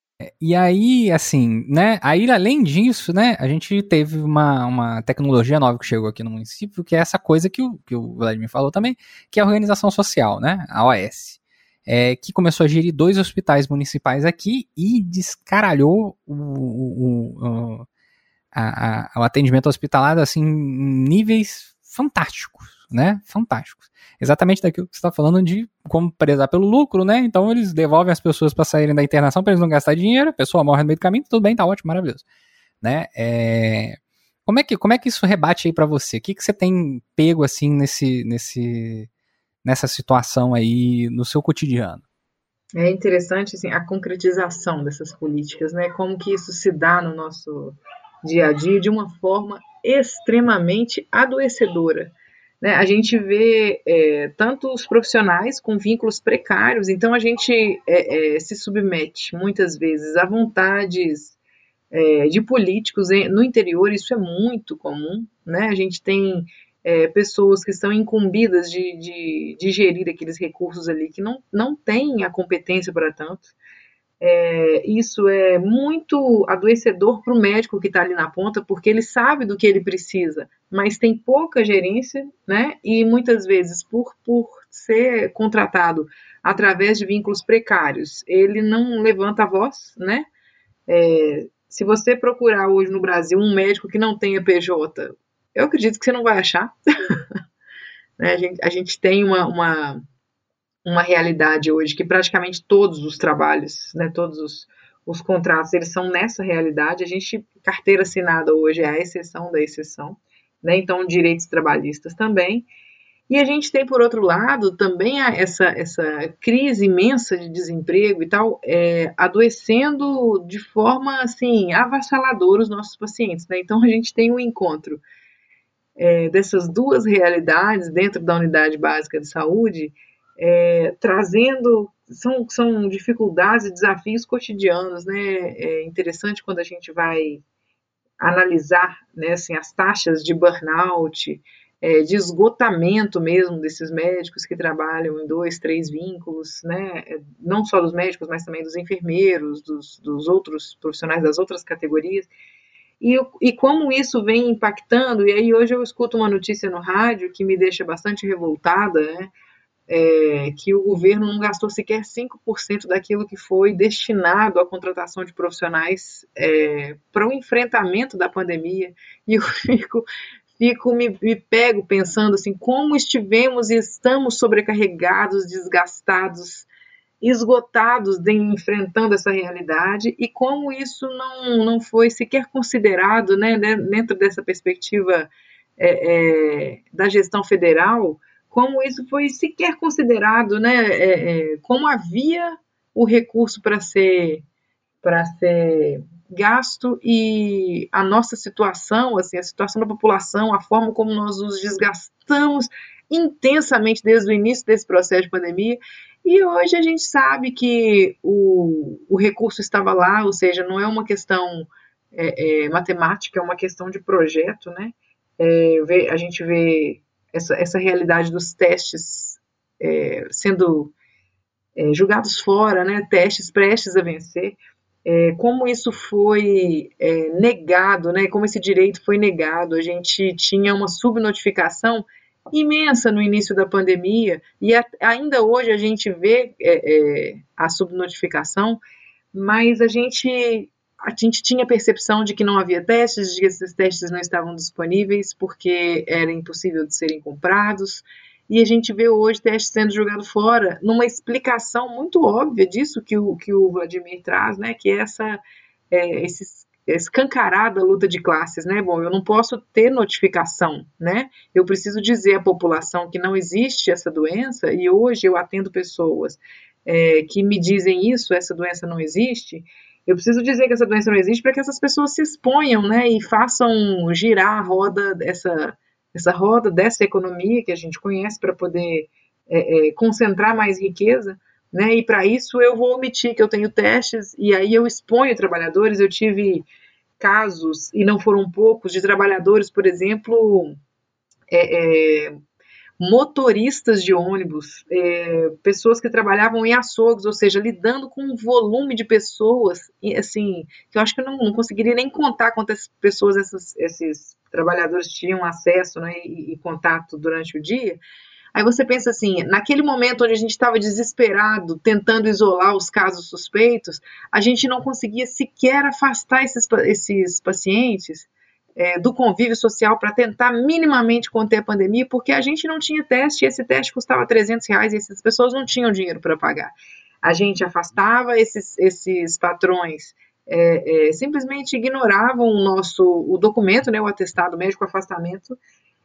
A: e aí, assim, né? Aí, além disso, né? A gente teve uma, uma tecnologia nova que chegou aqui no município, que é essa coisa que o, que o Vladimir falou também, que é a organização social, né? A OS. É, que começou a gerir dois hospitais municipais aqui e descaralhou o, o, o, a, a, o atendimento hospitalar assim, em níveis fantásticos, né? Fantásticos exatamente daquilo que você está falando de como prezar pelo lucro, né? Então eles devolvem as pessoas para saírem da internação para eles não gastarem dinheiro, a pessoa morre no meio do caminho, tudo bem, tá ótimo, maravilhoso, né? É... Como é que como é que isso rebate aí para você? O que, que você tem pego assim nesse nesse nessa situação aí no seu cotidiano?
B: É interessante assim, a concretização dessas políticas, né? Como que isso se dá no nosso dia a dia de uma forma extremamente adoecedora né, a gente vê é, tanto os profissionais com vínculos precários, então a gente é, é, se submete muitas vezes a vontades é, de políticos no interior, isso é muito comum, né? A gente tem é, pessoas que estão incumbidas de, de, de, gerir aqueles recursos ali, que não, não têm a competência para tanto. É, isso é muito adoecedor para o médico que está ali na ponta, porque ele sabe do que ele precisa, mas tem pouca gerência, né? E muitas vezes, por, por ser contratado através de vínculos precários, ele não levanta a voz, né? É, se você procurar hoje no Brasil um médico que não tenha PJ, eu acredito que você não vai achar. né? a, gente, a gente tem uma, uma uma realidade hoje que praticamente todos os trabalhos, né, todos os, os contratos, eles são nessa realidade. A gente, carteira assinada hoje é a exceção da exceção, né, então direitos trabalhistas também. E a gente tem, por outro lado, também essa, essa crise imensa de desemprego e tal, é, adoecendo de forma, assim, avassaladora os nossos pacientes, né? Então, a gente tem um encontro é, dessas duas realidades dentro da unidade básica de saúde, é, trazendo são, são dificuldades e desafios cotidianos, né? É interessante quando a gente vai analisar né, assim, as taxas de burnout, é, de esgotamento mesmo desses médicos que trabalham em dois, três vínculos, né? É, não só dos médicos, mas também dos enfermeiros, dos, dos outros profissionais das outras categorias. E, e como isso vem impactando, e aí hoje eu escuto uma notícia no rádio que me deixa bastante revoltada, né? É, que o governo não gastou sequer 5% daquilo que foi destinado à contratação de profissionais é, para o enfrentamento da pandemia. E eu fico, fico me, me, pego pensando assim, como estivemos e estamos sobrecarregados, desgastados, esgotados de, enfrentando essa realidade e como isso não, não foi sequer considerado né, dentro dessa perspectiva é, é da gestão federal como isso foi sequer considerado, né, é, é, como havia o recurso para ser para ser gasto e a nossa situação, assim, a situação da população, a forma como nós nos desgastamos intensamente desde o início desse processo de pandemia. E hoje a gente sabe que o, o recurso estava lá, ou seja, não é uma questão é, é, matemática, é uma questão de projeto, né? É, a gente vê essa, essa realidade dos testes é, sendo é, julgados fora, né? Testes prestes a vencer. É, como isso foi negado, né? Como esse direito foi negado. A gente tinha uma subnotificação imensa no início da pandemia e a, ainda hoje a gente vê é, é, a subnotificação, mas a gente a gente tinha percepção de que não havia testes, de que esses testes não estavam disponíveis porque era impossível de serem comprados. E a gente vê hoje testes sendo jogados fora, numa explicação muito óbvia disso que o, que o Vladimir traz, né? Que é essa, é, esses escancarada luta de classes, né? Bom, eu não posso ter notificação, né? Eu preciso dizer à população que não existe essa doença e hoje eu atendo pessoas é, que me dizem isso, essa doença não existe. Eu preciso dizer que essa doença não existe para que essas pessoas se exponham, né? E façam girar a roda dessa essa roda dessa economia que a gente conhece para poder é, é, concentrar mais riqueza. Né? E para isso eu vou omitir que eu tenho testes e aí eu exponho trabalhadores. Eu tive casos, e não foram poucos, de trabalhadores, por exemplo, é, é, motoristas de ônibus, é, pessoas que trabalhavam em açougues, ou seja, lidando com um volume de pessoas, assim, que eu acho que eu não, não conseguiria nem contar quantas pessoas essas, esses trabalhadores tinham acesso né, e, e contato durante o dia, Aí você pensa assim, naquele momento onde a gente estava desesperado, tentando isolar os casos suspeitos, a gente não conseguia sequer afastar esses, esses pacientes é, do convívio social para tentar minimamente conter a pandemia, porque a gente não tinha teste e esse teste custava 300 reais e essas pessoas não tinham dinheiro para pagar. A gente afastava esses, esses patrões é, é, simplesmente ignoravam o nosso o documento, né, o atestado médico afastamento,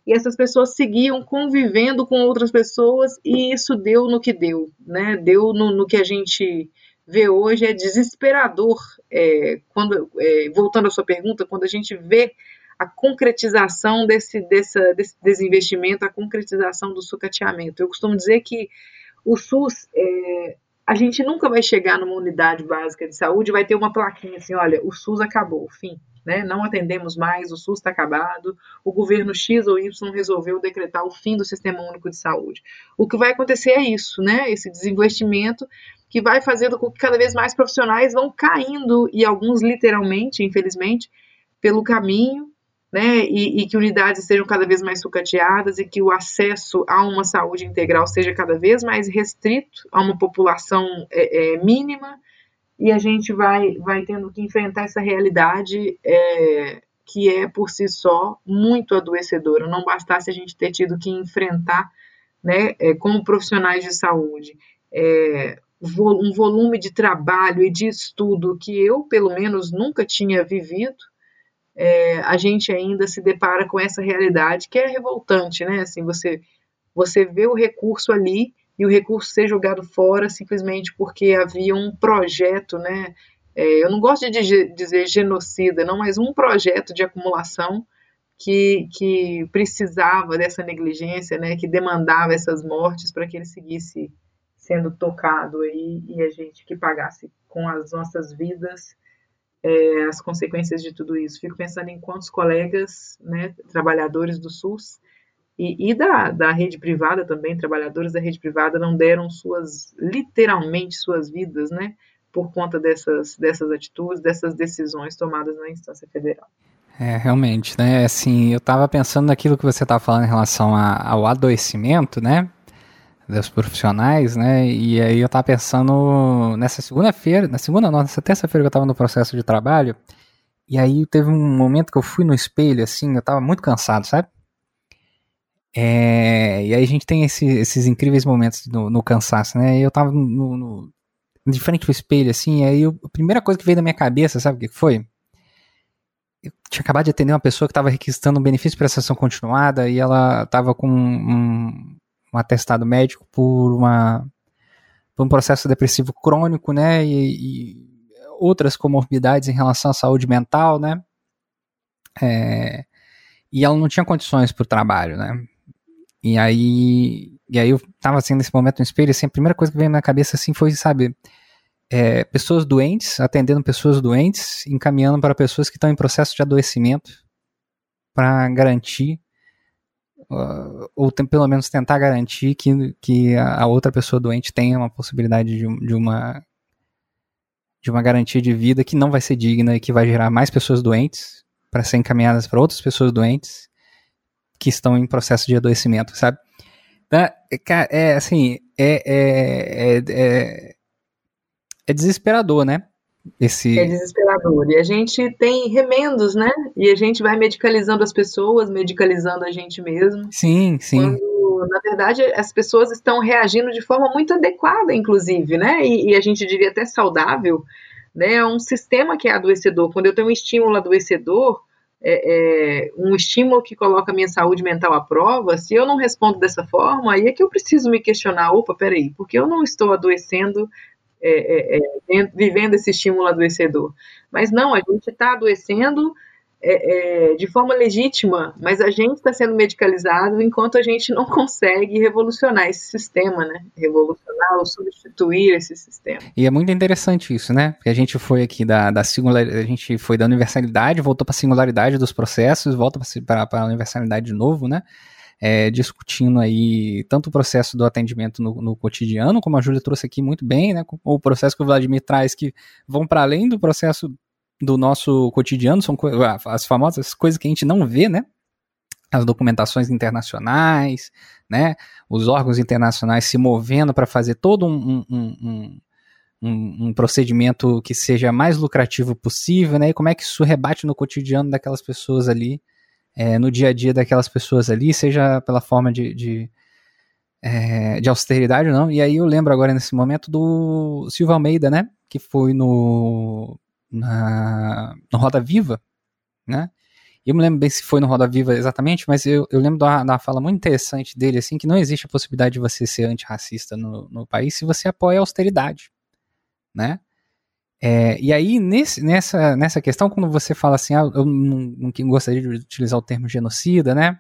B: e essas pessoas seguiam convivendo com outras pessoas e isso deu no que deu, né? Deu no, no que a gente vê hoje é desesperador. É, quando é, voltando à sua pergunta, quando a gente vê a concretização desse, dessa, desse desinvestimento, a concretização do sucateamento. Eu costumo dizer que o SUS é, a gente nunca vai chegar numa unidade básica de saúde e vai ter uma plaquinha assim, olha, o SUS acabou, fim né? Não atendemos mais, o SUS está acabado, o governo X ou Y resolveu decretar o fim do Sistema Único de Saúde. O que vai acontecer é isso, né? Esse desinvestimento que vai fazendo com que cada vez mais profissionais vão caindo, e alguns literalmente, infelizmente, pelo caminho, né, e, e, que unidades sejam cada vez mais sucateadas e que o acesso a uma saúde integral seja cada vez mais restrito a uma população é, é, mínima e a gente vai, vai tendo que enfrentar essa realidade é, que é, por si só, muito adoecedora. Não bastasse a gente ter tido que enfrentar, né, é, como profissionais de saúde, é, um volume de trabalho e de estudo que eu, pelo menos, nunca tinha vivido, é, a gente ainda se depara com essa realidade que é revoltante, né? Assim, você, você vê o recurso ali e o recurso ser jogado fora simplesmente porque havia um projeto, né? É, eu não gosto de dizer genocida, não, mas um projeto de acumulação que, que precisava dessa negligência, né? Que demandava essas mortes para que ele seguisse sendo tocado aí e a gente que pagasse com as nossas vidas é, as consequências de tudo isso. Fico pensando em quantos colegas, né, trabalhadores do SUS, e, e da, da rede privada também, trabalhadores da rede privada não deram suas, literalmente, suas vidas, né, por conta dessas, dessas atitudes, dessas decisões tomadas na instância federal.
A: É, realmente, né, assim, eu estava pensando naquilo que você estava falando em relação a, ao adoecimento, né, dos profissionais, né, e aí eu estava pensando nessa segunda-feira, na segunda não, nessa terça-feira que eu estava no processo de trabalho, e aí teve um momento que eu fui no espelho, assim, eu estava muito cansado, sabe? É, e aí a gente tem esse, esses incríveis momentos no, no, cansaço, né? Eu tava no, no, de frente do espelho, assim, aí eu, a primeira coisa que veio na minha cabeça, sabe o que foi? Eu tinha acabado de atender uma pessoa que estava requisitando um benefício de prestação continuada e ela estava com um, um, atestado médico por uma por um processo depressivo crônico, né? E, e, outras comorbidades em relação à saúde mental, né? É, e ela não tinha condições para o trabalho, né? E aí, e aí eu tava assim nesse momento no espelho, assim, a primeira coisa que veio na cabeça assim foi, sabe, é, pessoas doentes, atendendo pessoas doentes, encaminhando para pessoas que estão em processo de adoecimento para garantir ou tem, pelo menos tentar garantir que, que a, outra pessoa doente tenha uma possibilidade de, de uma de uma garantia de vida que não vai ser digna e que vai gerar mais pessoas doentes para ser encaminhadas para outras pessoas doentes que estão em processo de adoecimento, sabe? É, é assim, é, é, é, é, é desesperador, né?
B: Esse... É desesperador. E a gente tem remendos, né? E a gente vai medicalizando as pessoas, medicalizando a gente mesmo.
A: Sim, sim.
B: Quando, na verdade, as pessoas estão reagindo de forma muito adequada, inclusive, né? E, e a gente diria até saudável, né? É um sistema que é adoecedor. Quando eu tenho um estímulo adoecedor, é, é, um estímulo que coloca a minha saúde mental à prova, se eu não respondo dessa forma, aí é que eu preciso me questionar, opa, peraí, porque eu não estou adoecendo, é, é, é vivendo esse estímulo adoecedor? Mas não, a gente está adoecendo é, é, de forma legítima, mas a gente está sendo medicalizado enquanto a gente não consegue revolucionar esse sistema, né? Revolucionar ou substituir esse sistema.
A: E é muito interessante isso, né? Porque a gente foi aqui da, da singularidade, a gente foi da universalidade, voltou para a singularidade dos processos, volta para a universalidade de novo, né? É, discutindo aí tanto o processo do atendimento no, no, cotidiano, como a Júlia trouxe aqui muito bem, né? O processo que o Vladimir traz que vão para além do processo do nosso cotidiano, são ah, as famosas coisas que a gente não vê, né? As documentações internacionais, né? Os órgãos internacionais se movendo para fazer todo um, um, um, um, procedimento que seja mais lucrativo possível, né? E como é que isso rebate no cotidiano daquelas pessoas ali, é, no dia a dia daquelas pessoas ali, seja pela forma de, de, é, de austeridade ou não. E aí eu lembro agora nesse momento do Silva Almeida, né? Que foi no na, no Roda Viva, né? Eu me lembro bem se foi no Roda Viva exatamente, mas eu, eu lembro da, da fala muito interessante dele, assim, que não existe a possibilidade de você ser antirracista no, no país se você apoia a austeridade, né? É, e aí, nesse, nessa, nessa questão, quando você fala assim, ah, eu não, não gostaria de utilizar o termo genocida, né?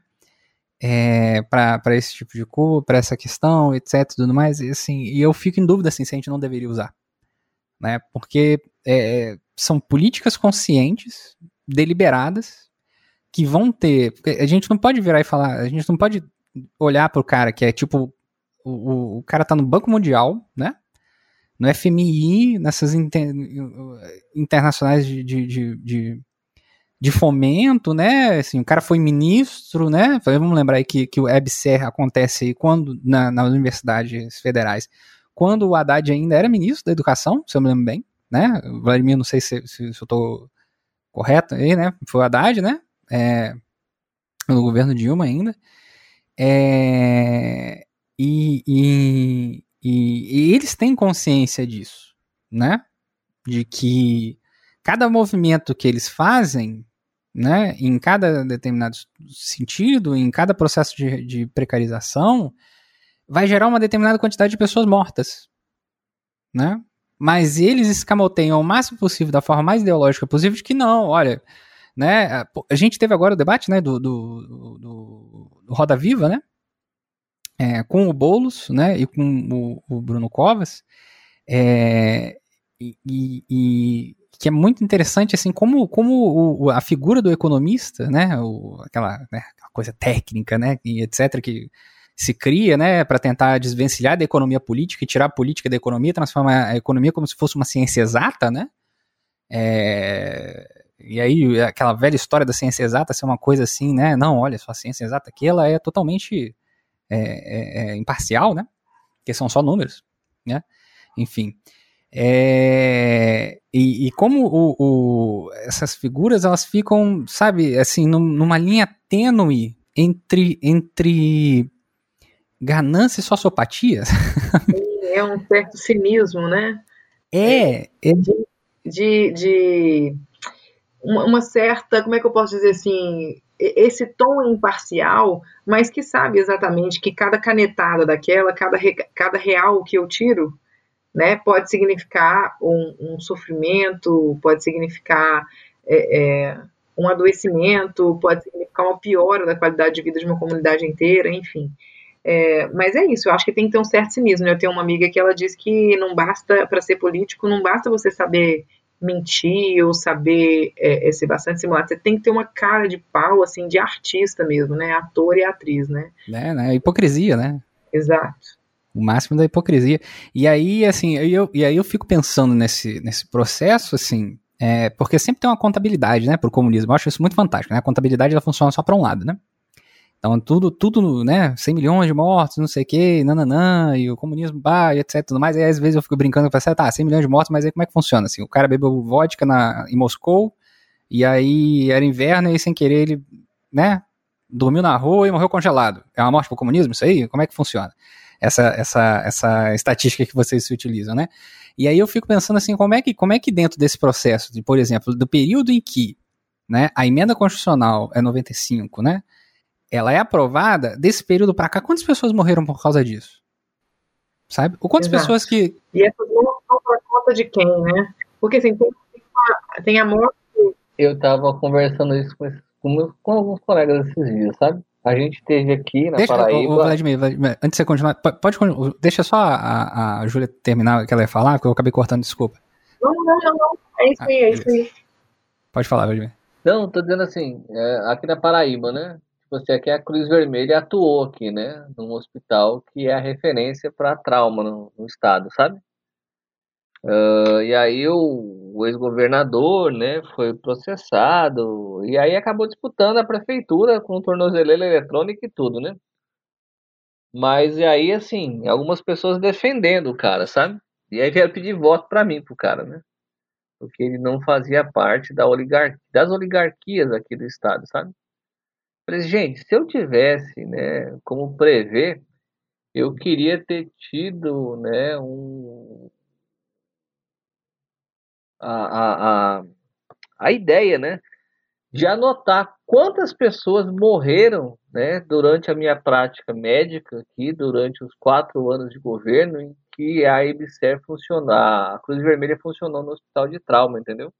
A: É, para esse tipo de coisa, para essa questão, etc, tudo mais, e, assim, e eu fico em dúvida assim, se a gente não deveria usar, né? Porque é, são políticas conscientes, deliberadas, que vão ter. A gente não pode virar e falar, a gente não pode olhar para o cara que é tipo. O, o cara tá no Banco Mundial, né? No FMI, nessas inter, internacionais de, de, de, de, fomento, né? Assim, o cara foi ministro, né? Vamos lembrar aí que, que o EBSER acontece aí quando, na, nas universidades federais, quando o Haddad ainda era ministro da educação, se eu me lembro bem, né? Vladimir, não sei se, se, se eu estou correto aí, né? Foi o Haddad, né? É, no governo Dilma ainda. É, e, e, e, e, eles têm consciência disso, né? De que cada movimento que eles fazem, né, em cada determinado sentido, em cada processo de, de precarização, vai gerar uma determinada quantidade de pessoas mortas, né? mas eles escamoteiam o máximo possível, da forma mais ideológica possível, de que não, olha, né, a gente teve agora o debate, né, do, do, do, do Roda Viva, né, é, com o Boulos, né, e com o, o Bruno Covas, é, e, e, que é muito interessante, assim, como, como o, a figura do economista, né, o, aquela, né, aquela coisa técnica, né, e etc., que se cria, né, para tentar desvencilhar da economia política e tirar a política da economia, transformar a economia como se fosse uma ciência exata, né? É, e aí aquela velha história da ciência exata ser uma coisa assim, né? Não, olha só, a ciência exata aqui ela é totalmente é, é, é imparcial, né? Porque são só números, né? Enfim. É, e, e, como o, o, essas figuras elas ficam, sabe, assim, num, numa linha tênue entre, entre ganância e sociopatia.
B: É um certo cinismo, né?
A: É. é...
B: De, de, de uma certa, como é que eu posso dizer assim, esse tom imparcial, mas que sabe exatamente que cada canetada daquela, cada, cada real que eu tiro, né? Pode significar um, um sofrimento, pode significar é, é, um adoecimento, pode significar uma piora da qualidade de vida de uma comunidade inteira, enfim. É, mas é isso, eu acho que tem que ter um certo cinismo. Né? Eu tenho uma amiga que ela diz que não basta, para ser político, não basta você saber mentir ou saber é, é, ser bastante simulado, você tem que ter uma cara de pau, assim, de artista mesmo, né? Ator e atriz, né?
A: É, né? Hipocrisia, né?
B: Exato.
A: O máximo da hipocrisia. E aí, assim, eu, e aí eu fico pensando nesse, nesse processo, assim, é, porque sempre tem uma contabilidade, né, pro comunismo. Eu acho isso muito fantástico, né? A contabilidade ela funciona só para um lado, né? Então, tudo, tudo, né, 100 milhões de mortos, não sei o que, nananã, e o comunismo, bah, e etc, tudo mais. E aí, às vezes eu fico brincando e falo tá, 100 milhões de mortos, mas aí como é que funciona, assim? O cara bebeu vodka na, em Moscou, e aí era inverno, e sem querer ele, né, dormiu na rua e morreu congelado. É uma morte pro comunismo isso aí? Como é que funciona? Essa, essa, essa estatística que vocês se utilizam, né? E aí eu fico pensando assim, como é que, como é que dentro desse processo, de, por exemplo, do período em que né, a emenda constitucional é 95, né? Ela é aprovada, desse período para cá, quantas pessoas morreram por causa disso? Sabe? Ou quantas Exato. pessoas que.
B: E essas mortes são por conta de quem, né? Porque assim, tem, tem a morte.
C: Eu estava conversando isso com, com, com, alguns colegas esses dias, sabe? A gente teve aqui na
A: deixa,
C: Paraíba.
A: O, o Vladimir, Vladimir, antes de você continuar, pode, pode deixa só a, a, a Júlia terminar o que ela ia falar, porque eu acabei cortando, desculpa.
B: Não, não, não, não. É isso ah, aí, é isso aí.
A: Pode falar, Vladimir.
C: Não, tô dizendo assim, é, aqui na Paraíba, né? Você aqui a Cruz Vermelha atuou aqui, né, num hospital que é a referência para trauma no, no, estado, sabe? Uh, e aí o, o ex-governador, né, foi processado e aí acabou disputando a prefeitura com tornozeleira eletrônica e tudo, né? Mas e aí assim, algumas pessoas defendendo o cara, sabe? E aí vieram pedir voto para mim pro cara, né? Porque ele não fazia parte da oligarquia, das oligarquias aqui do estado, sabe? Falei, gente, se eu tivesse, né, como prever, eu queria ter tido, né, um a, a, a, a ideia, né, de anotar quantas pessoas morreram, né, durante a minha prática médica aqui, durante os quatro anos de governo em que a IBCER funcionar, a Cruz Vermelha funcionou no hospital de trauma, entendeu?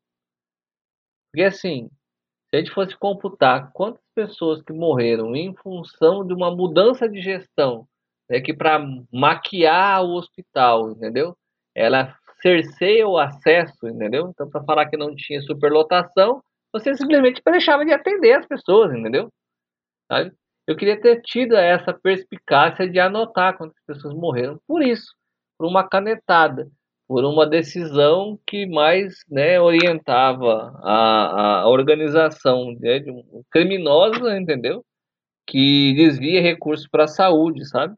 C: Porque assim, se a gente fosse computar quantas pessoas que morreram em função de uma mudança de gestão, né, que para maquiar o hospital, entendeu? Ela cerceia o acesso, entendeu? Então, para falar que não tinha superlotação, você simplesmente deixava de atender as pessoas, entendeu? Eu queria ter tido essa perspicácia de anotar quantas pessoas morreram por isso, por uma canetada por uma decisão que mais né, orientava a, a organização né, de um criminosa, entendeu? Que desvia recursos para a saúde, sabe?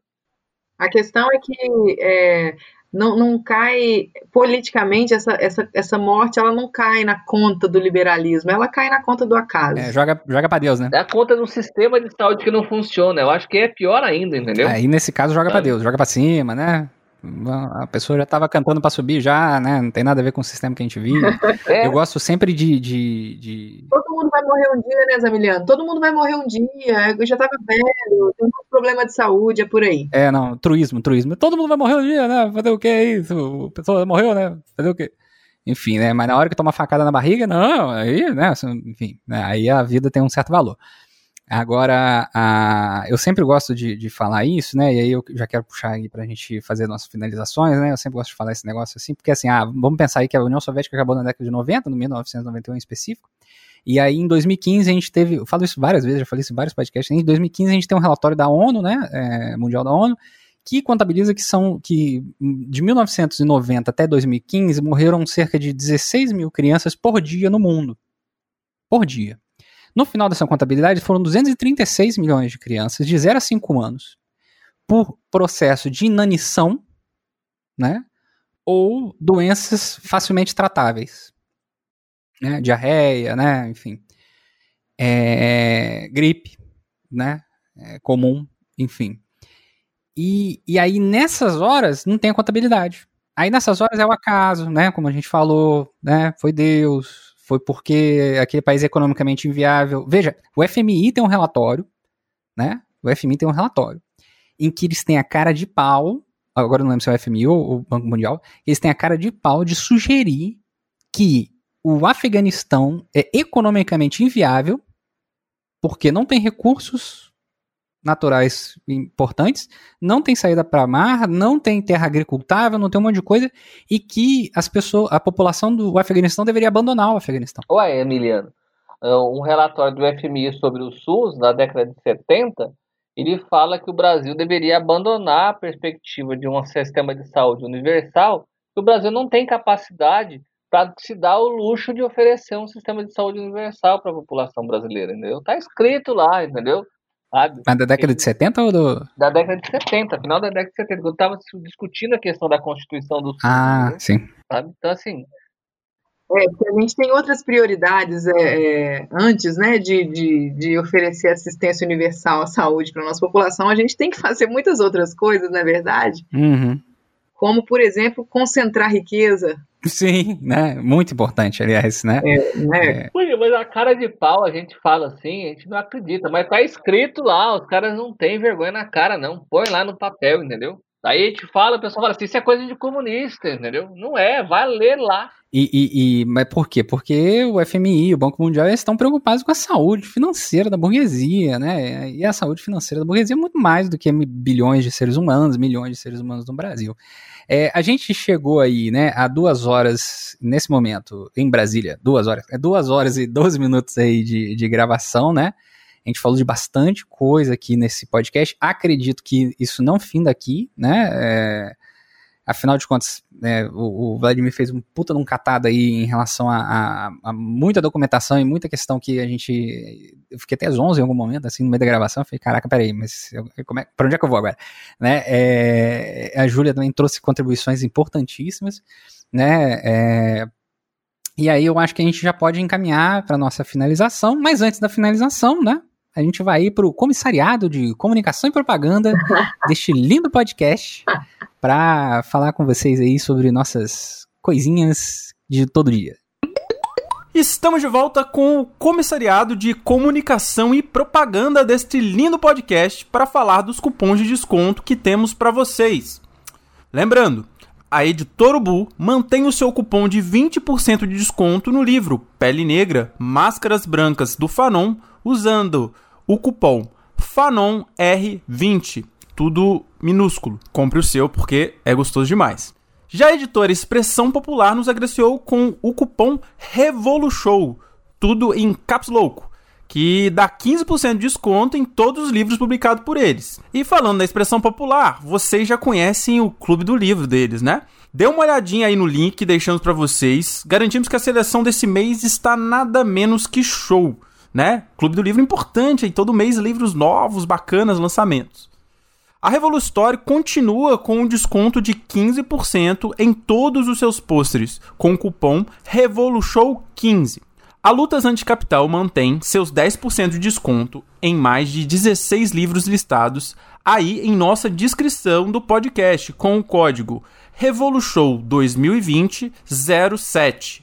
B: A questão é que é, não, não cai politicamente essa, essa, essa morte, ela não cai na conta do liberalismo, ela cai na conta do acaso.
A: É, joga, joga para Deus, né?
C: É a conta do sistema de saúde que não funciona. Eu acho que é pior ainda, entendeu?
A: Aí nesse caso joga para Deus, joga para cima, né? A pessoa já estava cantando para subir já, né? Não tem nada a ver com o sistema que a gente vive. É. Eu gosto sempre de, de, de,
B: Todo mundo vai morrer um dia, né, Zamiliano? Todo mundo vai morrer um dia. Eu já tava velho, tem um problema de saúde, é por aí.
A: É, não, truísmo, truísmo. Todo mundo vai morrer um dia, né? Fazer o que é isso? A pessoa morreu, né? Fazer o quê? Enfim, né? Mas na hora que toma facada na barriga, não, aí, né? Enfim, né? aí a vida tem um certo valor. Agora, a, eu sempre gosto de, de falar isso, né? E aí eu já quero puxar aí pra gente fazer nossas finalizações, né? Eu sempre gosto de falar esse negócio assim, porque assim, ah, vamos pensar aí que a União Soviética acabou na década de 90, no 1991 em específico. E aí, em 2015, a gente teve, eu falo isso várias vezes, já falei isso em vários podcasts, em 2015 a gente tem um relatório da ONU, né, é, Mundial da ONU, que contabiliza que são, que de 1990 até 2015 morreram cerca de 16 mil crianças por dia no mundo. Por dia. No final dessa contabilidade, foram 236 milhões de crianças de 0 a 5 anos por processo de inanição, né? Ou doenças facilmente tratáveis, né? Diarreia, né? Enfim, é, gripe, né? É comum, enfim. E, e aí nessas horas não tem a contabilidade. Aí nessas horas é o acaso, né? Como a gente falou, né? Foi Deus, foi porque aquele país é economicamente inviável. Veja, o FMI tem um relatório, né? O FMI tem um relatório em que eles têm a cara de pau agora não lembro se é o FMI ou o Banco Mundial, eles têm a cara de pau de sugerir que o Afeganistão é economicamente inviável porque não tem recursos naturais importantes, não tem saída para mar, não tem terra agricultável, não tem um monte de coisa, e que as pessoas, a população do Afeganistão deveria abandonar o Afeganistão.
C: Ué, Emiliano, é, um relatório do FMI sobre o SUS, na década de 70, ele fala que o Brasil deveria abandonar a perspectiva de um sistema de saúde universal, que o Brasil não tem capacidade para se dar o luxo de oferecer um sistema de saúde universal para a população brasileira, entendeu? Está escrito lá, entendeu?
A: Sabe? Mas da década de 70 ou do.
C: Da década de 70, final da década de 70. Eu estava discutindo a questão da Constituição do Sul.
A: Ah, né? sim.
C: Sabe? Então, assim.
B: É, porque a gente tem outras prioridades é, é, antes né, de, de, de, oferecer assistência universal à saúde para a nossa população. A gente tem que fazer muitas outras coisas, não é verdade?
A: Uhum.
B: Como, por exemplo, concentrar riqueza
A: Sim, né? Muito importante, aliás, né?
B: É, né?
C: É. Mas a cara de pau a gente fala assim, a gente não acredita, mas tá escrito lá, os caras não têm vergonha na cara, não. Põe lá no papel, entendeu? Aí a gente fala, o pessoal fala assim, isso é coisa de comunista, entendeu? Não é, vai ler lá.
A: E, e, e, mas por quê? Porque o FMI, o Banco Mundial, estão preocupados com a saúde financeira da burguesia, né? E a saúde financeira da burguesia é muito mais do que bilhões de seres humanos, milhões de seres humanos no Brasil. É, a gente chegou aí, né, a duas horas, nesse momento, em Brasília, duas horas, é duas horas e doze minutos aí de, de gravação, né? A gente falou de bastante coisa aqui nesse podcast. Acredito que isso não finda aqui, né? É, afinal de contas, né, o, o, Vladimir fez um puta num catado aí em relação a, a, a, muita documentação e muita questão que a gente. Eu fiquei até às 11 em algum momento, assim, no meio da gravação. Eu falei, caraca, peraí, mas eu, é, pra onde é que eu vou agora? Né, é, a Júlia também trouxe contribuições importantíssimas, né? É, e aí eu acho que a gente já pode encaminhar para nossa finalização, mas antes da finalização, né? A gente vai ir para o comissariado de comunicação e propaganda deste lindo podcast para falar com vocês aí sobre nossas coisinhas de todo dia.
D: Estamos de volta com o comissariado de comunicação e propaganda deste lindo podcast para falar dos cupons de desconto que temos para vocês. Lembrando, a Editora Ubu mantém o seu cupom de 20% de desconto no livro Pele Negra, Máscaras Brancas do Fanon usando o cupom FANONR20, tudo minúsculo. Compre o seu porque é gostoso demais. Já a editora Expressão Popular nos agraciou com o cupom REVOLUSHOW, tudo em caps louco, que dá 15% de desconto em todos os livros publicados por eles. E falando da Expressão Popular, vocês já conhecem o Clube do Livro deles, né? Dê uma olhadinha aí no link que deixamos para vocês. Garantimos que a seleção desse mês está nada menos que show né? Clube do Livro importante, aí todo mês livros novos, bacanas, lançamentos. A Revolustory continua com um desconto de 15% em todos os seus pôsteres, com o cupom REVOLUSHOW15. A Lutas Anticapital mantém seus 10% de desconto em mais de 16 livros listados aí em nossa descrição do podcast com o código REVOLUSHOW 2020 07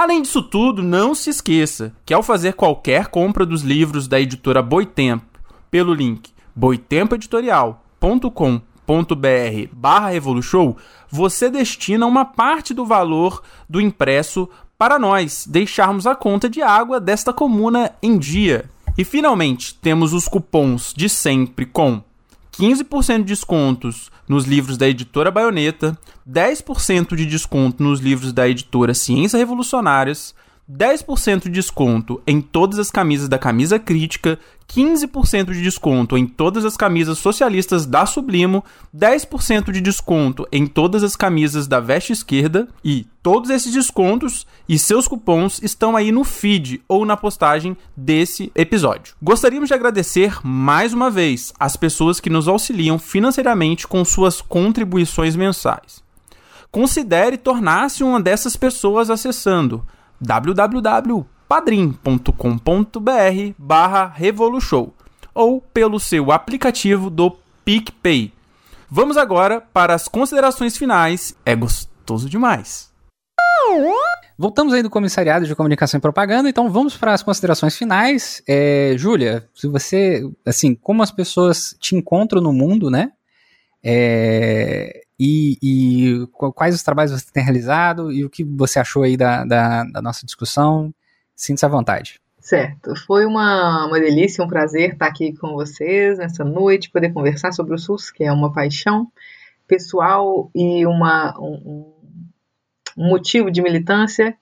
D: Além disso tudo, não se esqueça que ao fazer qualquer compra dos livros da editora Boitempo pelo link boitempoeditorial.com.br barra Revolution, você destina uma parte do valor do impresso para nós deixarmos a conta de água desta comuna em dia. E finalmente, temos os cupons de sempre com 15% de descontos nos livros da editora Baioneta, 10% de desconto nos livros da editora Ciência Revolucionárias, 10% de desconto em todas as camisas da Camisa Crítica, 15% de desconto em todas as camisas socialistas da Sublimo, 10% de desconto em todas as camisas da Veste Esquerda e todos esses descontos e seus cupons estão aí no feed ou na postagem desse episódio. Gostaríamos de agradecer mais uma vez as pessoas que nos auxiliam financeiramente com suas contribuições mensais. Considere tornar-se uma dessas pessoas acessando www.padrim.com.br barra Revolution ou pelo seu aplicativo do PicPay. Vamos agora para as considerações finais. É gostoso demais.
A: Voltamos aí do Comissariado de Comunicação e Propaganda, então vamos para as considerações finais. É, Júlia, se você, assim, como as pessoas te encontram no mundo, né? É, e, e, quais os trabalhos você tem realizado e o que você achou aí da, da, da nossa discussão. Sinta-se à vontade.
B: Certo, foi uma, uma delícia, um prazer estar aqui com vocês nessa noite, poder conversar sobre o SUS, que é uma paixão pessoal e uma, um, um motivo de militância.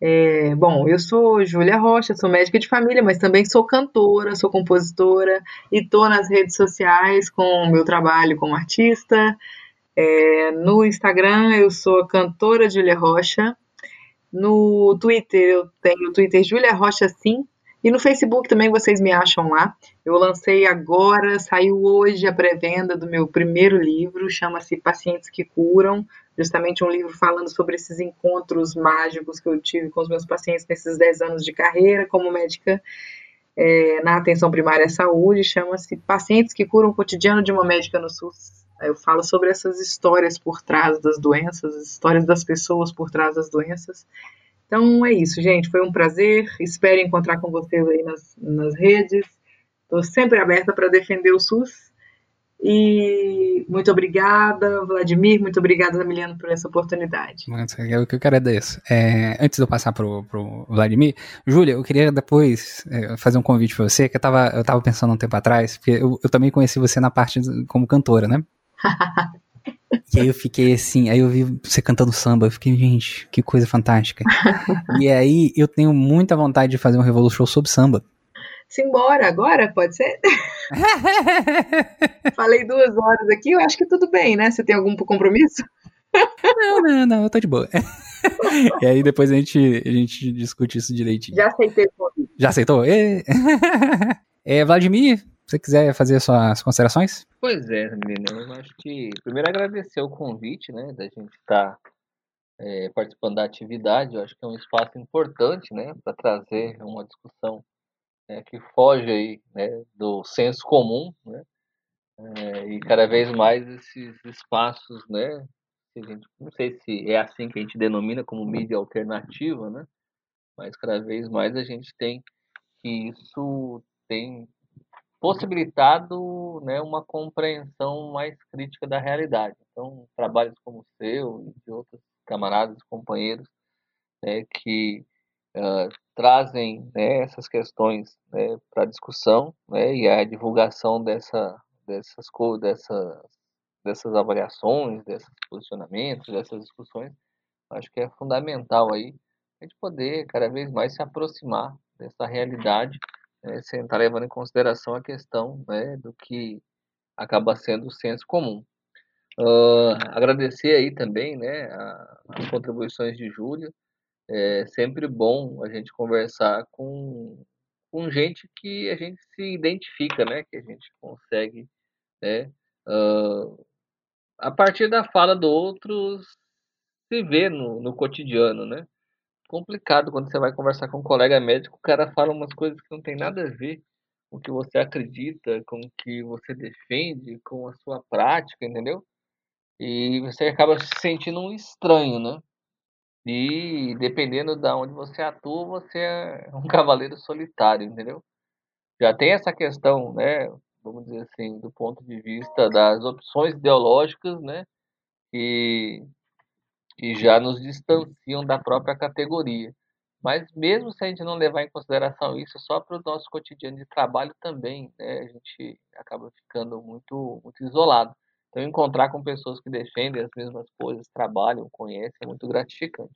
B: É, bom, eu sou Júlia Rocha, sou médica de família, mas também sou cantora, sou compositora e estou nas redes sociais com o meu trabalho como artista. É, no Instagram eu sou cantora Júlia Rocha. No Twitter eu tenho o Twitter Júlia Rocha Sim. E no Facebook também vocês me acham lá. Eu lancei agora, saiu hoje a pré-venda do meu primeiro livro, chama-se Pacientes que Curam, justamente um livro falando sobre esses encontros mágicos que eu tive com os meus pacientes nesses 10 anos de carreira como médica é, na atenção primária à saúde, chama-se Pacientes que Curam o Cotidiano de uma Médica no SUS. Eu falo sobre essas histórias por trás das doenças, as histórias das pessoas por trás das doenças. Então é isso, gente. Foi um prazer. Espero encontrar com vocês aí nas, nas redes. Estou sempre aberta para defender o SUS. E muito obrigada, Vladimir. Muito obrigada, Emiliano, por essa oportunidade.
A: O que eu quero é desse. É, antes de eu passar para o Vladimir, Júlia, eu queria depois é, fazer um convite para você, que eu estava eu tava pensando um tempo atrás, porque eu, eu também conheci você na parte como cantora, né? E aí eu fiquei assim, aí eu vi você cantando samba, eu fiquei, gente, que coisa fantástica. e aí eu tenho muita vontade de fazer um Revolution sobre samba.
B: Simbora, agora pode ser? Falei duas horas aqui, eu acho que tudo bem, né? Você tem algum compromisso?
A: não, não, não, eu tô de boa. e aí depois a gente, a gente discute isso direitinho.
B: Já aceitei.
A: Já aceitou? É, Vladimir, se você quiser fazer suas considerações?
C: Pois é, menina, eu acho que primeiro agradecer o convite, né, da gente estar tá, é, participando da atividade. Eu acho que é um espaço importante, né, para trazer uma discussão é, que foge aí, né, do senso comum, né, é, e cada vez mais esses espaços, né, a gente, não sei se é assim que a gente denomina como mídia alternativa, né, mas cada vez mais a gente tem que isso tem possibilitado né, uma compreensão mais crítica da realidade. Então, trabalhos como o seu e de outros camaradas, companheiros, né, que uh, trazem né, essas questões né, para discussão né, e a divulgação dessa, dessas, dessas, dessas avaliações, desses posicionamentos, dessas discussões, acho que é fundamental aí a gente poder cada vez mais se aproximar dessa realidade é, sem estar levando em consideração a questão né, do que acaba sendo o senso comum. Uh, agradecer aí também né, a, as contribuições de Júlia. É sempre bom a gente conversar com, com gente que a gente se identifica, né, que a gente consegue, né, uh, a partir da fala do outro, se ver no, no cotidiano, né? Complicado quando você vai conversar com um colega médico, o cara fala umas coisas que não tem nada a ver com o que você acredita, com o que você defende, com a sua prática, entendeu? E você acaba se sentindo um estranho, né? E dependendo de onde você atua, você é um cavaleiro solitário, entendeu? Já tem essa questão, né? Vamos dizer assim, do ponto de vista das opções ideológicas, né? Que que já nos distanciam da própria categoria. Mas mesmo se a gente não levar em consideração isso, só para o nosso cotidiano de trabalho também, né, a gente acaba ficando muito, muito isolado. Então, encontrar com pessoas que defendem as mesmas coisas, trabalham, conhecem, é muito gratificante.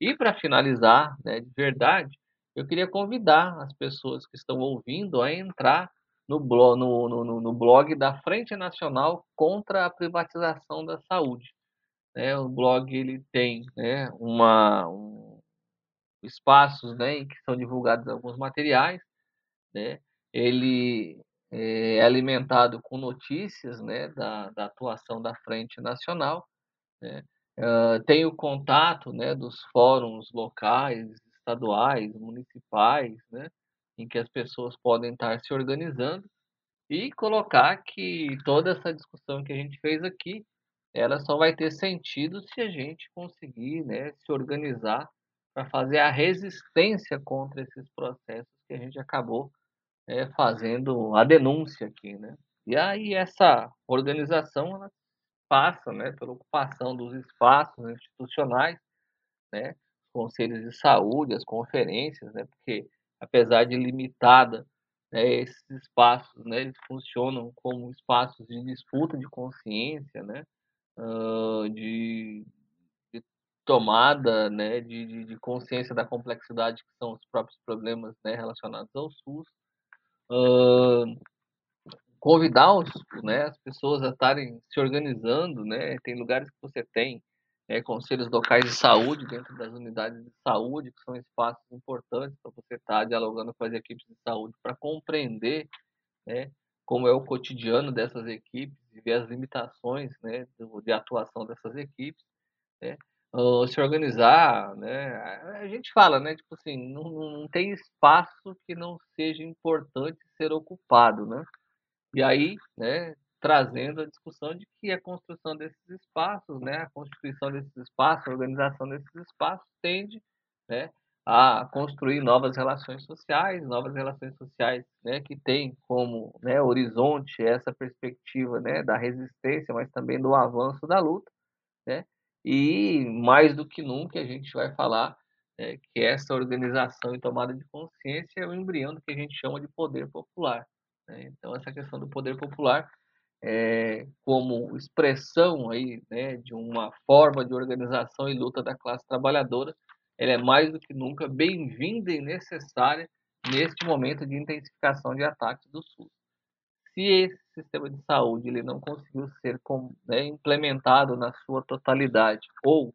C: E para finalizar, né, de verdade, eu queria convidar as pessoas que estão ouvindo a entrar no blog, no, no, no blog da Frente Nacional contra a Privatização da Saúde. Né? O blog ele tem né, uma, um, espaços né, em que são divulgados alguns materiais. Né? Ele é alimentado com notícias né, da, da atuação da Frente Nacional. Né? Uh, tem o contato né, dos fóruns locais, estaduais, municipais, né, em que as pessoas podem estar se organizando e colocar que toda essa discussão que a gente fez aqui ela só vai ter sentido se a gente conseguir né, se organizar para fazer a resistência contra esses processos que a gente acabou é, fazendo a denúncia aqui, né? E aí essa organização ela passa né, pela ocupação dos espaços institucionais, né, conselhos de saúde, as conferências, né, porque apesar de limitada, né, esses espaços né, eles funcionam como espaços de disputa de consciência, né, uh, de, de, tomada né, de, de, consciência da complexidade que são os próprios problemas né, relacionados ao SUS. Uh, convidar os, né, as pessoas a estarem se organizando, né? Tem lugares que você tem né, conselhos locais de saúde dentro das unidades de saúde, que são espaços importantes para você estar dialogando com as equipes de saúde para compreender né, como é o cotidiano dessas equipes e ver as limitações né, de atuação dessas equipes. Né? Se organizar, né? A gente fala, né? Tipo assim, não, não tem espaço que não seja importante ser ocupado, né? E aí, né, trazendo a discussão de que a construção desses espaços, né, a constituição desses espaços, a organização desses espaços tende, né, a construir novas relações sociais, novas relações sociais, né, que tem como, né, horizonte essa perspectiva, né, da resistência, mas também do avanço da luta, né, e mais do que nunca a gente vai falar é, que essa organização e tomada de consciência é o embrião do que a gente chama de poder popular, né? Então, essa questão do poder popular é, como expressão aí, né, de uma forma de organização e luta da classe trabalhadora, ela é mais do que nunca bem-vinda e necessária neste momento de intensificação de ataques do SUS. Se esse sistema de saúde ele não conseguiu ser né, implementado na sua totalidade, ou,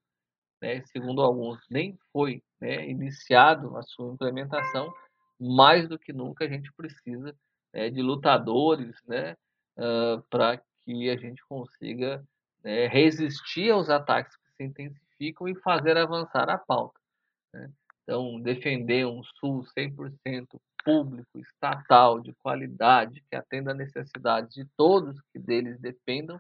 C: né, segundo alguns, nem foi né, iniciado a sua implementação, mais do que nunca a gente precisa é, de lutadores, né, uh, para que a gente consiga né, resistir aos ataques que se intensificam e fazer avançar a pauta. Né? Então, defender um SUS 100% público, estatal, de qualidade, que atenda a necessidades de todos que deles dependam,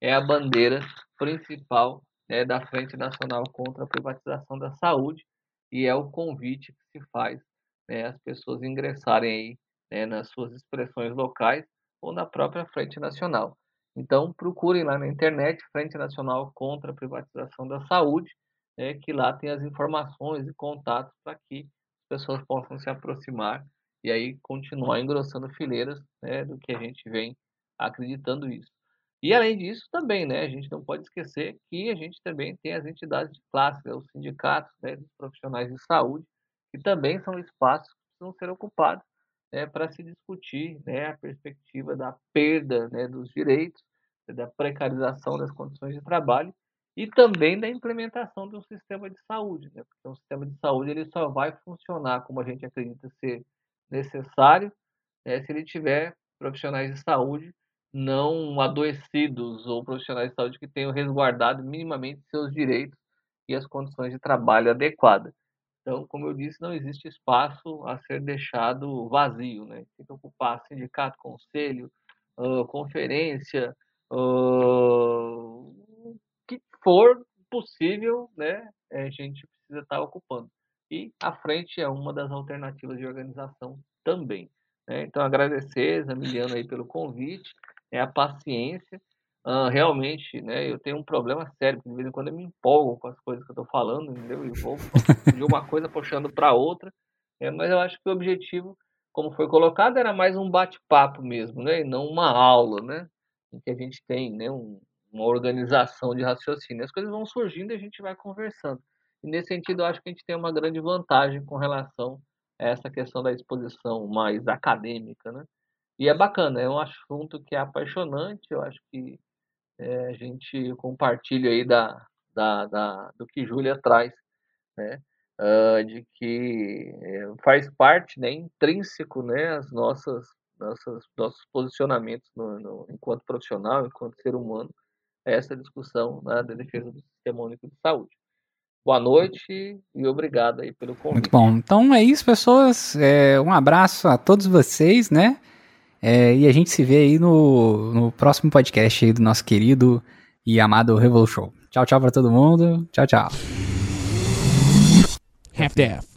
C: é a bandeira principal né, da Frente Nacional contra a Privatização da Saúde e é o convite que se faz né, as pessoas ingressarem aí né, nas suas expressões locais ou na própria Frente Nacional. Então, procurem lá na internet Frente Nacional contra a Privatização da Saúde, né, que lá tem as informações e contatos para que as pessoas possam se aproximar e aí continuar engrossando fileiras né, do que a gente vem acreditando isso. E além disso, também, né, a gente não pode esquecer que a gente também tem as entidades de classe, né, os sindicatos né, dos profissionais de saúde, que também são espaços que precisam ser ocupados né, para se discutir né, a perspectiva da perda né, dos direitos, da precarização das condições de trabalho e também da implementação de um sistema de saúde, né, porque um sistema de saúde ele só vai funcionar como a gente acredita ser necessário né, se ele tiver profissionais de saúde não adoecidos ou profissionais de saúde que tenham resguardado minimamente seus direitos e as condições de trabalho adequadas. Então, como eu disse, não existe espaço a ser deixado vazio, né? Tem que ocupar sindicato, conselho, uh, conferência, uh, for possível, né? A gente precisa estar ocupando. E a frente é uma das alternativas de organização também. Né? Então, agradecer, Zamiliano, aí pelo convite, é a paciência Uh, realmente, né, eu tenho um problema sério, porque de vez em quando eu me empolgo com as coisas que eu estou falando, entendeu? E vou de uma coisa puxando para outra. É, mas eu acho que o objetivo, como foi colocado, era mais um bate-papo mesmo, né? E não uma aula, né? Em que a gente tem né, um, uma organização de raciocínio. As coisas vão surgindo e a gente vai conversando. E nesse sentido, eu acho que a gente tem uma grande vantagem com relação a essa questão da exposição mais acadêmica, né? E é bacana, é um assunto que é apaixonante, eu acho que é, a gente compartilha aí da, da, da, do que Júlia traz, né? Uh, de que é, faz parte, né, intrínseco, né, as nossas, nossas nossos posicionamentos no, no, enquanto profissional, enquanto ser humano, essa discussão né, da defesa do sistema único de saúde. Boa noite e obrigado aí pelo convite.
A: Muito bom. Então é isso, pessoas. É, um abraço a todos vocês, né? É, e a gente se vê aí no, no próximo podcast aí do nosso querido e amado Revolution. Tchau, tchau pra todo mundo. Tchau, tchau. Half-Death.